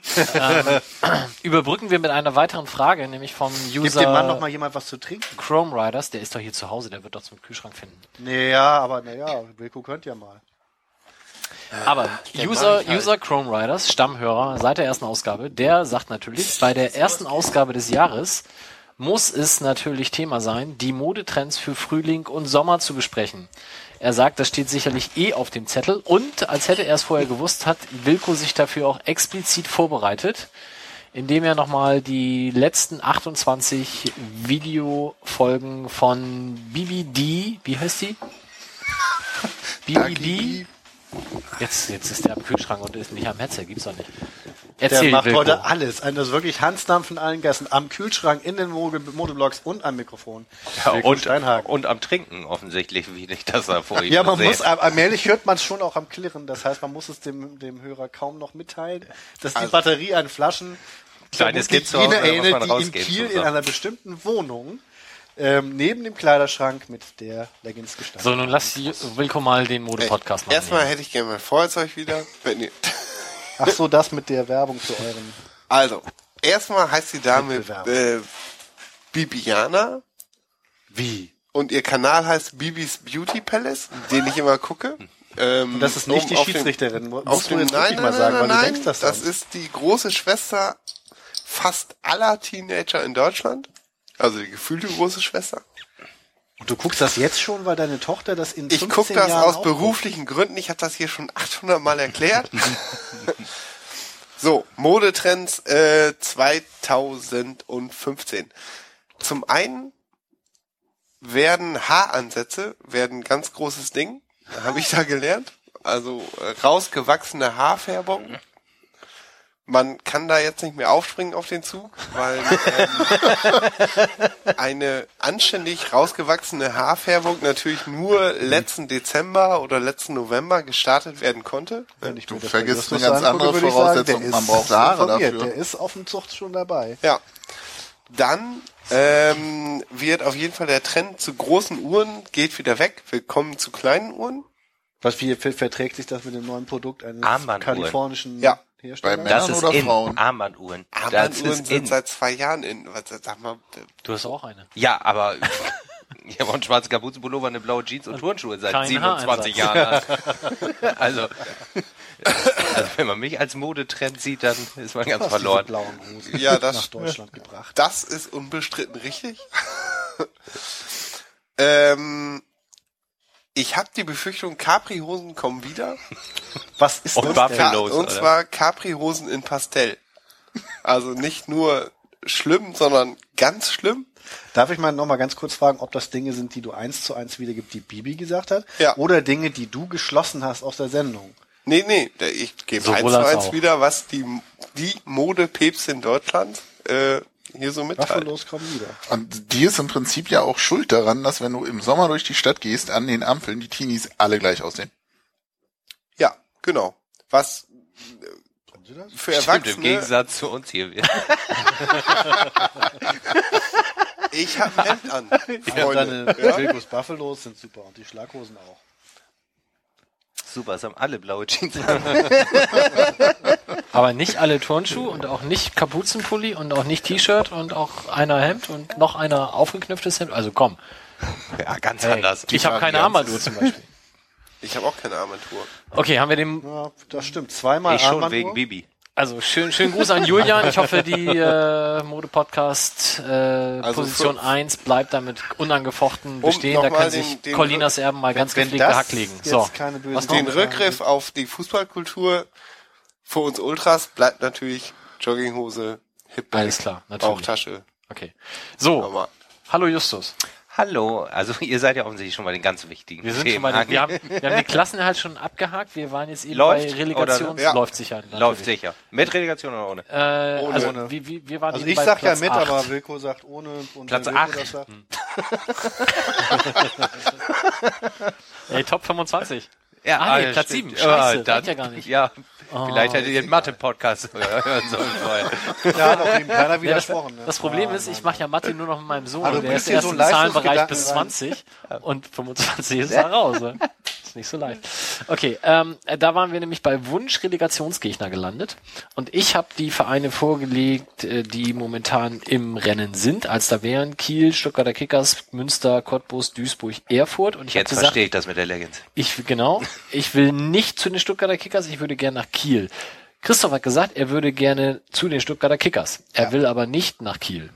überbrücken wir mit einer weiteren Frage, nämlich vom Gib dem Mann noch User mal jemand was zu trinken. Chrome Riders, der ist doch hier zu Hause, der wird doch zum Kühlschrank finden. Naja, aber naja, Wilko könnt ja mal. Aber User, User Chrome Riders, Stammhörer seit der ersten Ausgabe, der sagt natürlich, bei der ersten Ausgabe des Jahres muss es natürlich Thema sein, die Modetrends für Frühling und Sommer zu besprechen. Er sagt, das steht sicherlich eh auf dem Zettel und als hätte er es vorher gewusst, hat Wilko sich dafür auch explizit vorbereitet, indem er nochmal die letzten 28 Videofolgen von BBD, wie heißt die? BBD? Jetzt, jetzt ist der am Kühlschrank und ist nicht am Headset, gibt's doch nicht. Der Erzähl, macht Wilko. heute alles. Ist wirklich Hansdampf in allen Gassen. Am Kühlschrank, in den Mode- Modeblocks und am Mikrofon. Ja, und, und am Trinken offensichtlich, wie ich das da vorhin Ja, man muss, äh, allmählich hört man es schon auch am Klirren. Das heißt, man muss es dem, dem Hörer kaum noch mitteilen, dass die Also- Batterie an Flaschen Kleines Kind zu jene Hause, eine, die in. Kiel in zusammen. einer bestimmten Wohnung ähm, neben dem Kleiderschrank mit der Leggings gestanden. So, nun lass die Wilko mal den Mode-Podcast machen. Erstmal hätte ich gerne mein Feuerzeug wieder. Wenn ihr, Ach so, das mit der Werbung für euren. also, erstmal heißt die Dame äh, Bibiana Wie? und ihr Kanal heißt Bibis Beauty Palace, den ich immer gucke. Ähm, Und das ist nicht die auf den- Schiedsrichterin. Musst du jetzt nein, mal nein, sagen, nein, weil du nein, denkst das, das ist die große Schwester fast aller Teenager in Deutschland. Also die gefühlte große Schwester. Und du guckst das jetzt schon, weil deine Tochter das in Ich 15 gucke das Jahren aus beruflichen Gründen. Ich habe das hier schon 800 Mal erklärt. so, Modetrends äh, 2015. Zum einen werden Haaransätze werden ein ganz großes Ding. Habe ich da gelernt. Also äh, rausgewachsene Haarfärbung. Man kann da jetzt nicht mehr aufspringen auf den Zug, weil ähm, eine anständig rausgewachsene Haarfärbung natürlich nur letzten Dezember oder letzten November gestartet werden konnte. Wenn ich Du vergisst eine ganz andere angucke, sagen, Voraussetzung. der Man ist braucht Haare dafür. Der ist auf dem Zucht schon dabei. Ja. Dann ähm, wird auf jeden Fall der Trend zu großen Uhren geht wieder weg. Wir kommen zu kleinen Uhren. Was wie ver- verträgt sich das mit dem neuen Produkt eines kalifornischen Ja. Bei Das Männern ist oder in. Frauen? Armbanduhren. Das Armbanduhren ist sind in. seit zwei Jahren in. Was, sag mal, Du hast auch eine. Ja, aber ich habe auch einen schwarzen Kapuzenpullover, eine blaue Jeans und Turnschuhe seit Kein 27 Jahren. also, also, wenn man mich als Modetrend sieht, dann ist man ganz verloren. Ja, das- nach Deutschland gebracht. das ist unbestritten richtig. ähm, ich habe die Befürchtung, Capri-Hosen kommen wieder. Was ist Und das? Ka Los, und zwar Capri-Hosen in Pastell. Also nicht nur schlimm, sondern ganz schlimm. Darf ich mal noch mal ganz kurz fragen, ob das Dinge sind, die du eins zu eins wiedergibst, die Bibi gesagt hat? Ja. Oder Dinge, die du geschlossen hast aus der Sendung? Nee, nee, ich gebe eins zu eins wieder, was die, die Modepäpste in Deutschland äh, hier so mitteilt. Waffellos kommen wieder. Und die ist im Prinzip ja auch schuld daran, dass wenn du im Sommer durch die Stadt gehst, an den Ampeln die Teenies alle gleich aussehen. Ja, genau. Was das? für Stimmt, im Erwachsene, Gegensatz zu uns hier. ich habe ein Hemd an, Und Freunde. deine Ja? Buffalos sind super und die Schlaghosen auch. Super, es haben alle blaue Jeans. Aber nicht alle Turnschuhe und auch nicht Kapuzenpulli und auch nicht T-Shirt und auch einer Hemd und noch einer aufgeknüpftes Hemd. Also komm. ja, ganz Hey, anders. ich habe keine. Armbanduhr zum Beispiel. Ich habe auch keine Armatur. Okay, haben wir den Ja, das stimmt. Zweimal Ich schon Armbanduhr. wegen Bibi. Also schön, schönen Gruß an Julian. Ich hoffe, die äh, Mode-Podcast äh, Also Position für- 1 bleibt damit unangefochten bestehen. da nochmal kann den- sich den- Colinas Erben mal ganz Wenn gepflegt das gehackt legen. So, was Den? Rückgriff auf die Fußballkultur für uns Ultras bleibt natürlich Jogginghose, Hip Alles klar, natürlich. Bauchtasche. Okay. So, Aber hallo Justus. Hallo, also ihr seid ja offensichtlich schon bei den ganz wichtigen Wir sind Themen schon bei den, wir haben, wir haben den Klassenerhalt schon abgehakt. Wir waren jetzt eben Läuft bei Relegation. oder- Ja. Läuft sicher. natürlich. Läuft sicher. Mit Relegation oder ohne? Äh, also, Ohne. wie, wie, wir waren Also ich sag ja Platz mit, acht. aber Wilko sagt ohne. Und Platz wenn Wilko acht. das sagt- Ey, Top 25. Ja, Ah, nee, Platz stimmt. sieben. Scheiße, dann, reicht ja gar nicht. Ja, Oh, vielleicht hättet ihr den Mathe-Podcast hören sollen vorher. Da hat auch ihm keiner Ja, das, widersprochen. ne? das Problem Ah, ist, ich mache ja Mathe nur noch mit meinem Sohn. Und der ist hier erst so im Zahlenbereich bis Leistungsgedanken 20 und 25 ist da raus. Ist nicht so leicht. Okay, ähm, äh, da waren wir nämlich bei Wunsch Relegationsgegner gelandet und ich habe die Vereine vorgelegt, äh, die momentan im Rennen sind, als da wären Kiel, Stuttgarter Kickers, Münster, Cottbus, Duisburg, Erfurt und ich Jetzt gesagt, verstehe ich das mit der Leggings. ich genau, ich will nicht zu den Stuttgarter Kickers, ich würde gerne nach Kiel. Christoph hat gesagt, er würde gerne zu den Stuttgarter Kickers. Er will aber nicht nach Kiel.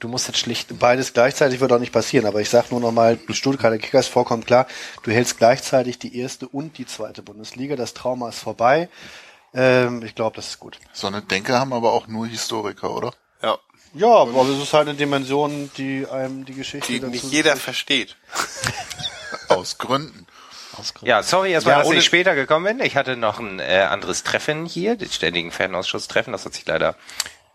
Du musst jetzt schlichten. Beides gleichzeitig wird auch nicht passieren, aber ich sag nur nochmal, Stuttgarter Kickers vollkommen klar, du hältst gleichzeitig die erste und die zweite Bundesliga, das Trauma ist vorbei. Ähm, ich glaube, das ist gut. So eine Denke haben aber auch nur Historiker, oder? ja, Ja, aber es ist halt eine Dimension, die einem die Geschichte die nicht jeder versteht. Aus Gründen. Ja, sorry erstmal, Ja, dass ich später gekommen bin. Ich hatte noch ein äh, anderes Treffen hier, den ständigen Fanausschusstreffen. Das hat sich leider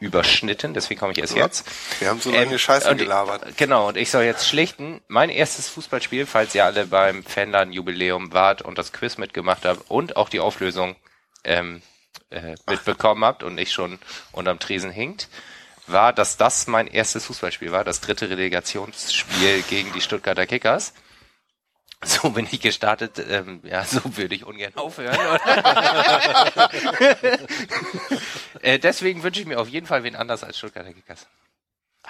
überschnitten, deswegen komme ich erst jetzt. Wir haben so lange Scheiße und- gelabert. Genau, und ich soll jetzt schlichten. Mein erstes Fußballspiel, falls ihr alle beim Fanladen-Jubiläum wart und das Quiz mitgemacht habt und auch die Auflösung ähm, äh, mitbekommen habt und nicht schon unterm Tresen hinkt, war, dass das mein erstes Fußballspiel war, das dritte Relegationsspiel gegen die Stuttgarter Kickers. So bin ich gestartet. Ähm, ja, so würde ich ungern aufhören. äh, deswegen wünsche ich mir auf jeden Fall wen anders als Stuttgarter Kickers.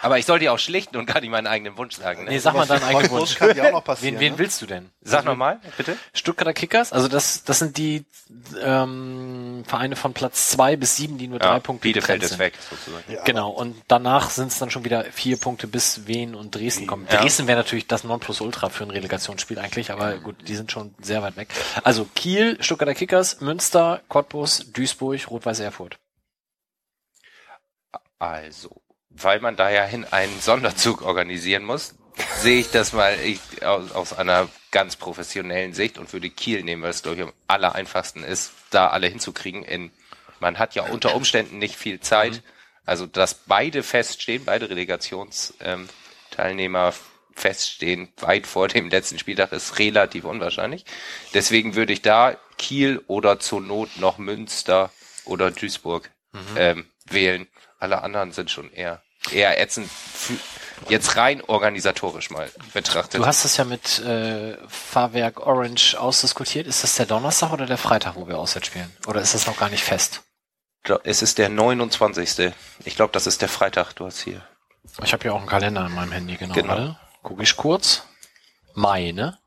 Aber ich soll dir auch schlichten und gar nicht meinen eigenen Wunsch sagen. Ne? Nee, sag mal deinen eigenen Wunsch. kann ja auch noch passieren. Wen, wen ne? willst du denn? Sag nochmal, bitte. Stuttgarter Kickers, also das, das sind die ähm, Vereine von Platz zwei bis sieben, die nur drei Punkte Bielefeld ist weg, sozusagen. Ja, Genau, und danach sind es dann schon wieder vier Punkte bis Wien und Dresden kommen. Ja. Dresden wäre natürlich das Nonplusultra für ein Relegationsspiel eigentlich, aber gut, die sind schon sehr weit weg. Also Kiel, Stuttgarter Kickers, Münster, Cottbus, Duisburg, Rot-Weiß Erfurt. Also, weil man da ja hin einen Sonderzug organisieren muss, sehe ich das mal ich, aus, aus einer ganz professionellen Sicht und würde Kiel nehmen, weil es glaube ich am aller einfachsten ist, da alle hinzukriegen. In, man hat ja unter Umständen nicht viel Zeit. Also, dass beide feststehen, beide Relegationsteilnehmer ähm, feststehen, weit vor dem letzten Spieltag, ist relativ unwahrscheinlich. Deswegen würde ich da Kiel oder zur Not noch Münster oder Duisburg ähm, wählen. Alle anderen sind schon eher, eher ätzend, jetzt rein organisatorisch mal betrachtet. Du hast das ja mit äh, Fahrwerk Orange ausdiskutiert. Ist das der Donnerstag oder der Freitag, wo wir auswärts spielen? Oder ist das noch gar nicht fest? es ist der 29. Ich glaube, das ist der Freitag, du hast hier. Ich habe ja auch einen Kalender in meinem Handy, genau. Genau. Warte. Guck ich kurz. Mai, ne?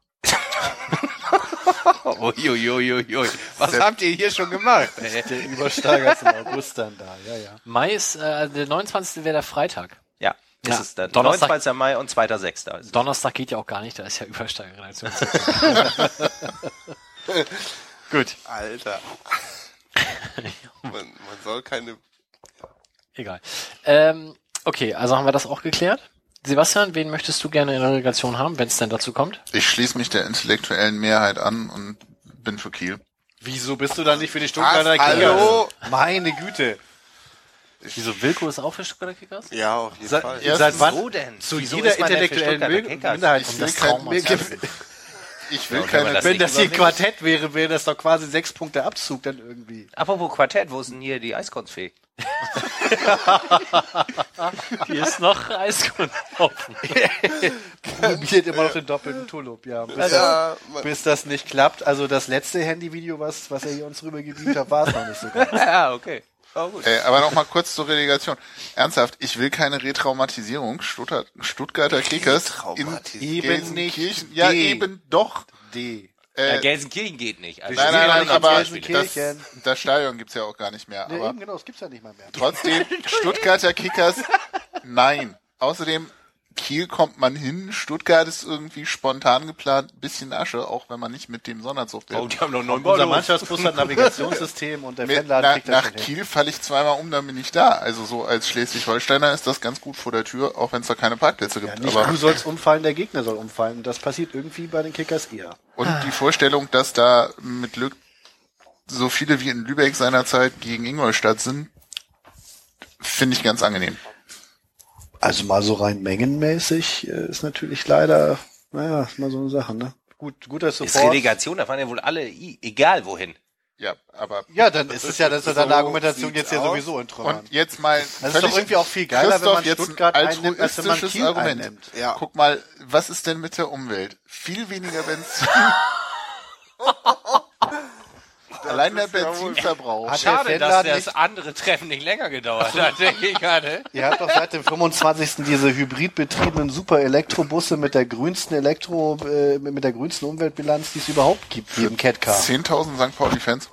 Uiuiuiui. Was habt ihr hier schon gemacht? ey? Der Übersteiger ist im August dann da, ja, ja. Mai ist, äh, der 29. wäre der Freitag. Ja, ist Ja, es dann. Donnerstag- 29. Mai und 2.6. Also. Donnerstag geht ja auch gar nicht, da ist ja Übersteigerredaktion. Gut, Alter. man, man soll keine. egal. Ähm, okay, also haben wir das auch geklärt. Sebastian, wen möchtest du gerne in der Relegation haben, wenn es denn dazu kommt? Ich schließe mich der intellektuellen Mehrheit an und bin für Kiel. Wieso bist du dann nicht für die Stuttgarter? Kickers? Hallo? Meine Güte. Wieso Wilko ist auch für Stuttgarter Kickers? Ja, auf jeden Seit, Fall. Ja, seit wann? Wieso denn? Zu Wieso jeder ist man denn für intellektuellen? Minderheit. Ich Um will das kein-. Ich will Ja, keine, das Wenn das hier. Quartett wäre, wäre das doch quasi sechs Punkte Abzug dann irgendwie. Apropos Quartett, wo ist denn hier die Eiskunstfee? Hier ist noch Eiskunsthofen. Probiert immer noch den doppelten Tulip, ja. Bis, Ja, das, man- bis das nicht klappt. Also das letzte Handyvideo, was, was er hier uns rübergebeamt hat, war es noch nicht so ganz. Ja, okay. Oh, gut. Äh, aber noch mal kurz zur Relegation. Ernsthaft, ich will keine Retraumatisierung. Stuttgart, Stuttgarter Kickers in Retraumatisierung? Eben nicht. Ja, D. eben doch. D. Ja, Äh, Gelsenkirchen geht nicht. Also nein, nein, nein, aber das, das Stadion gibt's ja auch gar nicht mehr. Nee, Aber eben genau, das gibt's ja nicht mal mehr. trotzdem, Stuttgarter Kickers, nein. Außerdem, Kiel kommt man hin, Stuttgart ist irgendwie spontan geplant, bisschen Asche, auch wenn man nicht mit dem Sonderzug Oh, die haben noch neun Unser. Mannschaftsbus hat Navigationssystem und der Fanladen na, kriegt das nach. Kiel falle ich zweimal um, dann bin ich da. Also so als Schleswig-Holsteiner ist das ganz gut vor der Tür, auch wenn es da keine Parkplätze gibt. Ja, nicht Aber du sollst umfallen, der Gegner soll umfallen. Das passiert irgendwie bei den Kickers eher. Und die Vorstellung, dass da mit Glück so viele wie in Lübeck seinerzeit gegen Ingolstadt sind, finde ich ganz angenehm. Also mal so rein mengenmäßig äh, ist natürlich leider, naja, ist mal so eine Sache, ne? Gut, guter Ist Support. Relegation, da fahren ja wohl alle, egal wohin. Ja, aber Ja, dann ist es ja, dass deine So Argumentation sieht's jetzt aus. sowieso in Trümmern. und jetzt mal Das ist doch irgendwie auch viel geiler, wenn Christoph, man jetzt Stuttgart ein einnimmt, als wenn man Kiel Argument. einnimmt. Ja. Guck mal, was ist denn mit der Umwelt? Viel weniger Benzin. Allein der Benzinverbrauch. Hat Schade, der dass das andere Treffen nicht länger gedauert hat, denke ich gerade. ihr habt doch seit dem 25. diese hybridbetriebenen super Elektrobusse mit der grünsten Elektro, äh, mit der grünsten Umweltbilanz, die es überhaupt gibt, wie im Catcar. 10.000 St. Pauli-Fans.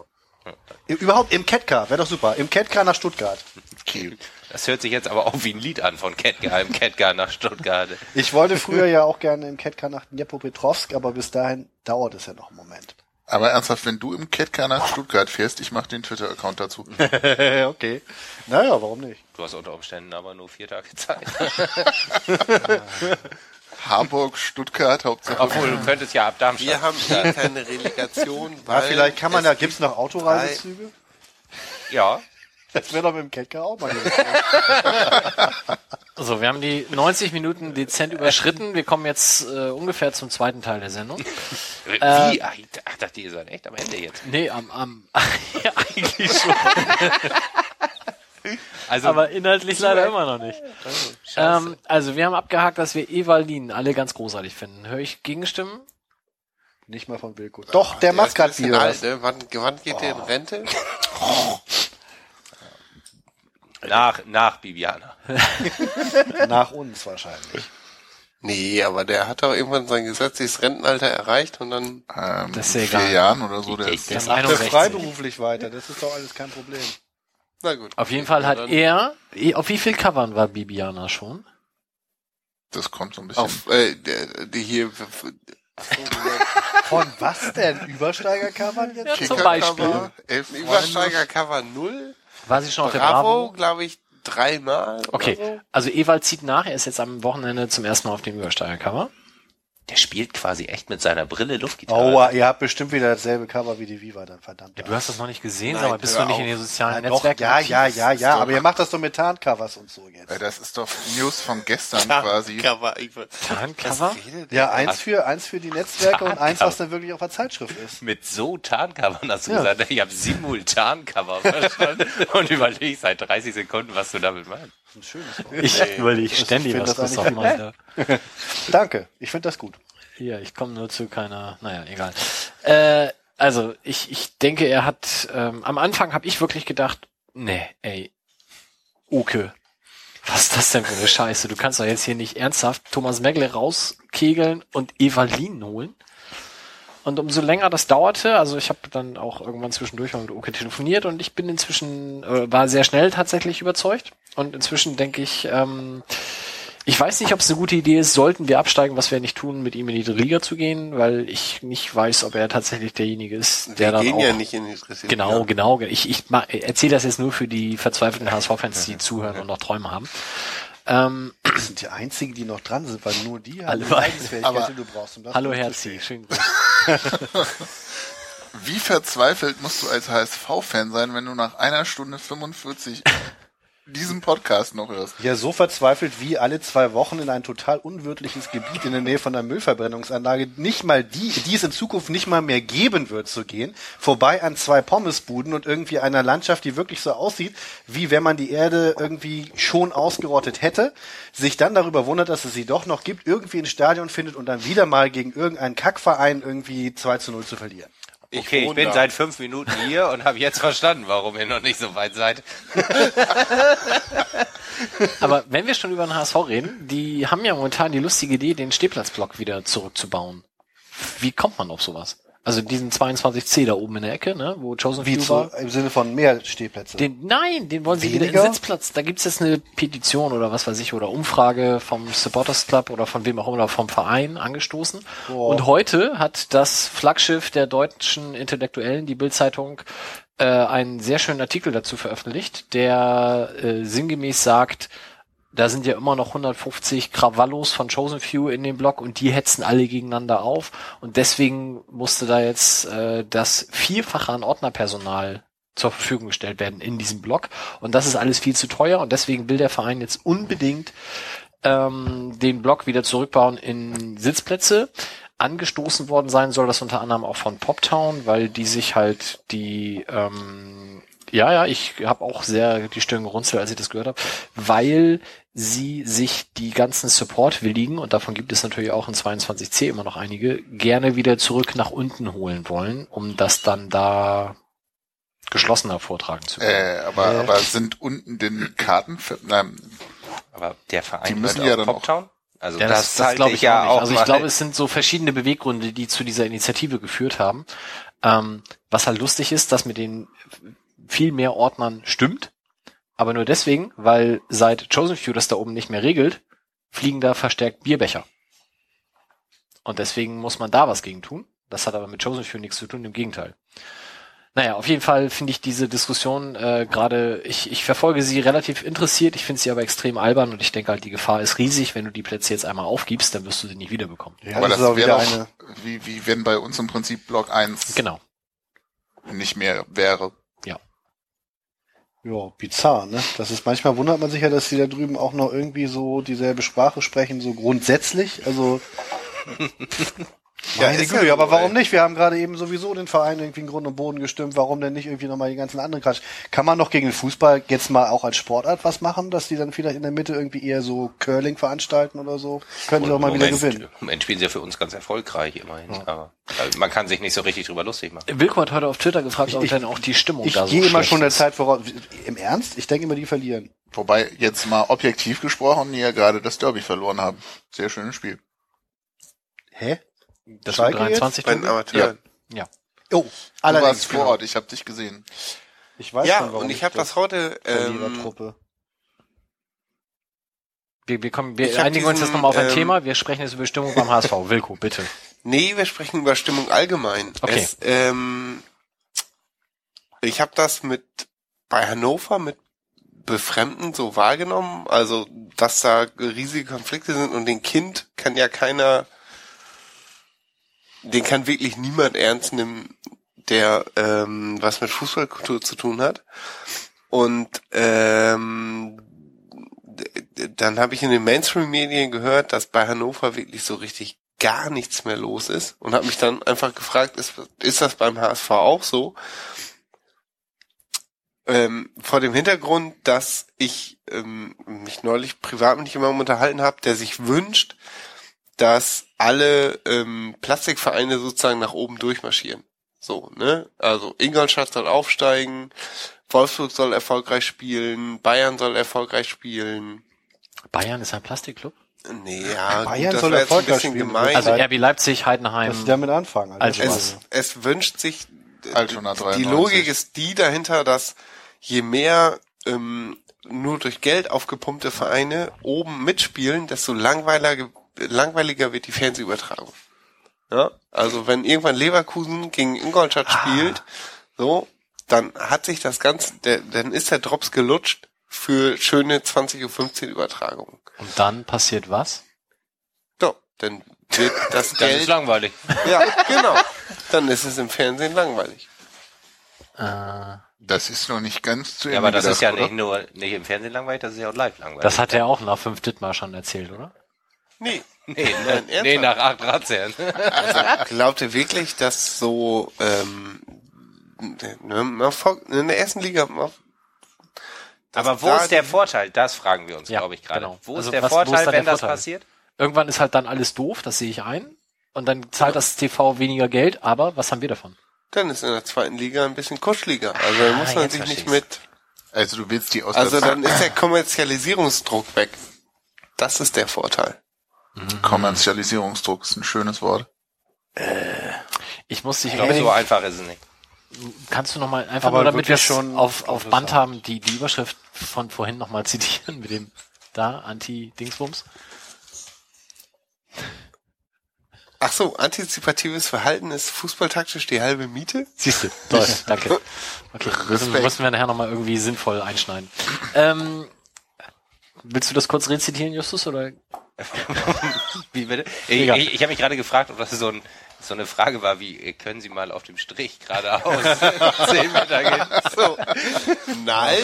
Überhaupt im Catcar, wäre doch super. Im Catcar nach Stuttgart. Kiel. Das hört sich jetzt aber auch wie ein Lied an von Kettgar im Kettgar nach Stuttgart. Ich wollte früher ja auch gerne im Catcar nach Dnepropetrovsk, aber bis dahin dauert es ja noch einen Moment. Aber ernsthaft, wenn du im Catcar nach Stuttgart fährst, ich mache den Twitter-Account dazu. okay. Naja, warum nicht? Du hast unter Umständen aber nur vier Tage Zeit. Harburg, Stuttgart, Hauptsache. Obwohl, du könntest ja ab Darmstadt. Wir haben eh keine Relegation, Ja, weil vielleicht kann man da, es gibt's noch Autoreisezüge? Ja. Das wäre doch mit dem Catcar auch mal So, wir haben die 90 Minuten dezent überschritten. Wir kommen jetzt äh, ungefähr zum zweiten Teil der Sendung. Wie? Ach, ich ach, dachte, ihr seid echt am Ende jetzt. Nee, am, am ja, eigentlich schon. Also, Aber inhaltlich leider immer noch nicht. Ähm, also wir haben abgehakt, dass wir Evalin alle ganz großartig finden. Höre ich Gegenstimmen? Nicht mal von Wilko. Doch, der macht ist ein gerade wieder alt, ne? Wann, wann geht der in Rente? nach, nach Bibiana. Nach uns wahrscheinlich. Nee, aber der hat doch irgendwann sein gesetzliches Rentenalter erreicht und dann Ähm, Das ist ja in vier egal. Jahren oder so. Der Ich- ist Der ist Der 61. freiberuflich weiter, das ist doch alles kein Problem. Na gut. Auf jeden Fall hat er, eh, auf wie viel Covern war Bibiana schon? das kommt so ein bisschen. Auf, äh, der, die hier. Von was denn? Übersteiger-Covern jetzt? Ja, zum Beispiel. Elf Freunde. Übersteiger Cover 0. War sie schon auf der Bravo, Bravo? glaube ich, dreimal. Okay, So. also Ewald zieht nach, er ist jetzt am Wochenende zum ersten Mal auf dem Übersteiger-Cover. Der spielt quasi echt mit seiner Brille Luftgitarre. Oh, ihr habt bestimmt wieder dasselbe Cover wie die Viva dann, verdammt. Ja, du hast das noch nicht gesehen, Nein, aber bist du nicht auf. in den sozialen Ja, doch, Netzwerken? ja, aktiv? ja, ja, ist ja, doch- aber ihr macht das doch mit Tarncovers und so jetzt. Das ist doch News von gestern quasi. Cover, ich, Tarncover? Ja, eins für, eins für die Netzwerke und eins, was dann wirklich auf der Zeitschrift ist. Mit so Tarncovern hast du Ja. gesagt, ich habe Simultan-Cover verstanden und überleg seit 30 Sekunden, was du damit meinst. Ein schönes Wort. Ich überlege ständig, was das eigentlich meinte. Danke, ich finde das gut. Hier, ich komme nur zu keiner, naja, egal. Äh, also, ich, ich denke, er hat, ähm, am Anfang habe ich wirklich gedacht, nee, ey, Oke, was ist das denn für eine Scheiße? Du kannst doch jetzt hier nicht ernsthaft Thomas Megle rauskegeln und Evalin holen. Und umso länger das dauerte, also ich habe dann auch irgendwann zwischendurch mal mit Oke telefoniert und ich bin inzwischen, äh, war sehr schnell tatsächlich überzeugt. Und inzwischen denke ich, ähm, ich weiß nicht, ob es eine gute Idee ist, sollten wir absteigen, was wir nicht tun, mit ihm in die Liga zu gehen, weil ich nicht weiß, ob er tatsächlich derjenige ist, der wir dann gehen auch ja nicht in die dritte Genau, Liga. genau. Ich, ich erzähle das jetzt nur für die verzweifelten HSV-Fans, die zuhören und noch Träume haben. Ähm, Das sind die einzigen, die noch dran sind, weil nur die haben Alle die die du brauchst. Um das hallo. Herzi, schönen Gruß. Wie verzweifelt musst du als HSV-Fan sein, wenn du nach einer Stunde 45 diesen Podcast noch hörst? Ja, so verzweifelt wie alle zwei Wochen in ein total unwirtliches Gebiet in der Nähe von einer Müllverbrennungsanlage, nicht mal die, die es in Zukunft nicht mal mehr geben wird, zu gehen, vorbei an zwei Pommesbuden und irgendwie einer Landschaft, die wirklich so aussieht, wie wenn man die Erde irgendwie schon ausgerottet hätte, sich dann darüber wundert, dass es sie doch noch gibt, irgendwie ins Stadion findet und dann wieder mal gegen irgendeinen Kackverein irgendwie 2 zu 0 zu verlieren. Okay, ich bin da. seit fünf Minuten hier und habe jetzt verstanden, warum ihr noch nicht so weit seid. Aber wenn wir schon über den HSV reden, die haben ja momentan die lustige Idee, den Stehplatzblock wieder zurückzubauen. Wie kommt man auf sowas? Also diesen 22C da oben in der Ecke, ne, wo Chosen Wie Few zu, war. im Sinne von mehr Stehplätze. Den, nein, den wollen sie wieder Weniger? in Sitzplatz. Da gibt's jetzt eine Petition oder was weiß ich oder Umfrage vom Supporters Club oder von wem auch immer vom Verein angestoßen. Boah. Und heute hat das Flaggschiff der deutschen Intellektuellen, die Bildzeitung, äh, einen sehr schönen Artikel dazu veröffentlicht, der äh, sinngemäß sagt, da sind ja immer noch 150 Krawallos von Chosen Few in dem Block und die hetzen alle gegeneinander auf. Und deswegen musste da jetzt äh, das Vierfache an Ordnerpersonal zur Verfügung gestellt werden in diesem Block. Und das ist alles viel zu teuer und deswegen will der Verein jetzt unbedingt ähm, den Block wieder zurückbauen in Sitzplätze. Angestoßen worden sein soll das unter anderem auch von Poptown, weil die sich halt die ähm, ja, ja, ich habe auch sehr die Stirn gerunzelt, als ich das gehört habe, weil sie sich die ganzen Support-Willigen, und davon gibt es natürlich auch in 22c immer noch einige, gerne wieder zurück nach unten holen wollen, um das dann da geschlossener vortragen zu können. Äh, aber, aber sind unten den Karten für, nein, Aber der Die Verein müssen gehört ja auch dann auch-? Also Ja, das, das, glaub halte ich ja nicht. auch Also ich glaube, es sind so verschiedene Beweggründe, die zu dieser Initiative geführt haben. Ähm, was halt lustig ist, dass mit den viel mehr Ordnern stimmt, aber nur deswegen, weil seit Chosen Few das da oben nicht mehr regelt, fliegen da verstärkt Bierbecher. Und deswegen muss man da was gegen tun. Das hat aber mit Chosen Few nichts zu tun, im Gegenteil. Naja, auf jeden Fall finde ich diese Diskussion äh, gerade, ich, ich verfolge sie relativ interessiert, ich finde sie aber extrem albern und ich denke halt, die Gefahr ist riesig, wenn du die Plätze jetzt einmal aufgibst, dann wirst du sie nicht wiederbekommen. Ja, aber das, das, wäre doch, eine. wie, wie wenn bei uns im Prinzip Block 1 Genau. nicht mehr wäre. Ja, bizarr, ne? Das ist manchmal wundert man sich ja, dass die da drüben auch noch irgendwie so dieselbe Sprache sprechen, so grundsätzlich. Also Meine ist Güte, ja aber warum ey. nicht? Wir haben gerade eben sowieso den Verein irgendwie in Grund und Boden gestimmt. Warum denn nicht irgendwie nochmal die ganzen anderen Quatsch? Kann man doch gegen den Fußball jetzt mal auch als Sportart was machen, dass die dann vielleicht in der Mitte irgendwie eher so Curling veranstalten oder so? Können sie auch mal wieder Moment, gewinnen. Im Moment spielen sie ja für uns ganz erfolgreich immerhin. Aber äh, man kann sich nicht so richtig drüber lustig machen. Wilko hat heute auf Twitter gefragt, ob Ich- denn auch die Stimmung Ich da so gehe immer schon der. Zeit voraus. Im Ernst? Ich denke immer, die verlieren. Wobei jetzt mal objektiv gesprochen, die ja gerade das Derby verloren haben. Sehr schönes Spiel. Hä? Das Schalke war 23 Bei den? Amateuren. Ja. Oh, Du allerdings. warst vor Ort, ich habe dich gesehen. Ich weiß Ja, schon, warum und ich habe das heute, ähm, Verlierertruppe. Wir, wir, kommen, wir einigen uns jetzt diesen, nochmal auf ein ähm, Thema. Wir sprechen jetzt über Stimmung beim HSV. Wilko, bitte. Nee, wir sprechen über Stimmung allgemein. Okay. Es, ähm, ich habe das mit bei Hannover mit Befremden so wahrgenommen, also dass da riesige Konflikte sind und den Kind kann ja keiner, den kann wirklich niemand ernst nehmen, der ähm, was mit Fußballkultur zu tun hat. Und ähm, dann habe ich in den Mainstream-Medien gehört, dass bei Hannover wirklich so richtig gar nichts mehr los ist und habe mich dann einfach gefragt, ist, ist das beim HSV auch so? Ähm, vor dem Hintergrund, dass ich ähm, mich neulich privat mit jemandem unterhalten habe, der sich wünscht, dass alle ähm, Plastikvereine sozusagen nach oben durchmarschieren. So, ne? Also Ingolstadt soll aufsteigen, Wolfsburg soll erfolgreich spielen, Bayern soll erfolgreich spielen. Bayern ist ein Plastikclub? Nee, ja, Bayern gut, das soll ein erfolgreich bisschen spielen. gemein. Also. RB Leipzig, Heidenheim. Dass sie damit anfangen. Also- es, es wünscht sich, Altona die 93. Logik ist die dahinter, dass je mehr ähm, nur durch Geld aufgepumpte Vereine oben mitspielen, desto langweiliger, langweiliger wird die Fernsehübertragung. Ja, also wenn irgendwann Leverkusen gegen Ingolstadt spielt, so, dann hat sich das Ganze, der, dann ist der Drops gelutscht für schöne 20.15 Uhr Übertragungen. Und dann passiert was? So, dann wird das Dann ist Geld, langweilig. ja, genau, dann ist es im Fernsehen langweilig. Äh, Das ist noch nicht ganz zu Ende Ja, aber das ist ja gedacht, nicht nur nicht im Fernsehen langweilig, das ist ja auch live langweilig. das hat er auch nach fünf Dittmar schon erzählt, oder? Nee, nee, Nein, nee, nach acht Razzern. Glaubt ihr wirklich, dass so ähm, ne, man folgt- in der ersten Liga Aber wo ist der Vorteil? Das fragen wir uns, Ja, glaube ich, gerade. genau. Wo Also ist der was- wo ist Vorteil, der wenn das Vorteil? passiert? Irgendwann ist halt dann alles doof, das sehe ich ein. Und dann zahlt das TV weniger Geld, aber was haben wir davon? Dann ist in der zweiten Liga ein bisschen kuscheliger. Also da Ah, muss man sich nicht mit. Also du willst die aus Also der dann ist der Kommerzialisierungsdruck weg. Das ist der Vorteil. Kommerzialisierungsdruck ist ein schönes Wort. Ich muss dich, Ich glaube, so einfach ist es nicht. kannst du noch mal einfach Aber nur, damit wir schon auf, auf Band haben, die, die Überschrift von vorhin noch mal zitieren mit dem da Anti-Dingsbums? Ach so, antizipatives Verhalten ist fußballtaktisch die halbe Miete? Siehst du, toll, danke. Okay, müssen, müssen wir nachher nochmal irgendwie sinnvoll einschneiden. Ähm, willst du das kurz rezitieren, Justus, oder? Wie bitte? Ich, ich, ich habe mich gerade gefragt, ob das so, ein, so eine Frage war, wie äh, können Sie mal auf dem Strich geradeaus 10 Meter gehen? So. Nein.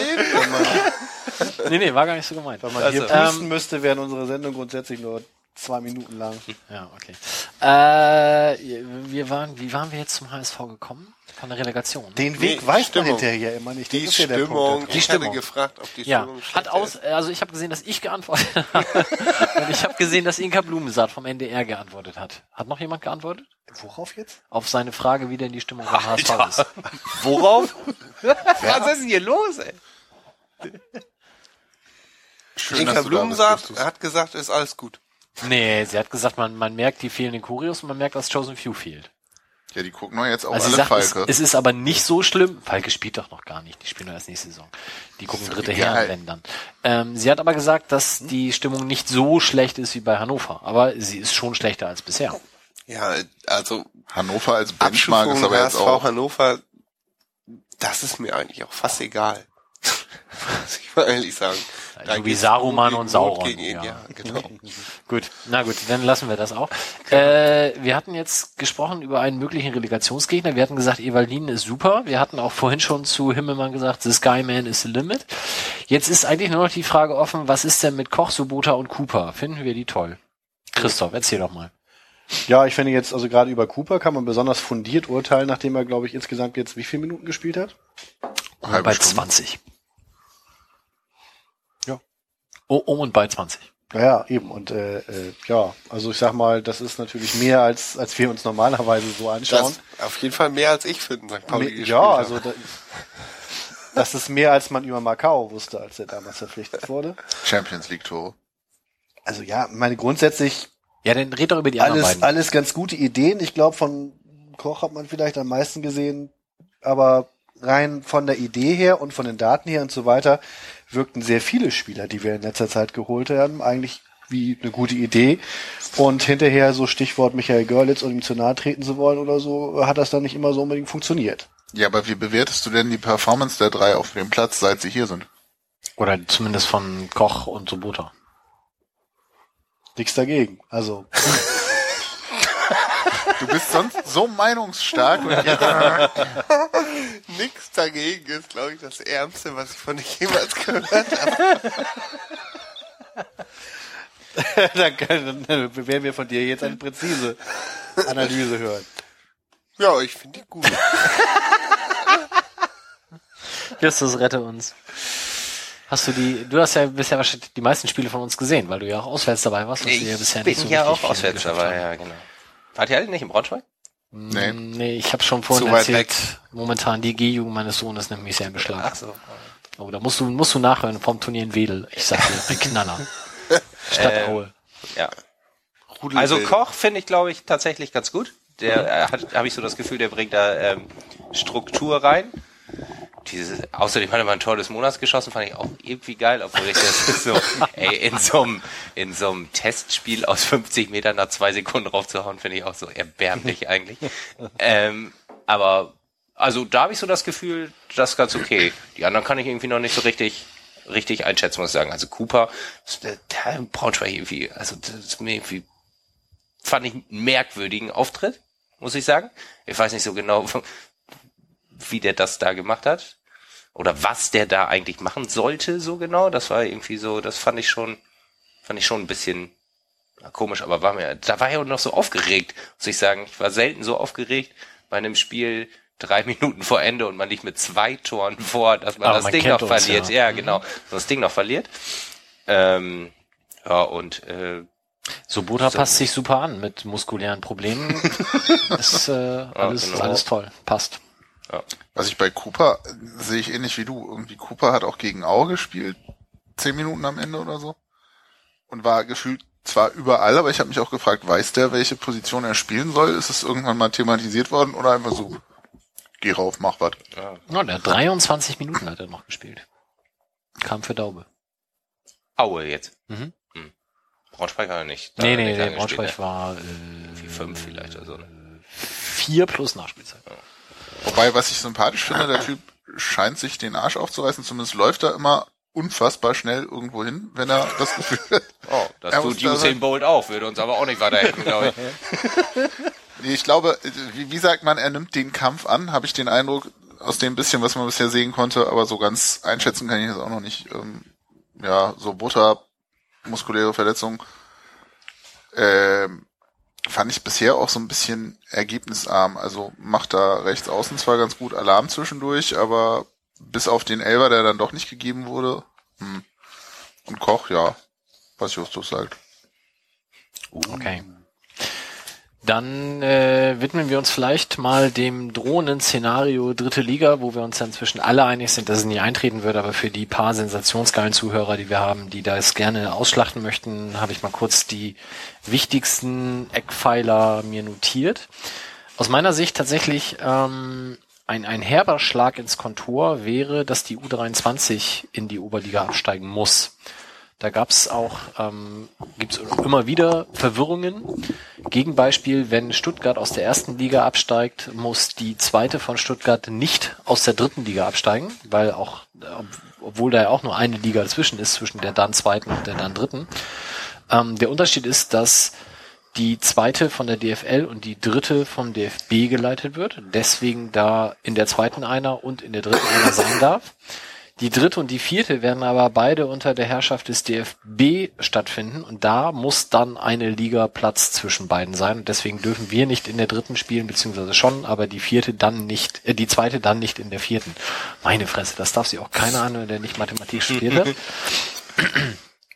Nee, nee, war gar nicht so gemeint. Wenn man hier Also, pusten ähm, müsste, wäre unsere Sendung grundsätzlich nur zwei Minuten lang. Ja, okay. Äh, wir waren, wie waren wir jetzt zum HSV gekommen? Von der Relegation. Den Nee, Weg weiß Stimmung. man hinterher immer nicht. Die ja Stimmung. Ich Die Stimmung. hatte gefragt, ob die ja, Stimmung hat aus, also ich habe gesehen, dass ich geantwortet habe. Und ich habe gesehen, dass Inka Blumensaat vom NDR geantwortet hat. Hat noch jemand geantwortet? Worauf jetzt? Auf seine Frage, wie denn die Stimmung beim HSV ist. Worauf? Was ist denn hier los, ey? Schön, Inka Blumensaat hat gesagt, ist alles gut. Nee, sie hat gesagt, man, man merkt die fehlenden Kurios und man merkt, dass Chosen Few fehlt. Ja, die gucken doch jetzt auch Also sie alle sagt, es, Falke. es ist aber nicht so schlimm. Falke spielt doch noch gar nicht. Die spielen doch erst nächste Saison. Die gucken dritte. Herren, wenn dann. Ähm, sie hat aber gesagt, dass die Stimmung nicht so schlecht ist wie bei Hannover. Aber sie ist schon schlechter als bisher. Ja, also Hannover als Benchmark ist aber jetzt auch. Hannover, das ist mir eigentlich auch fast egal. Muss ich mal ehrlich sagen. Da So wie geht's Saruman und Sauron, gegen ihn, ja. ja, genau. Gut, na gut, dann lassen wir das auch. Äh, wir hatten jetzt gesprochen über einen möglichen Relegationsgegner. Wir hatten gesagt, Evalin ist super. Wir hatten auch vorhin schon zu Himmelmann gesagt, the Skyman is the limit. Jetzt ist eigentlich nur noch die Frage offen, was ist denn mit Koch, Subota und Cooper? Finden wir die toll? Christoph, erzähl doch mal. Ja, ich finde jetzt, also gerade über Cooper kann man besonders fundiert urteilen, nachdem er, glaube ich, insgesamt jetzt wie viele Minuten gespielt hat? Halbe bei Stunde. 20. Oh, um und bei 20. Ja, eben. Und äh, äh, ja, also ich sag mal, das ist natürlich mehr, als, als wir uns normalerweise so anschauen. Das auf jeden Fall mehr als ich für den St. Pauli ja, habe. also da, das ist mehr, als man über Macau wusste, als er damals verpflichtet wurde. Champions League Tore. Also ja, meine grundsätzlich Ja, dann red doch über die anderen alles, beiden. alles ganz gute Ideen. Ich glaube, von Koch hat man vielleicht am meisten gesehen, aber rein von der Idee her und von den Daten her und so weiter wirkten sehr viele Spieler, die wir in letzter Zeit geholt haben, eigentlich wie eine gute Idee. Und hinterher so Stichwort Michael Görlitz und ihm zu nahe treten zu wollen oder so, hat das dann nicht immer so unbedingt funktioniert. Ja, aber wie bewertest du denn die Performance der drei auf dem Platz, seit sie hier sind? Oder zumindest von Koch und Sobota. Nichts dagegen. Also Du bist sonst so meinungsstark und Nix dagegen ist, glaube ich, das Ärmste, was ich von dir jemals gehört habe. dann, dann werden wir von dir jetzt eine präzise Analyse hören. Ja, ich finde die gut. Justus, rette uns. Hast du die, du hast ja bisher wahrscheinlich die meisten Spiele von uns gesehen, weil du ja auch auswärts dabei warst. was wir ja bisher bin nicht so ja richtig auch auswärts dabei, haben. ja, genau. Alle nicht in Braunschweig? nee. Nee, ich habe schon vorhin Zu erzählt, momentan die G-Jugend meines Sohnes nimmt mich sehr in Beschlag. Ach so. Oh, da musst du, musst du nachhören vom Turnier in Wedel. Ich sag dir, ein Knaller. Stadt Ähm, Aue. Ja. Also Koch finde ich, glaube ich, tatsächlich ganz gut. Der äh, hat, habe ich so das Gefühl, der bringt da ähm, Struktur rein. Dieses, außerdem hat er mal ein Tor des Monats geschossen, fand ich auch irgendwie geil, obwohl ich das so, ey, in so einem, in so einem Testspiel aus 50 Metern nach zwei Sekunden raufzuhauen, finde ich auch so erbärmlich eigentlich. Ähm, aber, also da habe ich so das Gefühl, das ist ganz okay. Die anderen kann ich irgendwie noch nicht so richtig, richtig einschätzen, muss ich sagen. Also Cooper, der, der Braunschweig irgendwie, also das ist mir irgendwie, fand ich einen merkwürdigen Auftritt, muss ich sagen. Ich weiß nicht so genau, wie der das da gemacht hat. Oder was der da eigentlich machen sollte, so genau. Das war irgendwie so, das fand ich schon, fand ich schon ein bisschen ja, komisch, aber war mir, da war er auch noch so aufgeregt, muss ich sagen. Ich war selten so aufgeregt bei einem Spiel drei Minuten vor Ende und man liegt mit zwei Toren vor, dass man Aber das man Ding noch uns, verliert. ja. Ja, genau. Dass man das Ding noch verliert. Ähm, ja, und äh, Sobota passt sich super an mit muskulären Problemen. ist äh, alles, genau. alles toll. Passt. Was ich bei Cooper sehe ich ähnlich wie du. Irgendwie Cooper hat auch gegen Aue gespielt. Zehn Minuten am Ende oder so. Und war gefühlt zwar überall, aber ich habe mich auch gefragt, weiß der, welche Position er spielen soll? Ist es irgendwann mal thematisiert worden oder einfach so, geh rauf, mach was. Ja, der hat 23 Minuten hat er noch gespielt. Kam für Daube. Aue jetzt. Mhm. Hm. Braunschweig war er nicht. Da Nee, hat nee, nicht der lange Braunschweig war äh, Vier, fünf vielleicht oder so. Ne? vier plus Nachspielzeit. Wobei, was ich sympathisch finde, der Typ scheint sich den Arsch aufzureißen, zumindest läuft er immer unfassbar schnell irgendwo hin, wenn er das Gefühl hat. Oh, das Er tut Usain. Bolt auch, würde uns aber auch nicht weiterhelfen, glaube ich. Nee, ich glaube, wie, wie sagt man, er nimmt den Kampf an, habe ich den Eindruck, aus dem bisschen, was man bisher sehen konnte, aber so ganz einschätzen kann ich das auch noch nicht. Ähm, ja, so Butter, muskuläre Verletzung, ähm, fand ich bisher auch so ein bisschen ergebnisarm. Also macht da rechts außen zwar ganz gut Alarm zwischendurch, aber bis auf den Elber, der dann doch nicht gegeben wurde, hm. und Koch, ja, was Justus sagt. Okay. Dann äh, widmen wir uns vielleicht mal dem drohenden Szenario dritte Liga, wo wir uns ja inzwischen alle einig sind, dass es nie eintreten wird, aber für die paar sensationsgeilen Zuhörer, die wir haben, die das gerne ausschlachten möchten, habe ich mal kurz die wichtigsten Eckpfeiler mir notiert. Aus meiner Sicht tatsächlich ähm, ein, ein herber Schlag ins Kontor wäre, dass die U23 in die Oberliga absteigen muss. Da gab's auch, ähm, gibt's immer wieder Verwirrungen. Gegenbeispiel, wenn Stuttgart aus der ersten Liga absteigt, muss die zweite von Stuttgart nicht aus der dritten Liga absteigen, weil auch, äh, ob- obwohl da ja auch nur eine Liga dazwischen ist, zwischen der dann zweiten und der dann dritten. Ähm, der Unterschied ist, dass die zweite von der DFL und die dritte vom DFB geleitet wird. Deswegen da in der zweiten einer und in der dritten einer sein darf. Die dritte und die vierte werden aber beide unter der Herrschaft des DFB stattfinden und da muss dann eine Liga Platz zwischen beiden sein und deswegen dürfen wir nicht in der dritten spielen, beziehungsweise schon, aber die vierte dann nicht, äh, die zweite dann nicht in der vierten. Meine Fresse, das darf sich auch keiner anhören, der nicht Mathematik studiert hat.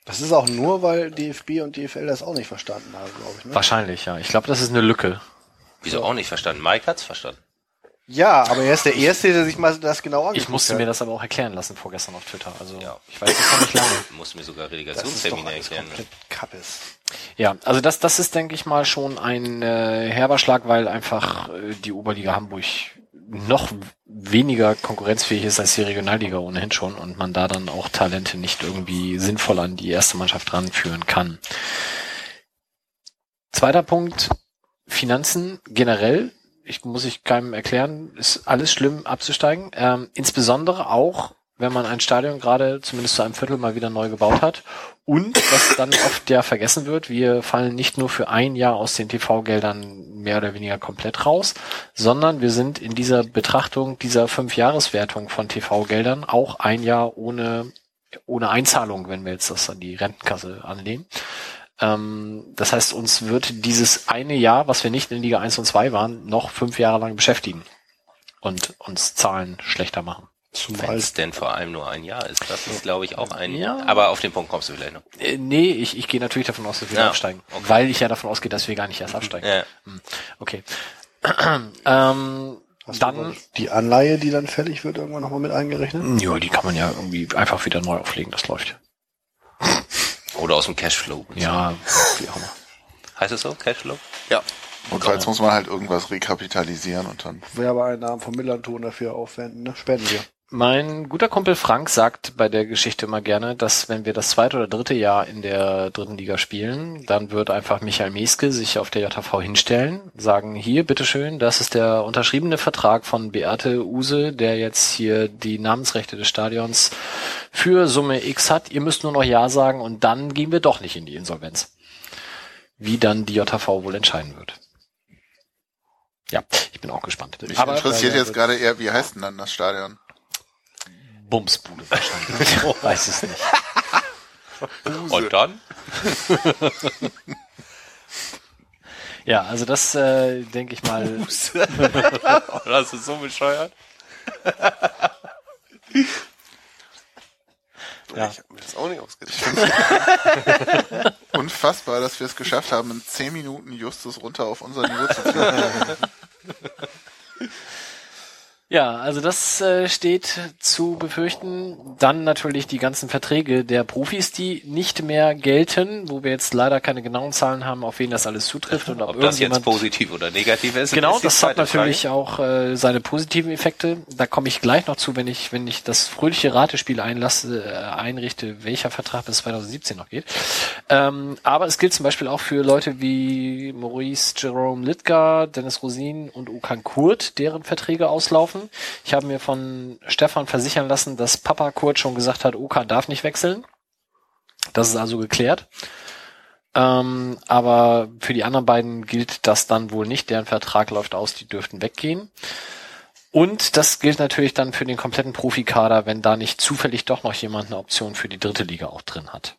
Das ist auch nur, weil DFB und DFL das auch nicht verstanden haben, glaube ich. Ne? Wahrscheinlich, ja. Ich glaube, das ist eine Lücke. Wieso auch nicht verstanden? Mike hat's verstanden. Ja, aber er ist der Erste, der sich mal das genau angeguckt Ich musste hat. mir das aber auch erklären lassen vorgestern auf Twitter. Also Ja. ich weiß das noch nicht lange. Muss mir sogar Relegationstermine erklären. Kappes. Ja, also das, das ist, denke ich mal, schon ein äh, herber Schlag, weil einfach äh, die Oberliga Hamburg noch weniger konkurrenzfähig ist als die Regionalliga ohnehin schon und man da dann auch Talente nicht irgendwie sinnvoll an die erste Mannschaft ranführen kann. Zweiter Punkt, Finanzen generell. Ich muss ich keinem erklären, ist alles schlimm abzusteigen. Ähm, insbesondere auch, wenn man ein Stadion gerade zumindest zu einem Viertel mal wieder neu gebaut hat. Und was dann oft ja vergessen wird, wir fallen nicht nur für ein Jahr aus den TV-Geldern mehr oder weniger komplett raus, sondern wir sind in dieser Betrachtung dieser Fünf-Jahres-Wertung von TV-Geldern auch ein Jahr ohne, ohne Einzahlung, wenn wir jetzt das an die Rentenkasse anlehnen. Ähm, das heißt, uns wird dieses eine Jahr, was wir nicht in Liga 1 und 2 waren, noch fünf Jahre lang beschäftigen und uns Zahlen schlechter machen. Wenn Zumal es denn vor allem nur ein Jahr ist. Das ist, glaube ich, auch ein. Ja. Aber auf den Punkt kommst du vielleicht noch. Äh, nee, ich, ich gehe natürlich davon aus, dass wir Ja, absteigen. okay. Weil ich ja davon ausgehe, dass wir gar nicht erst absteigen. Ja. Okay. ähm, Hast du dann, die Anleihe, die dann fällig wird, irgendwann nochmal mit eingerechnet? ja, die kann man ja irgendwie einfach wieder neu auflegen, das läuft. Oder aus dem Cashflow. Ja, wie auch immer. Heißt es so? Cashflow? Ja. Und jetzt muss man halt irgendwas rekapitalisieren und dann. Werbeeinnahmen vom Millanton dafür aufwenden, ne? Spenden wir. Mein guter Kumpel Frank sagt bei der Geschichte immer gerne, dass wenn wir das zweite oder dritte Jahr in der dritten Liga spielen, dann wird einfach Michael Meske sich auf der JV hinstellen, sagen, hier, bitteschön, das ist der unterschriebene Vertrag von Beate Use, der jetzt hier die Namensrechte des Stadions für Summe X hat. Ihr müsst nur noch Ja sagen und dann gehen wir doch nicht in die Insolvenz. Wie dann die JV wohl entscheiden wird. Ja, ich bin auch gespannt. Mich Aber interessiert jetzt gerade eher, wie heißt denn dann das Stadion? Bumsbude wahrscheinlich. Weiß es nicht. Und dann? Ja, also das äh, denke ich mal. Das ist so bescheuert. Ja. Ich habe mir das auch nicht ausgedacht. Unfassbar, dass wir es geschafft haben, in 10 Minuten Justus runter auf unser Niveau zu führen. Ja, also das äh, steht zu befürchten. Dann natürlich die ganzen Verträge der Profis, die nicht mehr gelten, wo wir jetzt leider keine genauen Zahlen haben, auf wen das alles zutrifft und ob, Ob das jetzt positiv oder negativ ist. Genau, ist das hat natürlich Frage. auch äh, seine positiven Effekte. Da komme ich gleich noch zu, wenn ich, wenn ich das fröhliche Ratespiel einlasse, äh, einrichte, welcher Vertrag bis 2017 noch geht. Ähm, aber es gilt zum Beispiel auch für Leute wie Maurice Jerome Littger, Dennis Rosin und Okan Kurt, deren Verträge auslaufen. Ich habe mir von Stefan versichern lassen, dass Papa Kurt schon gesagt hat, Okan darf nicht wechseln. Das ist also geklärt. Ähm, aber für die anderen beiden gilt das dann wohl nicht. Deren Vertrag läuft aus, die dürften weggehen. Und das gilt natürlich dann für den kompletten Profikader, wenn da nicht zufällig doch noch jemand eine Option für die dritte Liga auch drin hat.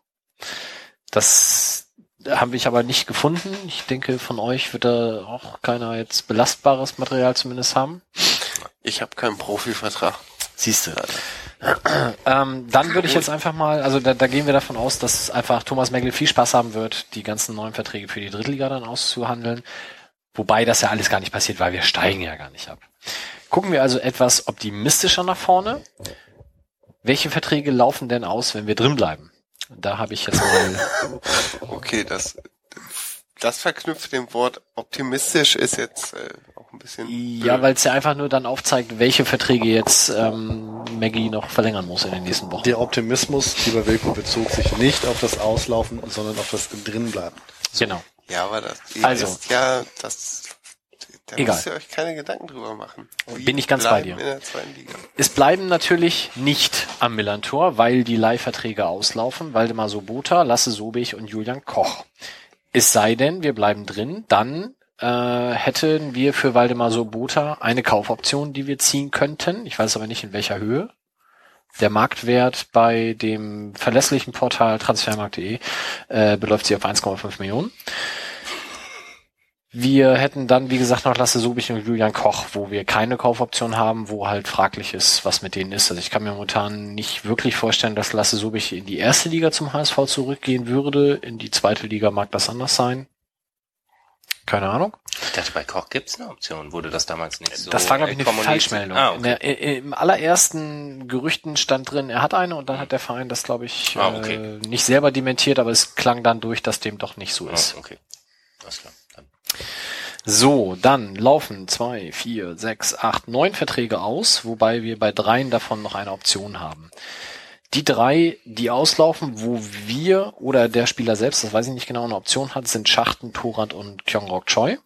Das habe ich aber nicht gefunden. Ich denke, von euch wird da auch keiner jetzt belastbares Material zumindest haben. Ich habe keinen Profivertrag. Siehst du. ähm, dann würde ich jetzt einfach mal, also da, da gehen wir davon aus, dass einfach Thomas Megle viel Spaß haben wird, die ganzen neuen Verträge für die Drittliga dann auszuhandeln. Wobei das ja alles gar nicht passiert, weil wir steigen ja gar nicht ab. Gucken wir also etwas optimistischer nach vorne. Welche Verträge laufen denn aus, wenn wir drin bleiben? Da habe ich jetzt mal Okay, das, das verknüpft dem Wort optimistisch ist jetzt äh, ein bisschen. Ja, weil es ja einfach nur dann aufzeigt, welche Verträge jetzt ähm, Maggie noch verlängern muss in den nächsten Wochen. Der Optimismus, lieber Wilko, bezog sich nicht auf das Auslaufen, sondern auf das Drinbleiben. Genau. Ja, aber das Also. ist ja das. Da Egal. müsst ihr euch keine Gedanken drüber machen. Wir Bin ich ganz bei dir. In der zweiten Liga. Es bleiben natürlich nicht am Millantor, weil die Leihverträge auslaufen. Waldemar Sobota, Lasse Sobich und Julian Koch. Es sei denn, wir bleiben drin, dann äh, hätten wir für Waldemar Sobota eine Kaufoption, die wir ziehen könnten. Ich weiß aber nicht in welcher Höhe. Der Marktwert bei dem verlässlichen Portal transfermarkt.de äh, beläuft sich auf 1,5 Millionen. Wir hätten dann, wie gesagt, noch Lasse Subich und Julian Koch, wo wir keine Kaufoption haben, wo halt fraglich ist, was mit denen ist. Also ich kann mir momentan nicht wirklich vorstellen, dass Lasse Subich in die erste Liga zum HSV zurückgehen würde. In die zweite Liga mag das anders sein. Keine Ahnung. Ich dachte, bei Koch gibt's eine Option. Wurde das damals nicht so das war, glaube ich, äh, eine? Falschmeldung. Ah, In okay. der, i- Im allerersten Gerüchten stand drin, er hat eine und dann hat der Verein das, glaube ich, Ah, okay. äh, nicht selber dementiert, aber es klang dann durch, dass dem doch nicht so ist. Ah, okay. Alles klar. Dann. So, dann laufen zwei, vier, sechs, acht, neun Verträge aus, wobei wir bei dreien davon noch eine Option haben. Die drei, die auslaufen, wo wir oder der Spieler selbst, das weiß ich nicht genau, eine Option hat, sind Schachten, Torand und Kyongrok Choi.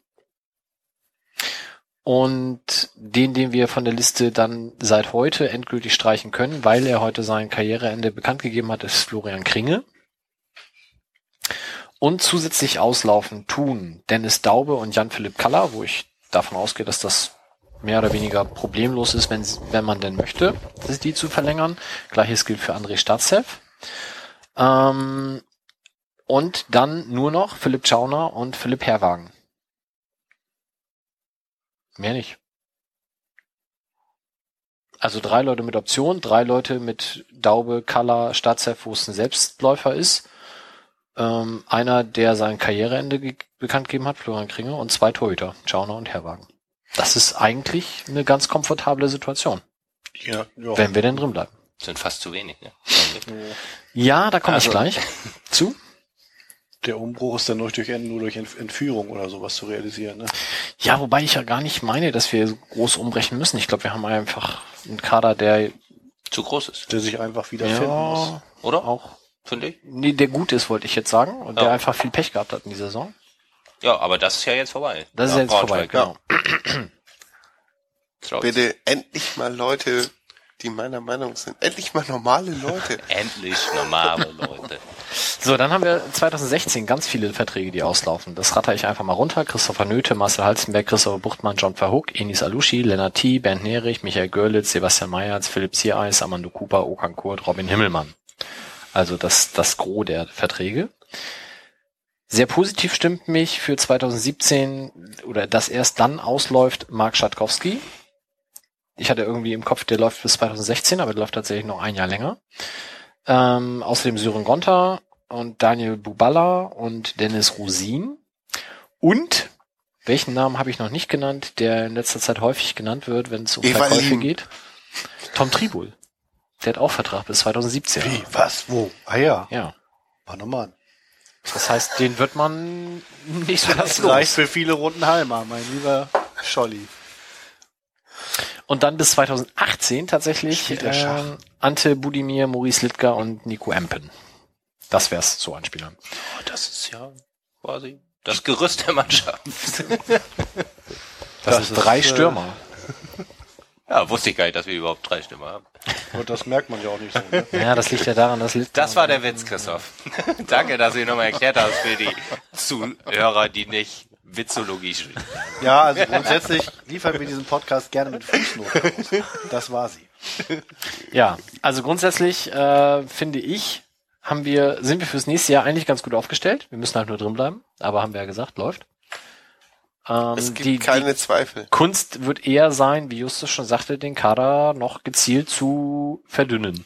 Und den, den wir von der Liste dann seit heute endgültig streichen können, weil er heute sein Karriereende bekannt gegeben hat, ist Florian Kringe. Und zusätzlich auslaufen tun Dennis Daube und Jan-Philipp Kaller, wo ich davon ausgehe, dass das mehr oder weniger problemlos ist, wenn, wenn man denn möchte, die zu verlängern. Gleiches gilt für André Statzev. Ähm, und dann nur noch Philipp Schauner und Philipp Herwagen. Mehr nicht. Also drei Leute mit Option, drei Leute mit Daube, Kaller, Statzev, wo es ein Selbstläufer ist. Ähm, einer, der sein Karriereende bekannt gegeben hat, Florian Kringe, und zwei Torhüter, Schauner und Herwagen. Das ist eigentlich eine ganz komfortable Situation, Ja, ja. wenn wir denn drin bleiben. Sind fast zu wenig, ne? Ja, da komme ich Also- gleich zu. Der Umbruch ist dann nur durch, nur durch Entf- Entführung oder sowas zu realisieren. Ne? Ja, wobei ich ja gar nicht meine, dass wir so groß umbrechen müssen. Ich glaube, wir haben einfach einen Kader, der Zu groß ist. Der sich einfach wieder finden muss. ja, Oder? auch, Finde ich. nee, der gut ist, wollte ich jetzt sagen, und Ja. der einfach viel Pech gehabt hat in dieser Saison. Ja, aber das ist ja jetzt vorbei. Das ist Ja, jetzt vorbei, Braunschweig, genau. Traut's. Bitte endlich mal Leute, die meiner Meinung sind. Endlich mal normale Leute. Endlich normale Leute. So, dann haben wir 2016 ganz viele Verträge, die auslaufen. Das ratter ich einfach mal runter. Christopher Nöte, Marcel Halzenberg, Christopher Buchtmann, John Verhoek, Enis Alushi, Lennart T., Bernd Nerich, Michael Görlitz, Sebastian Meyerz, Philipp Ziereis, Amando Cooper, Okan Kurt, Robin Himmelmann. Also das, das Gros der Verträge. Sehr positiv stimmt mich für 2017 oder das erst dann ausläuft Mark Schatkowski. Ich hatte irgendwie im Kopf, der läuft bis 2016, aber der läuft tatsächlich noch ein Jahr länger. Ähm, außerdem Sören Gonter und Daniel Buballa und Dennis Rosin. Und, welchen Namen habe ich noch nicht genannt, der in letzter Zeit häufig genannt wird, wenn es um Evalin. Verkäufe geht? Tom Tribul. Der hat auch Vertrag bis 2017. Wie? Was? Wo? Ah ja. Ja. Mann, oh Mann. Das heißt, den wird man nicht so Das reicht für viele Runden Halmer, mein lieber Scholli. Und dann bis 2018 tatsächlich ähm, Ante Budimir, Maurice Littger und Nico Empen. Das wär's zu an Spielern. Oh, das ist ja quasi das Gerüst der Mannschaft. Das, Das ist drei äh, Stürmer. Ja, wusste ich gar nicht, dass wir überhaupt drei Stimmen haben. Und das merkt man ja auch nicht so. Ne? Ja, das liegt ja daran, dass Littger Das war der Witz, Christoph. Danke, dass du ihn nochmal erklärt hast für die Zuhörer, die nicht Witzologie studieren. Ja, also grundsätzlich liefern wir diesen Podcast gerne mit Fußnoten aus. Das war sie. Ja, also grundsätzlich äh, finde ich, haben wir, sind wir fürs nächste Jahr eigentlich ganz gut aufgestellt. Wir müssen halt nur drin bleiben, aber haben wir ja gesagt, läuft. Ähm, Es gibt die, keine die Zweifel. Kunst wird eher sein, wie Justus schon sagte, den Kader noch gezielt zu verdünnen.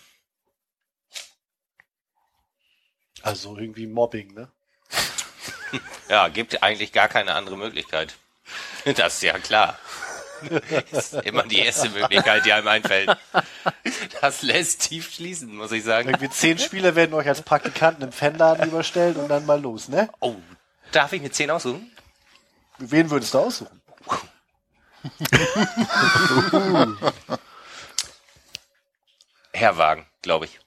Also irgendwie Mobbing, ne? Ja, gibt eigentlich gar keine andere Möglichkeit. Das ist ja klar. Das ist immer die erste Möglichkeit, die einem einfällt. Das lässt tief schließen, muss ich sagen. Irgendwie zehn Spieler werden euch als Praktikanten im Fanladen überstellt und dann mal los, ne? Oh, darf ich mir zehn aussuchen? Wen würdest du aussuchen? Herwagen, glaube ich.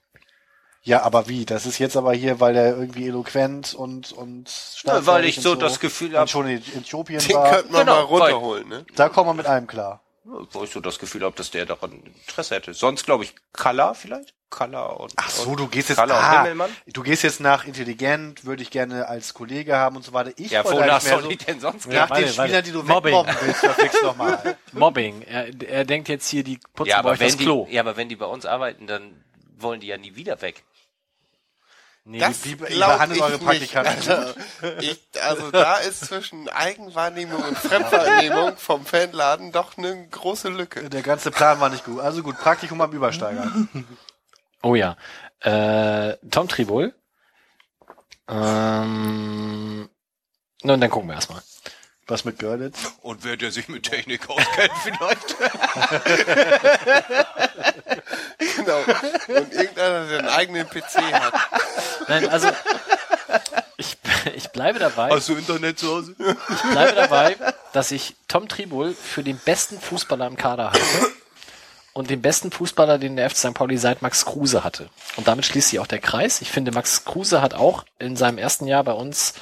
Ja, aber wie? Das ist jetzt aber hier, weil er irgendwie eloquent und und Ja, weil ich und so das Gefühl hab- und schon in Äthiopien Den war. könnte man Genau, mal runterholen, ne? Da kommen wir mit einem klar. Wo ich so das Gefühl habe, dass der daran Interesse hätte. Sonst glaube ich Kalla vielleicht. Kalla und. Ach so, du gehst jetzt und ah, Himmelmann. du gehst jetzt nach intelligent, würde ich gerne als Kollege haben und so weiter. Ich Ja, wollte wonach soll so, ich denn sonst nach warte, den warte. Spielern, die du Mobbing. wegmobben willst, verflixt nochmal. Mobbing. Er, er denkt jetzt hier, die putzen Ja, bei aber euch das wenn Klo. die, ja, aber wenn die bei uns arbeiten, dann wollen die ja nie wieder weg. Nee, Das die- die behandeln ich eure nicht. Praktikanten Also, ich, also da ist zwischen Eigenwahrnehmung und Fremdwahrnehmung vom Fanladen doch eine große Lücke. Der ganze Plan war nicht gut. Also gut, Praktikum am Übersteiger. Oh ja. Äh, Tom Tribol. Ähm, nun, dann gucken wir erstmal. Was mit Görlitz? Und wer der sich mit Technik auskennt vielleicht. Genau. Und irgendeiner, der einen eigenen PC hat. Nein, also ich, ich bleibe dabei. Hast du Internet zu Hause? Ich bleibe dabei, dass ich Tom Tribol für den besten Fußballer im Kader halte. Und den besten Fußballer, den der FC St. Pauli seit Max Kruse hatte. Und damit schließt sich auch der Kreis. Ich finde, Max Kruse hat auch in seinem ersten Jahr bei uns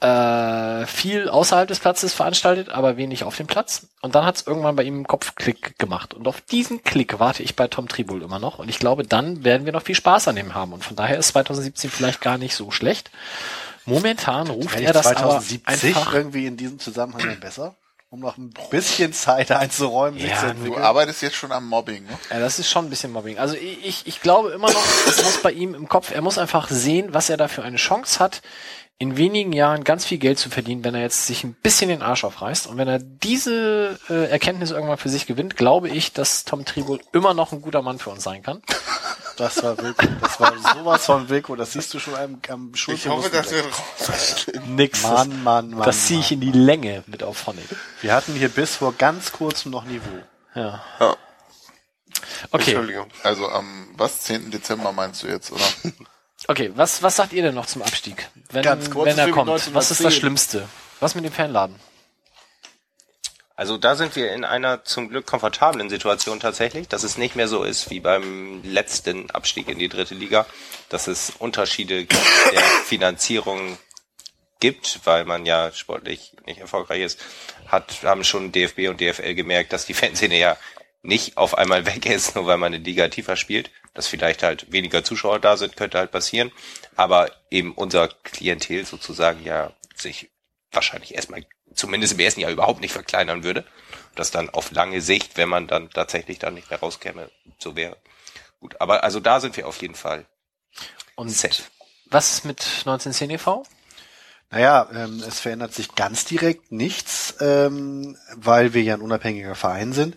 äh, viel außerhalb des Platzes veranstaltet, aber wenig auf dem Platz. Und dann hat es irgendwann bei ihm im Kopf Klick gemacht. Und auf diesen Klick warte ich bei Tom Tribul immer noch. Und ich glaube, dann werden wir noch viel Spaß an dem haben. Und von daher ist 2017 vielleicht gar nicht so schlecht. Momentan ruft er das 2070 aber einfach irgendwie in diesem Zusammenhang besser? Um noch ein bisschen Zeit einzuräumen, Ja, Du arbeitest jetzt schon am Mobbing, ne? Ja, das ist schon ein bisschen Mobbing. Also ich, ich- ich glaube immer noch, es muss bei ihm im Kopf, er muss einfach sehen, was er da für eine Chance hat, in wenigen Jahren ganz viel Geld zu verdienen, wenn er jetzt sich ein bisschen den Arsch aufreißt. Und wenn er diese äh, Erkenntnis irgendwann für sich gewinnt, glaube ich, dass Tom Tribul immer noch ein guter Mann für uns sein kann. Das war Wilko. Das war sowas von Wilko. Das siehst du schon am, am Schulz. Ich hoffe, dass wir raus Nix. Mann, Mann, Mann. das ziehe ich in die Länge mit auf Phonic. Wir hatten hier bis vor ganz kurzem noch Niveau. Ja. Ja. Okay, Entschuldigung. Also am was 10. Dezember meinst du jetzt, oder? okay. Was, was sagt ihr denn noch zum Abstieg? Wenn, Ganz kurz, wenn er kommt, was ist das 1910. Schlimmste? Was mit dem Fanladen? Also da sind wir in einer zum Glück komfortablen Situation tatsächlich, dass es nicht mehr so ist wie beim letzten Abstieg in die dritte Liga, dass es Unterschiede der Finanzierung gibt, weil man ja sportlich nicht erfolgreich ist, hat, haben schon DFB und DFL gemerkt, dass die Fanszene ja nicht auf einmal weg ist, nur weil man eine Liga tiefer spielt, dass vielleicht halt weniger Zuschauer da sind, könnte halt passieren, aber eben unser Klientel sozusagen ja sich wahrscheinlich erstmal zumindest im ersten Jahr überhaupt nicht verkleinern würde. Das dann auf lange Sicht, wenn man dann tatsächlich dann nicht mehr rauskäme, so wäre. Gut, aber also da sind wir auf jeden Fall Und safe. was ist mit 1910 e.V.? Naja, ähm, es verändert sich ganz direkt nichts, ähm, weil wir ja ein unabhängiger Verein sind.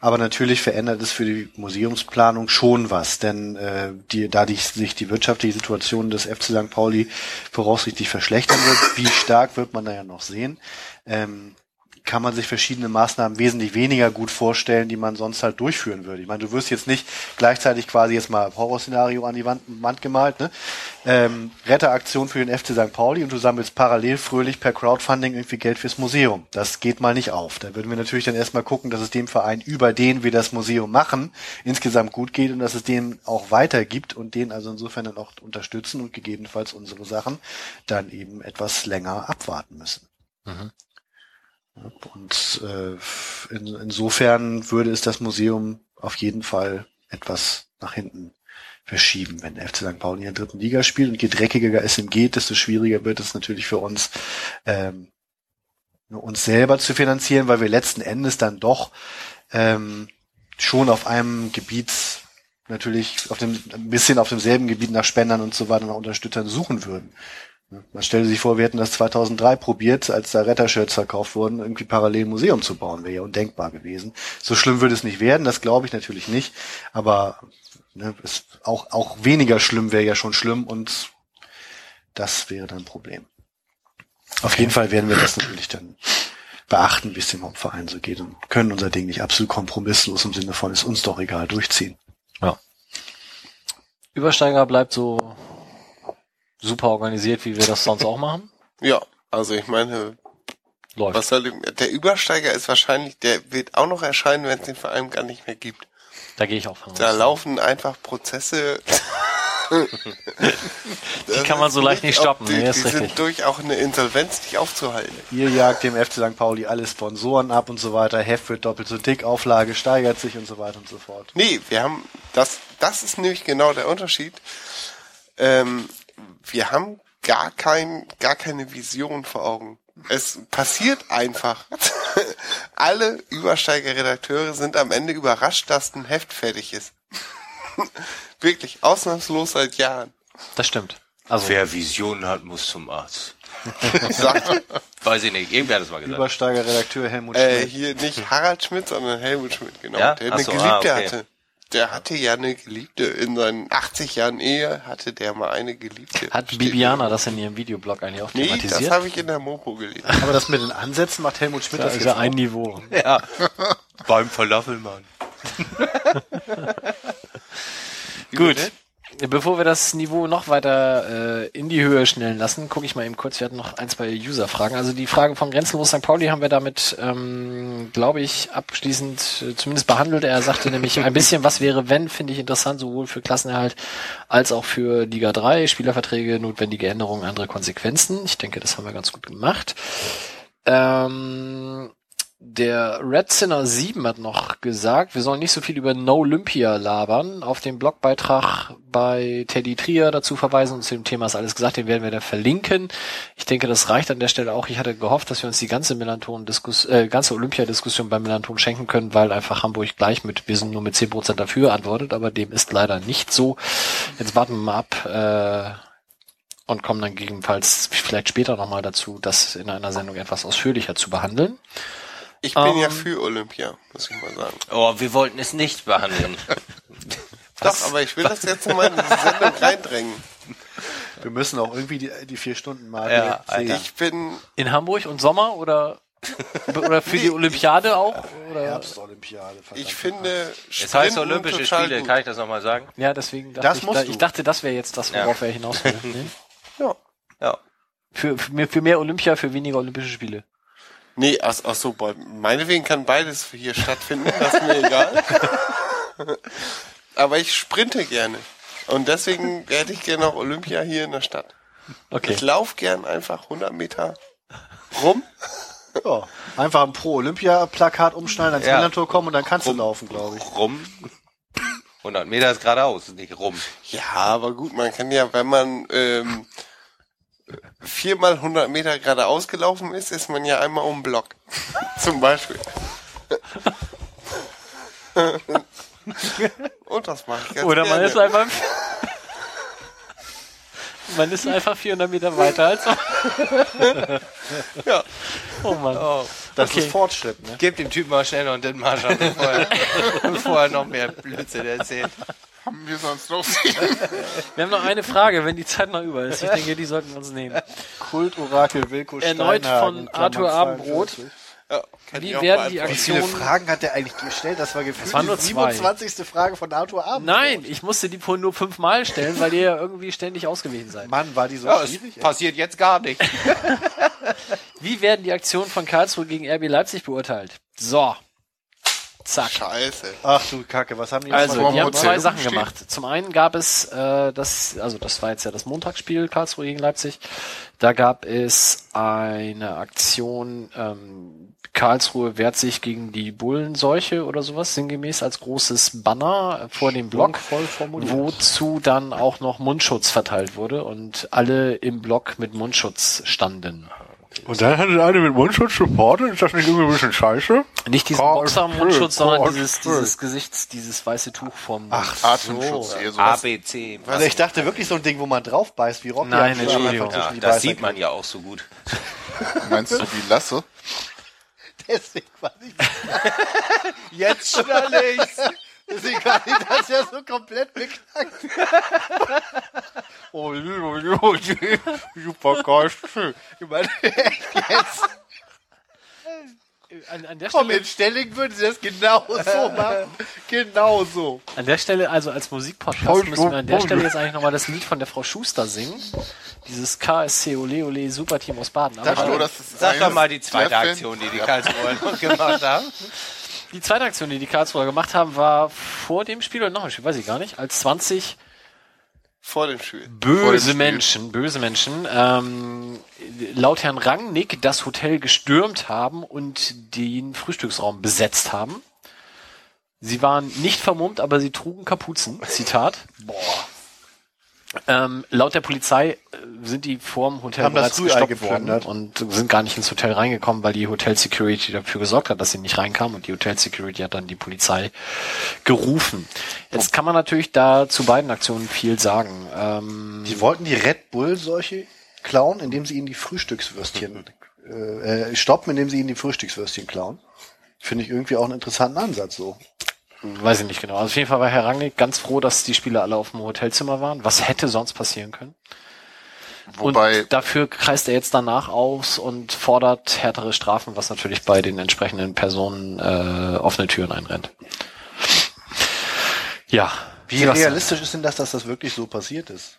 Aber natürlich verändert es für die Museumsplanung schon was, denn äh, die, da die, sich die wirtschaftliche Situation des FC St. Pauli voraussichtlich verschlechtern wird, wie stark wird man da ja noch sehen, ähm, kann man sich verschiedene Maßnahmen wesentlich weniger gut vorstellen, die man sonst halt durchführen würde. Ich meine, du wirst jetzt nicht gleichzeitig quasi jetzt mal Horrorszenario an die Wand, Wand gemalt, ne? Ähm, Retteraktion für den FC St. Pauli und du sammelst parallel fröhlich per Crowdfunding irgendwie Geld fürs Museum. Das geht mal nicht auf. Da würden wir natürlich dann erstmal gucken, dass es dem Verein, über den wir das Museum machen, insgesamt gut geht und dass es den auch weitergibt und den also insofern dann auch unterstützen und gegebenenfalls unsere Sachen dann eben etwas länger abwarten müssen. Und äh, in, insofern würde es das Museum auf jeden Fall etwas nach hinten verschieben. Wenn der FC St. Pauli in der dritten Liga spielt und je dreckiger es ihm geht, desto schwieriger wird es natürlich für uns, ähm, uns selber zu finanzieren, weil wir letzten Endes dann doch ähm, schon auf einem Gebiet natürlich auf dem ein bisschen auf demselben Gebiet nach Spendern und so weiter nach Unterstützern suchen würden. Man stelle sich vor, wir hätten das 2003 probiert, als da Rettershirts verkauft wurden, irgendwie parallel ein Museum zu bauen. Wäre ja undenkbar gewesen. So schlimm würde es nicht werden, das glaube ich natürlich nicht. Aber ne, es, auch, auch weniger schlimm wäre ja schon schlimm und das wäre dann ein Problem. Auf jeden Fall werden wir das natürlich dann beachten, wie es dem Hauptverein so geht und können unser Ding nicht absolut kompromisslos im Sinne von ist uns doch egal durchziehen. Übersteiger bleibt so super organisiert, wie wir das sonst auch machen. Ja, also ich meine, Läuft. was soll der Übersteiger ist wahrscheinlich, der wird auch noch erscheinen, wenn es den Verein gar nicht mehr gibt. Da gehe ich auch von Da aus. laufen einfach Prozesse. Die kann man so leicht nicht stoppen, Die, nee, ist die richtig. sind durch auch eine Insolvenz nicht aufzuhalten. Ihr jagt dem FC St. Pauli alle Sponsoren ab und so weiter, Heft wird doppelt so dick, Auflage steigert sich und so weiter und so fort. Nee, wir haben, das, das ist nämlich genau der Unterschied. Ähm, wir haben gar kein, gar keine Vision vor Augen. Es passiert einfach. Alle Übersteiger-Redakteure sind am Ende überrascht, dass ein Heft fertig ist. Wirklich, ausnahmslos seit Jahren. Das stimmt. Also, Wer Visionen hat, muss zum Arzt. Sagt, Weiß ich nicht. Irgendwer hat das mal gesagt. Übersteiger Redakteur Helmut äh, Schmidt. hier nicht Harald Schmidt, sondern Helmut Schmidt, genau. Ja? Der eine so, Geliebte ah, okay. hatte. Der hatte ja eine Geliebte. In seinen 80 Jahren Ehe hatte der mal eine Geliebte. hat Steht Bibiana das in ihrem Videoblog eigentlich auch Nee, das thematisiert? habe ich in der Mopo gelesen. Aber das mit den Ansätzen macht Helmut Schmidt da das ist jetzt ja ein auch. Niveau. Ja. Beim Falafelmann. Gut. Bevor wir das Niveau noch weiter äh, in die Höhe schnellen lassen, gucke ich mal eben kurz. Wir hatten noch ein, zwei User-Fragen. Also die Frage von Grenzenlos St. Pauli haben wir damit, ähm, glaube ich, abschließend äh, zumindest behandelt. Er sagte nämlich ein bisschen, was wäre, wenn, finde ich interessant, sowohl für Klassenerhalt als auch für Liga 3, Spielerverträge, notwendige Änderungen, andere Konsequenzen. Ich denke, das haben wir ganz gut gemacht. Ähm, der Red Sinner 7 hat noch gesagt, wir sollen nicht so viel über No Olympia labern. Auf den Blogbeitrag bei Teddy Trier dazu verweisen und zu dem Thema ist alles gesagt, den werden wir da verlinken. Ich denke, das reicht an der Stelle auch. Ich hatte gehofft, dass wir uns die ganze Melanton-Diskus äh, ganze Olympiadiskussion beim Melanton schenken können, weil einfach Hamburg gleich mit, wir sind nur mit 10% dafür antwortet, aber dem ist leider nicht so. Jetzt warten wir mal ab, äh, und kommen dann gegebenenfalls vielleicht später nochmal dazu, das in einer Sendung etwas ausführlicher zu behandeln. Ich bin ja Ähm. für Olympia, muss ich mal sagen. Oh, wir wollten es nicht behandeln. Doch, aber ich will das jetzt mal in diese Sendung reindrängen. Wir müssen auch irgendwie die, die vier Stunden mal. Ja, Alter. Ich bin, In Hamburg und Sommer oder oder für die Olympiade auch? Oder? Herbstolympiade. ich finde, Es heißt Sprinten Olympische Spiele, gut. kann ich das nochmal sagen? Ja, deswegen dachte Das ich, musst da, du. ich dachte, das wäre jetzt das, worauf er hinaus will. Nee? Ja. Ja. Für, für, mehr, für mehr Olympia, für weniger Olympische Spiele. Nee, ach, ach so, meinetwegen kann beides hier stattfinden, das ist mir egal. Aber ich sprinte gerne. Und deswegen hätte ich gerne auch Olympia hier in der Stadt. Okay. Ich laufe gern einfach 100 Meter rum. Ja, einfach ein Pro-Olympia-Plakat umschneiden, ans Ja. Millantor kommen und dann kannst du laufen, glaube ich. Rum. 100 Meter ist geradeaus, nicht rum. Ja, aber gut, man kann ja, wenn man ähm, viermal 100 Meter geradeaus gelaufen ist, ist man ja einmal um den Block. Zum Beispiel. Und das mache ich ganz Oder man gerne. ist einfach man ist einfach 400 Meter weiter als Ja. Oh Mann. Das Okay. ist Fortschritt, ne? Gib dem Typen mal schnell noch den Marsch an, bevor er, bevor er noch mehr Blödsinn erzählt. Haben wir sonst noch Wir haben noch eine Frage, wenn die Zeit noch über ist. Ich denke, die sollten wir uns nehmen. Kultorakel Wilko Erneut Steinhagen, von Arthur Abendbrot. 42. Ja, Wie werden die beantworten. Wie viele Aktionen Fragen hat der eigentlich gestellt? Das war gefühlt waren nur die zwei. 27. Frage von Arthur Abend. Nein, ich musste die vorhin nur fünfmal stellen, weil ihr ja irgendwie ständig ausgewichen seid. Mann, war die so Ja, schwierig? passiert jetzt gar nichts. Wie werden die Aktionen von Karlsruhe gegen RB Leipzig beurteilt? So. Zack. Scheiße. Ach du Kacke, was haben die Also, die haben zwei Sachen stehen. gemacht. Zum einen gab es äh, das, also das war jetzt ja das Montagsspiel Karlsruhe gegen Leipzig. Da gab es eine Aktion, ähm, Karlsruhe wehrt sich gegen die Bullenseuche oder sowas, sinngemäß als großes Banner vor dem Block, voll formuliert. wozu dann auch noch Mundschutz verteilt wurde und alle im Block mit Mundschutz standen. Und dann hatte eine mit Mundschutz supportet. Ist das nicht irgendwie ein bisschen scheiße? Nicht diesen Boxer-Mundschutz, sondern dieses, dieses Gesichts, dieses weiße Tuch vom. Ach Atemschutz, so. ABC. Also ich dachte wirklich so ein Ding, wo man drauf beißt, wie Rocky. Nein, Entschuldigung. Ja, das sieht man ja auch so gut. Meinst du die Lasse? Deswegen war ich. Jetzt schnell ich's. Kann ich das ja so komplett beknackt. Oh, oh, super geil. Ich meine, echt jetzt. An, an, der Komm, Stelle, in Stelling würden sie das genau so machen. Genau so. an der Stelle, also als Musikpodcast müssen wir an der. Stelle jetzt eigentlich nochmal das Lied von der Frau Schuster singen. Dieses KSC Ole Ole Superteam aus Baden. Aber Hallo, das ist Sag doch mal die zweite Aktion, die die Karlsruher gemacht haben. Die zweite Aktion, die die Karlsruher gemacht haben, war vor dem Spiel oder nach dem Spiel, weiß ich gar nicht, als 20 Vor dem Spiel. böse Spiel. Menschen, böse Menschen, ähm, laut Herrn Rangnick das Hotel gestürmt haben und den Frühstücksraum besetzt haben. Sie waren nicht vermummt, aber sie trugen Kapuzen. Zitat. Ähm, laut der Polizei äh, sind die vorm Hotel Haben bereits gestoppt worden geplündert. und sind gar nicht ins Hotel reingekommen, weil die Hotel Security dafür gesorgt hat, dass sie nicht reinkamen und die Hotel Security hat dann die Polizei gerufen. Jetzt kann man natürlich da zu beiden Aktionen viel sagen. Ähm, Die wollten die Red Bull solche klauen, indem sie ihnen die Frühstückswürstchen äh, äh, stoppen, indem sie ihnen die Frühstückswürstchen klauen. Finde ich irgendwie auch einen interessanten Ansatz so. Weiß ich nicht genau. Also auf jeden Fall war Herr Rangnick ganz froh, dass die Spieler alle auf dem Hotelzimmer waren. Was hätte sonst passieren können? Wobei, und dafür kreist er jetzt danach aus und fordert härtere Strafen, was natürlich bei den entsprechenden Personen äh, offene Türen einrennt. Ja. Wie realistisch ist denn das, dass das wirklich so passiert ist?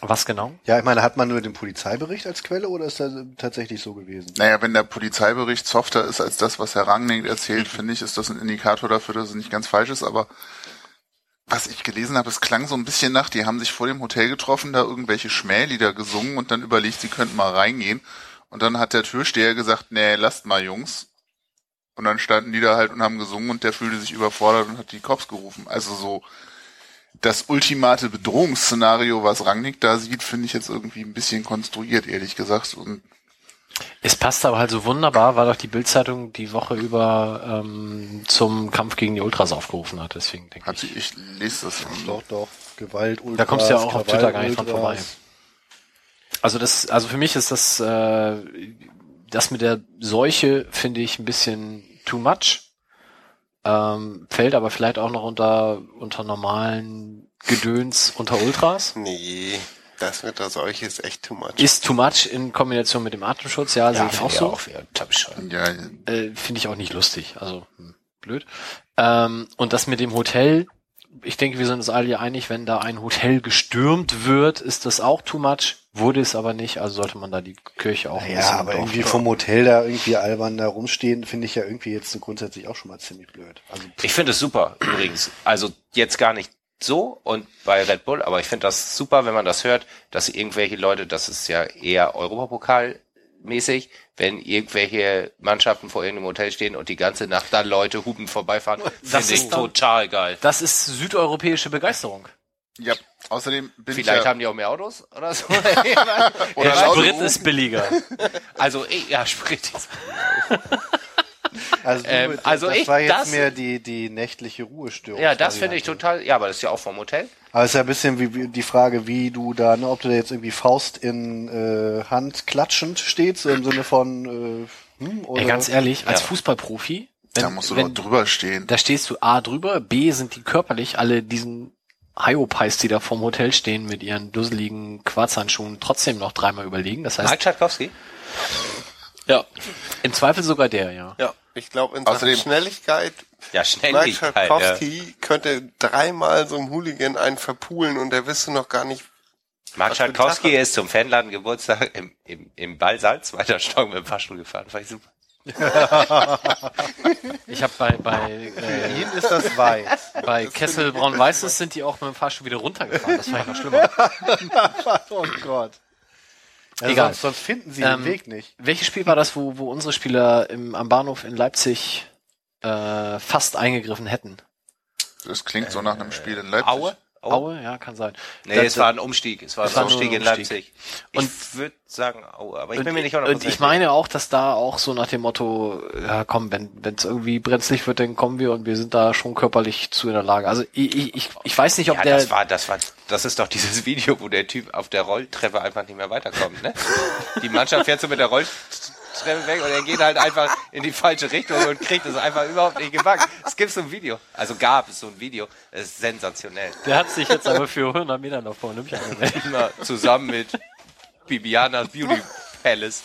Was genau? Ja, ich meine, hat man nur den Polizeibericht als Quelle oder ist das tatsächlich so gewesen? naja, wenn der Polizeibericht softer ist als das, was Herr Rangnick erzählt, finde ich, ist das ein Indikator dafür, dass es nicht ganz falsch ist, aber was ich gelesen habe, es klang so ein bisschen nach, die haben sich vor dem Hotel getroffen, da irgendwelche Schmählieder gesungen und dann überlegt, sie könnten mal reingehen. Und dann hat der Türsteher gesagt, nee, lasst mal, Jungs. Und dann standen die da halt und haben gesungen und der fühlte sich überfordert und hat die Cops gerufen. Also so das ultimate Bedrohungsszenario, was Rangnick da sieht, finde ich jetzt irgendwie ein bisschen konstruiert, ehrlich gesagt. Und Es passt aber halt so wunderbar, weil auch die Bildzeitung die Woche über ähm, zum Kampf gegen die Ultras aufgerufen hat. Deswegen denke hat ich. sie, ich lese das ja Doch, doch. Gewalt, Ultras, Da kommst du ja auch auf Krawall, Twitter gar nicht dran Ultras. vorbei. Also das, also für mich ist das, äh, das mit der Seuche finde ich ein bisschen too much. Ähm, fällt aber vielleicht auch noch unter, unter normalen Gedöns unter Ultras. Nee, das mit der Seuche ist echt too much. Ist too much in Kombination mit dem Atemschutz, ja, sehe ich auch so. ja, Äh, finde ich auch nicht lustig. Also hm, blöd. Ähm, und das mit dem Hotel, ich denke, wir sind uns alle hier einig, wenn da ein Hotel gestürmt wird, ist das auch too much. Wurde es aber nicht, also sollte man da die Kirche auch ein Ja, aber irgendwie vom Hotel da irgendwie albern da rumstehen, finde ich ja irgendwie jetzt grundsätzlich auch schon mal ziemlich blöd. Also Ich finde es super, übrigens. Also jetzt gar nicht so und bei Red Bull, aber ich finde das super, wenn man das hört, dass irgendwelche Leute, das ist ja eher Europapokal-mäßig, wenn irgendwelche Mannschaften vor irgendeinem Hotel stehen und die ganze Nacht da Leute hupend vorbeifahren, Das finde ich total geil. Das ist südeuropäische Begeisterung. ja. Außerdem bin Vielleicht ich ja, haben die auch mehr Autos oder so. oder Der laut Sprit ist billiger. also, eh, ja, Sprit. Also, du, Ähm, das, also das ich- war jetzt das- mehr die, die nächtliche Ruhestörung. Ja, das finde ich total, ja, aber das ist ja auch vom Hotel. Aber es ist ja ein bisschen wie, wie die Frage, wie du da, ne, ob du da jetzt irgendwie Faust in äh, Hand klatschend stehst, so im Sinne von äh, hm, oder Ey, ganz ehrlich, als Ja. Fußballprofi, wenn, da musst du wenn, doch drüber stehen. da stehst du A drüber, B sind die körperlich alle diesen Hyopies, die da vorm Hotel stehen mit ihren dusseligen Quarzhandschuhen, trotzdem noch dreimal überlegen. Das heißt, Mike Tchaikovsky? ja, im Zweifel sogar der, ja. Ja, ich glaube, in Sachen Außerdem- Schnelligkeit, Ja, Mike Schnelligkeit. Ja. Tchaikovsky könnte dreimal so einem Hooligan einen verpulen und der wüsste noch gar nicht, Mark Tag. ist zum Fanladen Geburtstag im, im, im Ballsaal, zweiter Stock mit dem Fahrstuhl gefahren. Fand ich super. Ich habe bei bei äh, Ihnen ist das weiß. bei Kessel Braun Weißes sind die auch mit dem Fahrstuhl wieder runtergefahren. Das fand ich noch schlimmer. oh Gott. Also Egal. Sonst, sonst finden sie Ähm, den Weg nicht. Welches Spiel war das, wo, wo unsere Spieler im, am Bahnhof in Leipzig äh, fast eingegriffen hätten? Das klingt so nach einem Spiel in Leipzig. Aue? Aue? Ja, kann sein. Nee, Da- es war ein Umstieg. Es war Es ein war Umstieg in. Leipzig. Und- ich würde sagen Aue, aber ich Und, bin mir nicht und hundertprozentig ich meine auch, dass da auch so nach dem Motto, ja komm, wenn es irgendwie brenzlig wird, dann kommen wir und wir sind da schon körperlich zu in der Lage. Also ich, ich, ich, ich weiß nicht, ob Ja, der das war, das war, das ist doch dieses Video, wo der Typ auf der Rolltreppe einfach nicht mehr weiterkommt, ne? Die Mannschaft fährt so mit der Rolltreppe weg und er geht halt einfach in die falsche Richtung und kriegt es einfach überhaupt nicht gebacken. Es gibt so ein Video. Also gab es so ein Video. Das ist sensationell. der hat sich jetzt aber für 100 Meter noch vor Olympia angemeldet. Zusammen mit Bibianas Beauty Palace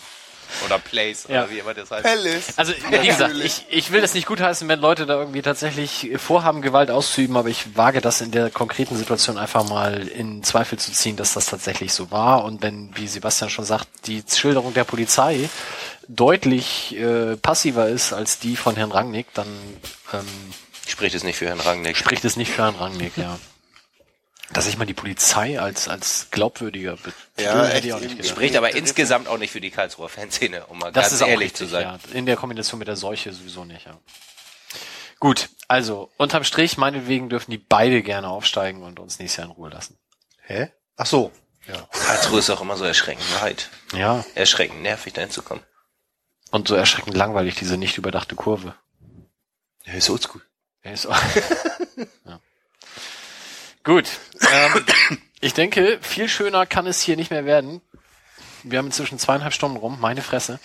oder Place Ja. oder wie immer das heißt. Palace. Also wie gesagt, ich, ich will das nicht gutheißen, wenn Leute da irgendwie tatsächlich vorhaben, Gewalt auszuüben, aber ich wage das in der konkreten Situation einfach mal in Zweifel zu ziehen, dass das tatsächlich so war. Und wenn, wie Sebastian schon sagt, die Schilderung der Polizei deutlich äh, passiver ist als die von Herrn Rangnick, dann ähm, Spricht es nicht für Herrn Rangnick. spricht es nicht für Herrn Rangnick, ja. Dass ich mal die Polizei als, als glaubwürdiger Ja, hätte echt, ich auch nicht eben. gedacht. Spricht aber insgesamt auch nicht für die Karlsruher Fanszene, um mal Das ganz ehrlich richtig, zu sein. Ja. In der Kombination mit der Seuche sowieso nicht, ja. Gut, also unterm Strich, meinetwegen dürfen die beide gerne aufsteigen und uns nächstes Jahr in Ruhe lassen. Hä? Ach so. Karlsruhe ist auch immer so erschreckend weit. Ja. Erschreckend nervig, dahin zu kommen. Und so erschreckend langweilig, diese nicht überdachte Kurve. Ja, ist oldschool. Ja, ist auch. ja. Gut. Ähm, ich denke, viel schöner kann es hier nicht mehr werden. Wir haben inzwischen zweieinhalb Stunden rum, meine Fresse.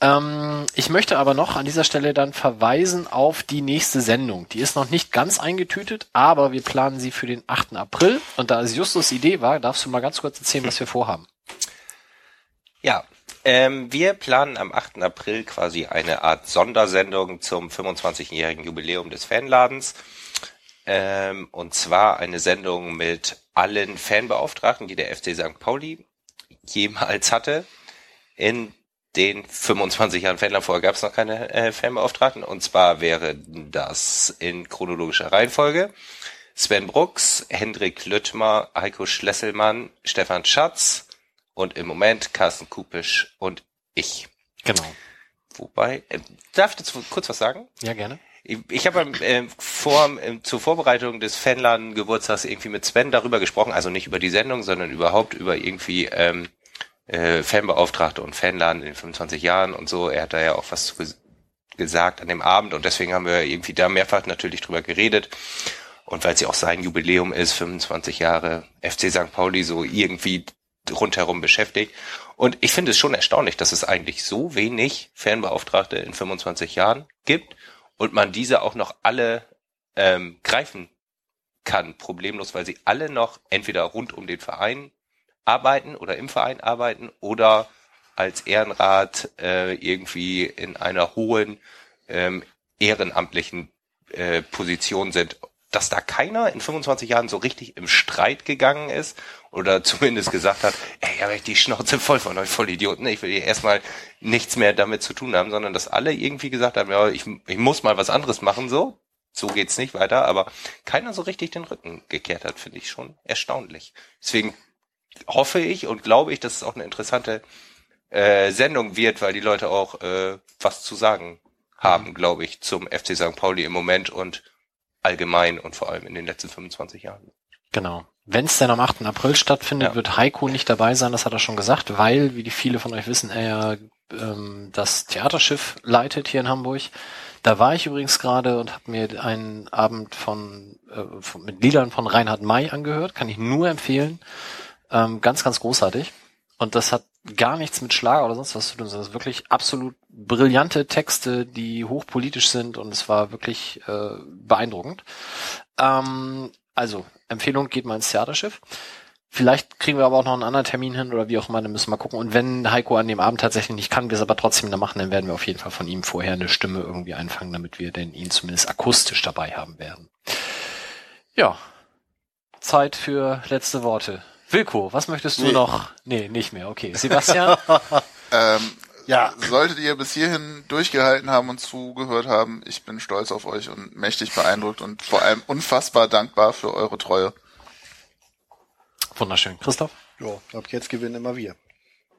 Ähm, ich möchte aber noch an dieser Stelle dann verweisen auf die nächste Sendung. Die ist noch nicht ganz eingetütet, aber wir planen sie für den 8. April. Und da es Justus Idee war, darfst du mal ganz kurz erzählen, was wir vorhaben. Ja, ähm, wir planen am 8. April quasi eine Art Sondersendung zum 25-jährigen Jubiläum des Fanladens. Ähm, und zwar eine Sendung mit allen Fanbeauftragten, die der FC St. Pauli jemals hatte. In den 25 Jahren Fanland vorher gab es noch keine äh, Fanbeauftragten. Und zwar wäre das in chronologischer Reihenfolge Sven Brooks, Hendrik Lüttmer, Heiko Schlesselmann, Stefan Schatz und im Moment Carsten Kupisch und ich. Genau. Wobei, äh, darf ich dazu kurz was sagen? Ja, gerne. Ich, ich habe äh, vor, äh, zur Vorbereitung des Fanladen-Geburtstags irgendwie mit Sven darüber gesprochen, also nicht über die Sendung, sondern überhaupt über irgendwie ähm, äh, Fanbeauftragte und Fanladen in den 25 Jahren und so. Er hat da ja auch was ges gesagt an dem Abend und deswegen haben wir irgendwie da mehrfach natürlich drüber geredet. Und weil es ja auch sein Jubiläum ist, 25 Jahre FC St. Pauli so irgendwie rundherum beschäftigt. Und ich finde es schon erstaunlich, dass es eigentlich so wenig Fanbeauftragte in 25 Jahren gibt und man diese auch noch alle ähm, greifen kann, problemlos, weil sie alle noch entweder rund um den Verein arbeiten oder im Verein arbeiten oder als Ehrenrat äh, irgendwie in einer hohen ähm, ehrenamtlichen äh, Position sind. Dass da keiner in 25 Jahren so richtig im Streit gegangen ist oder zumindest gesagt hat, ey, ich habe echt die Schnauze voll von euch Vollidioten, ich will hier erstmal nichts mehr damit zu tun haben, sondern dass alle irgendwie gesagt haben, ja, ich, ich muss mal was anderes machen, so. So geht's nicht weiter, aber keiner so richtig den Rücken gekehrt hat, finde ich schon erstaunlich. Deswegen hoffe ich und glaube ich, dass es auch eine interessante äh, Sendung wird, weil die Leute auch äh, was zu sagen haben, glaube ich, zum FC St. Pauli im Moment und allgemein und vor allem in den letzten 25 Jahren. Genau. Wenn es denn am 8. April stattfindet, Ja. wird Heiko nicht dabei sein, das hat er schon gesagt, weil, wie die viele von euch wissen, er ähm, das Theaterschiff leitet hier in Hamburg. Da war ich übrigens gerade und habe mir einen Abend von, äh, von mit Liedern von Reinhard May angehört, kann ich nur empfehlen. Ähm, ganz, ganz großartig. Und das hat gar nichts mit Schlager oder sonst was zu tun, sondern es ist wirklich absolut brillante Texte, die hochpolitisch sind und es war wirklich äh, beeindruckend. Ähm, also, Empfehlung, geht mal ins Theaterschiff. Vielleicht kriegen wir aber auch noch einen anderen Termin hin oder wie auch immer, dann müssen wir mal gucken. Und wenn Heiko an dem Abend tatsächlich nicht kann, wir es aber trotzdem da machen, dann werden wir auf jeden Fall von ihm vorher eine Stimme irgendwie einfangen, damit wir denn ihn zumindest akustisch dabei haben werden. Ja. Zeit für letzte Worte. Wilko, was möchtest du Nee. noch? Nee, nicht mehr. Okay. Sebastian? Ähm, Ja. Solltet ihr bis hierhin durchgehalten haben und zugehört haben, ich bin stolz auf euch und mächtig beeindruckt und vor allem unfassbar dankbar für eure Treue. Wunderschön. Christoph? Ja, ab jetzt gewinnen immer wir.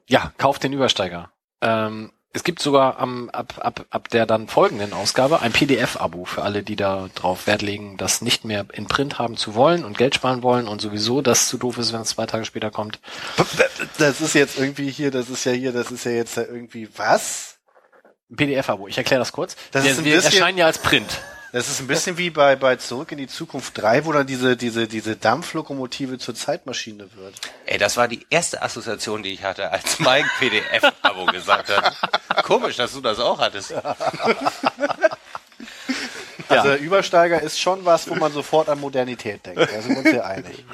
Ja, kauft den Übersteiger. Ähm, es gibt sogar am, ab, ab, ab der dann folgenden Ausgabe ein PDF-Abo für alle, die da drauf Wert legen, das nicht mehr in Print haben zu wollen und Geld sparen wollen und sowieso das zu doof ist, wenn es zwei Tage später kommt. Das ist jetzt irgendwie hier, das ist ja hier, das ist ja jetzt irgendwie, was? PDF-Abo, ich erkläre das kurz. Das wir, ist ein wir bisschen- erscheinen ja als Print. Das ist ein bisschen wie bei, bei Zurück in die Zukunft 3, wo dann diese, diese, diese Dampflokomotive zur Zeitmaschine wird. Ey, das war die erste Assoziation, die ich hatte, als Mike PDF-Abo gesagt hat. Komisch, dass du das auch hattest. Also Übersteiger ist schon was, wo man sofort an Modernität denkt. Da sind wir uns ja einig.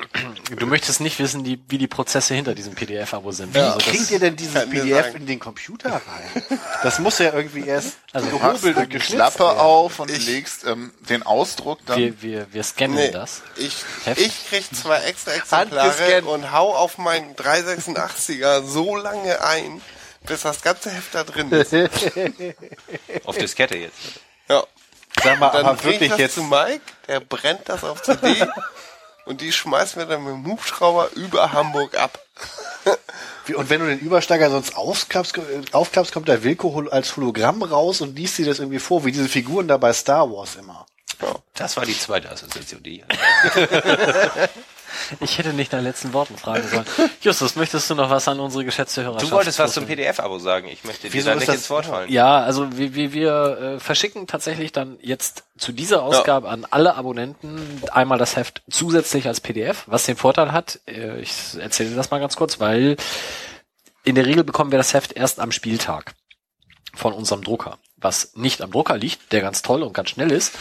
Du möchtest nicht wissen, die, wie die Prozesse hinter diesem PDF-Abo sind. Wie Also das- kriegt ihr denn dieses PDF in den Computer rein? Das muss ja irgendwie erst Also gehobelt die und geschnitzt Klappe werden. auf und Ich- legst ähm, den Ausdruck dann. wir, wir, wir scannen Nee, das. ich, Heft? ich krieg zwei extra Exemplare und hau auf meinen 386er so lange ein, bis das ganze Heft da drin ist. Auf Diskette jetzt. Ja. Sag mal, Dann aber bring ich wirklich das jetzt, zu Mike, der brennt das auf CD und die schmeißen wir dann mit dem Hubschrauber über Hamburg ab. Wie- Und wenn du den Übersteiger sonst aufklappst, aufklappst kommt der Wilko als Hologramm raus und liest dir das irgendwie vor, wie diese Figuren da bei Star Wars immer. Das war die zweite Assoziation, die ich hätte nicht nach letzten Worten fragen sollen. Justus, möchtest du noch was an unsere geschätzte Hörerschaft Du wolltest was zum? PDF-Abo sagen. Ich möchte dir Wieso da nicht das- ins Wort fallen. Ja, also wir, wir, wir äh, verschicken tatsächlich dann jetzt zu dieser Ausgabe an alle Abonnenten einmal das Heft zusätzlich als PDF, was den Vorteil hat, äh, ich erzähle das mal ganz kurz, weil in der Regel bekommen wir das Heft erst am Spieltag von unserem Drucker, was nicht am Drucker liegt, der ganz toll und ganz schnell ist,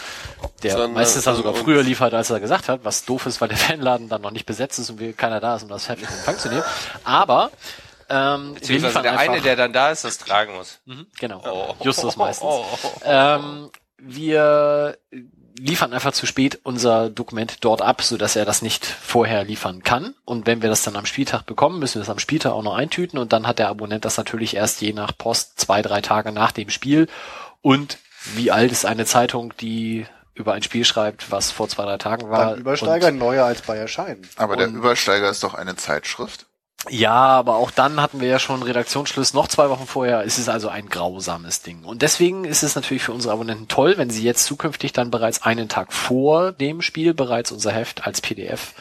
der Sondern meistens dann an sogar früher liefert, als er gesagt hat, was doof ist, weil der Fanladen dann noch nicht besetzt ist und wir, keiner da ist, um das Heft in Empfang zu nehmen. Aber ähm, wir liefern der einfach, eine, der dann da ist, das tragen muss. Mhm, genau, Oh. Justus meistens. Oh, oh, oh. Ähm, wir liefern einfach zu spät unser Dokument dort ab, so dass er das nicht vorher liefern kann. Und wenn wir das dann am Spieltag bekommen, müssen wir es am Spieltag auch noch eintüten und dann hat der Abonnent das natürlich erst je nach Post zwei, drei Tage nach dem Spiel. Und wie alt ist eine Zeitung, die über ein Spiel schreibt, was vor zwei, drei Tagen war? Beim Übersteiger Und, neuer als bei Erscheinen. Aber der Übersteiger ist doch eine Zeitschrift. Ja, aber auch dann hatten wir ja schon Redaktionsschluss noch zwei Wochen vorher. Es ist also ein grausames Ding. Und deswegen ist es natürlich für unsere Abonnenten toll, wenn sie jetzt zukünftig dann bereits einen Tag vor dem Spiel bereits unser Heft als PDF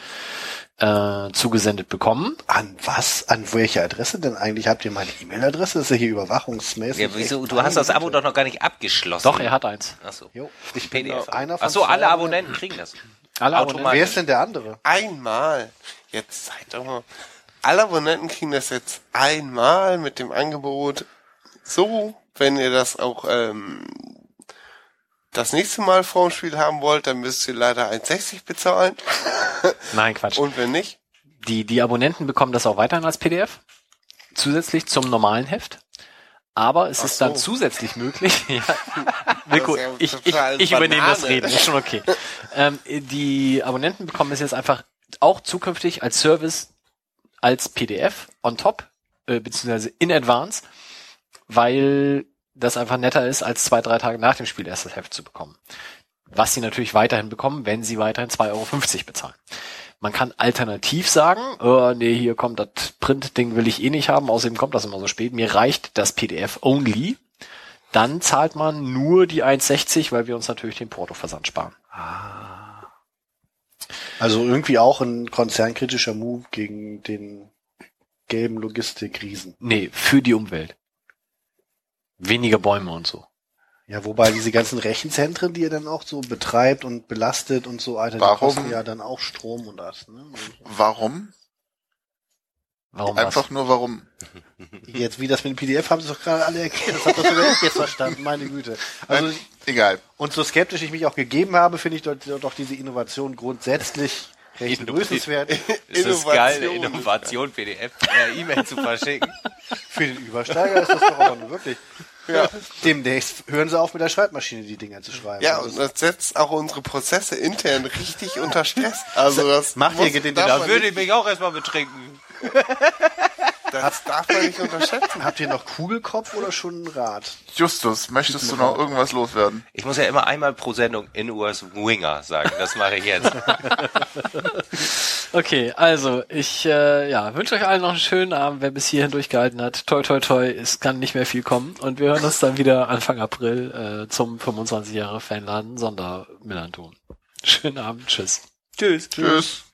äh, zugesendet bekommen. An was? An welche Adresse denn eigentlich? Habt ihr meine E-Mail-Adresse? Das ist ja hier überwachungsmäßig. Ja, wieso? Du hast das Abo doch noch gar nicht abgeschlossen. Doch, er hat eins. Achso. Jo, ich bin PDF. einer von Achso, alle Abonnenten. Kriegen das. Alle. Abonnenten. Wer ist denn der andere? Einmal. Jetzt seid doch mal. Alle Abonnenten kriegen das jetzt einmal mit dem Angebot. So, wenn ihr das auch ähm, das nächste Mal vorm Spiel haben wollt, dann müsst ihr leider 1,60 bezahlen. Nein, Quatsch. Und wenn nicht, Die, die Abonnenten bekommen das auch weiterhin als PDF. Zusätzlich zum normalen Heft. Aber es Ach ist dann so. zusätzlich möglich. ja. Mirko, ja ich, ich, ich übernehme das. Reden, ist schon okay. ähm, die Abonnenten bekommen es jetzt einfach auch zukünftig als Service als PDF on top, äh, beziehungsweise in advance, weil das einfach netter ist, als zwei, drei Tage nach dem Spiel erst das Heft zu bekommen. Was sie natürlich weiterhin bekommen, wenn sie weiterhin 2,50 Euro bezahlen. Man kann alternativ sagen, oh, nee, hier kommt das Print-Ding will ich eh nicht haben, außerdem kommt das immer so spät. Mir reicht das PDF only. Dann zahlt man nur die 1,60, weil wir uns natürlich den Portoversand sparen. Also irgendwie auch ein konzernkritischer Move gegen den gelben Logistikriesen. Nee, für die Umwelt. Weniger Bäume und so. Ja, wobei diese ganzen Rechenzentren, die ihr dann auch so betreibt und belastet und so weiter, die Warum? kosten ja dann auch Strom und das. Ne? Warum? Warum Einfach was? nur warum. jetzt, wie das mit dem PDF haben sie doch gerade alle erklärt. Das hat doch sogar ich jetzt verstanden, meine Güte. Also, Nein, egal. und so skeptisch ich mich auch gegeben habe, finde ich doch, doch diese Innovation grundsätzlich recht begrüßenswert. Ist das geil, eine Innovation. Innovation PDF per E-Mail zu verschicken? Für den Übersteiger ist das doch aber nur wirklich. Ja. Demnächst hören sie auf mit der Schreibmaschine die Dinger zu schreiben. ja, und das setzt auch unsere Prozesse intern richtig unter Stress. Also das Macht ihr den- darf da Würde ich mich auch erstmal betrinken. Das darf man nicht unterschätzen. Habt ihr noch Kugelkopf oder schon ein Rad? Justus, möchtest du noch irgendwas loswerden? Ich muss ja immer einmal pro Sendung in US Winger sagen. Das mache ich jetzt. Okay, also ich äh, ja, wünsche euch allen noch einen schönen Abend, wer bis hierhin durchgehalten hat. Toi, toi, toi, es kann nicht mehr viel kommen. Und wir hören uns dann wieder Anfang April äh, zum 25 Jahre Fanladen Sondermillanton. Schönen Abend, tschüss. Tschüss. Tschüss.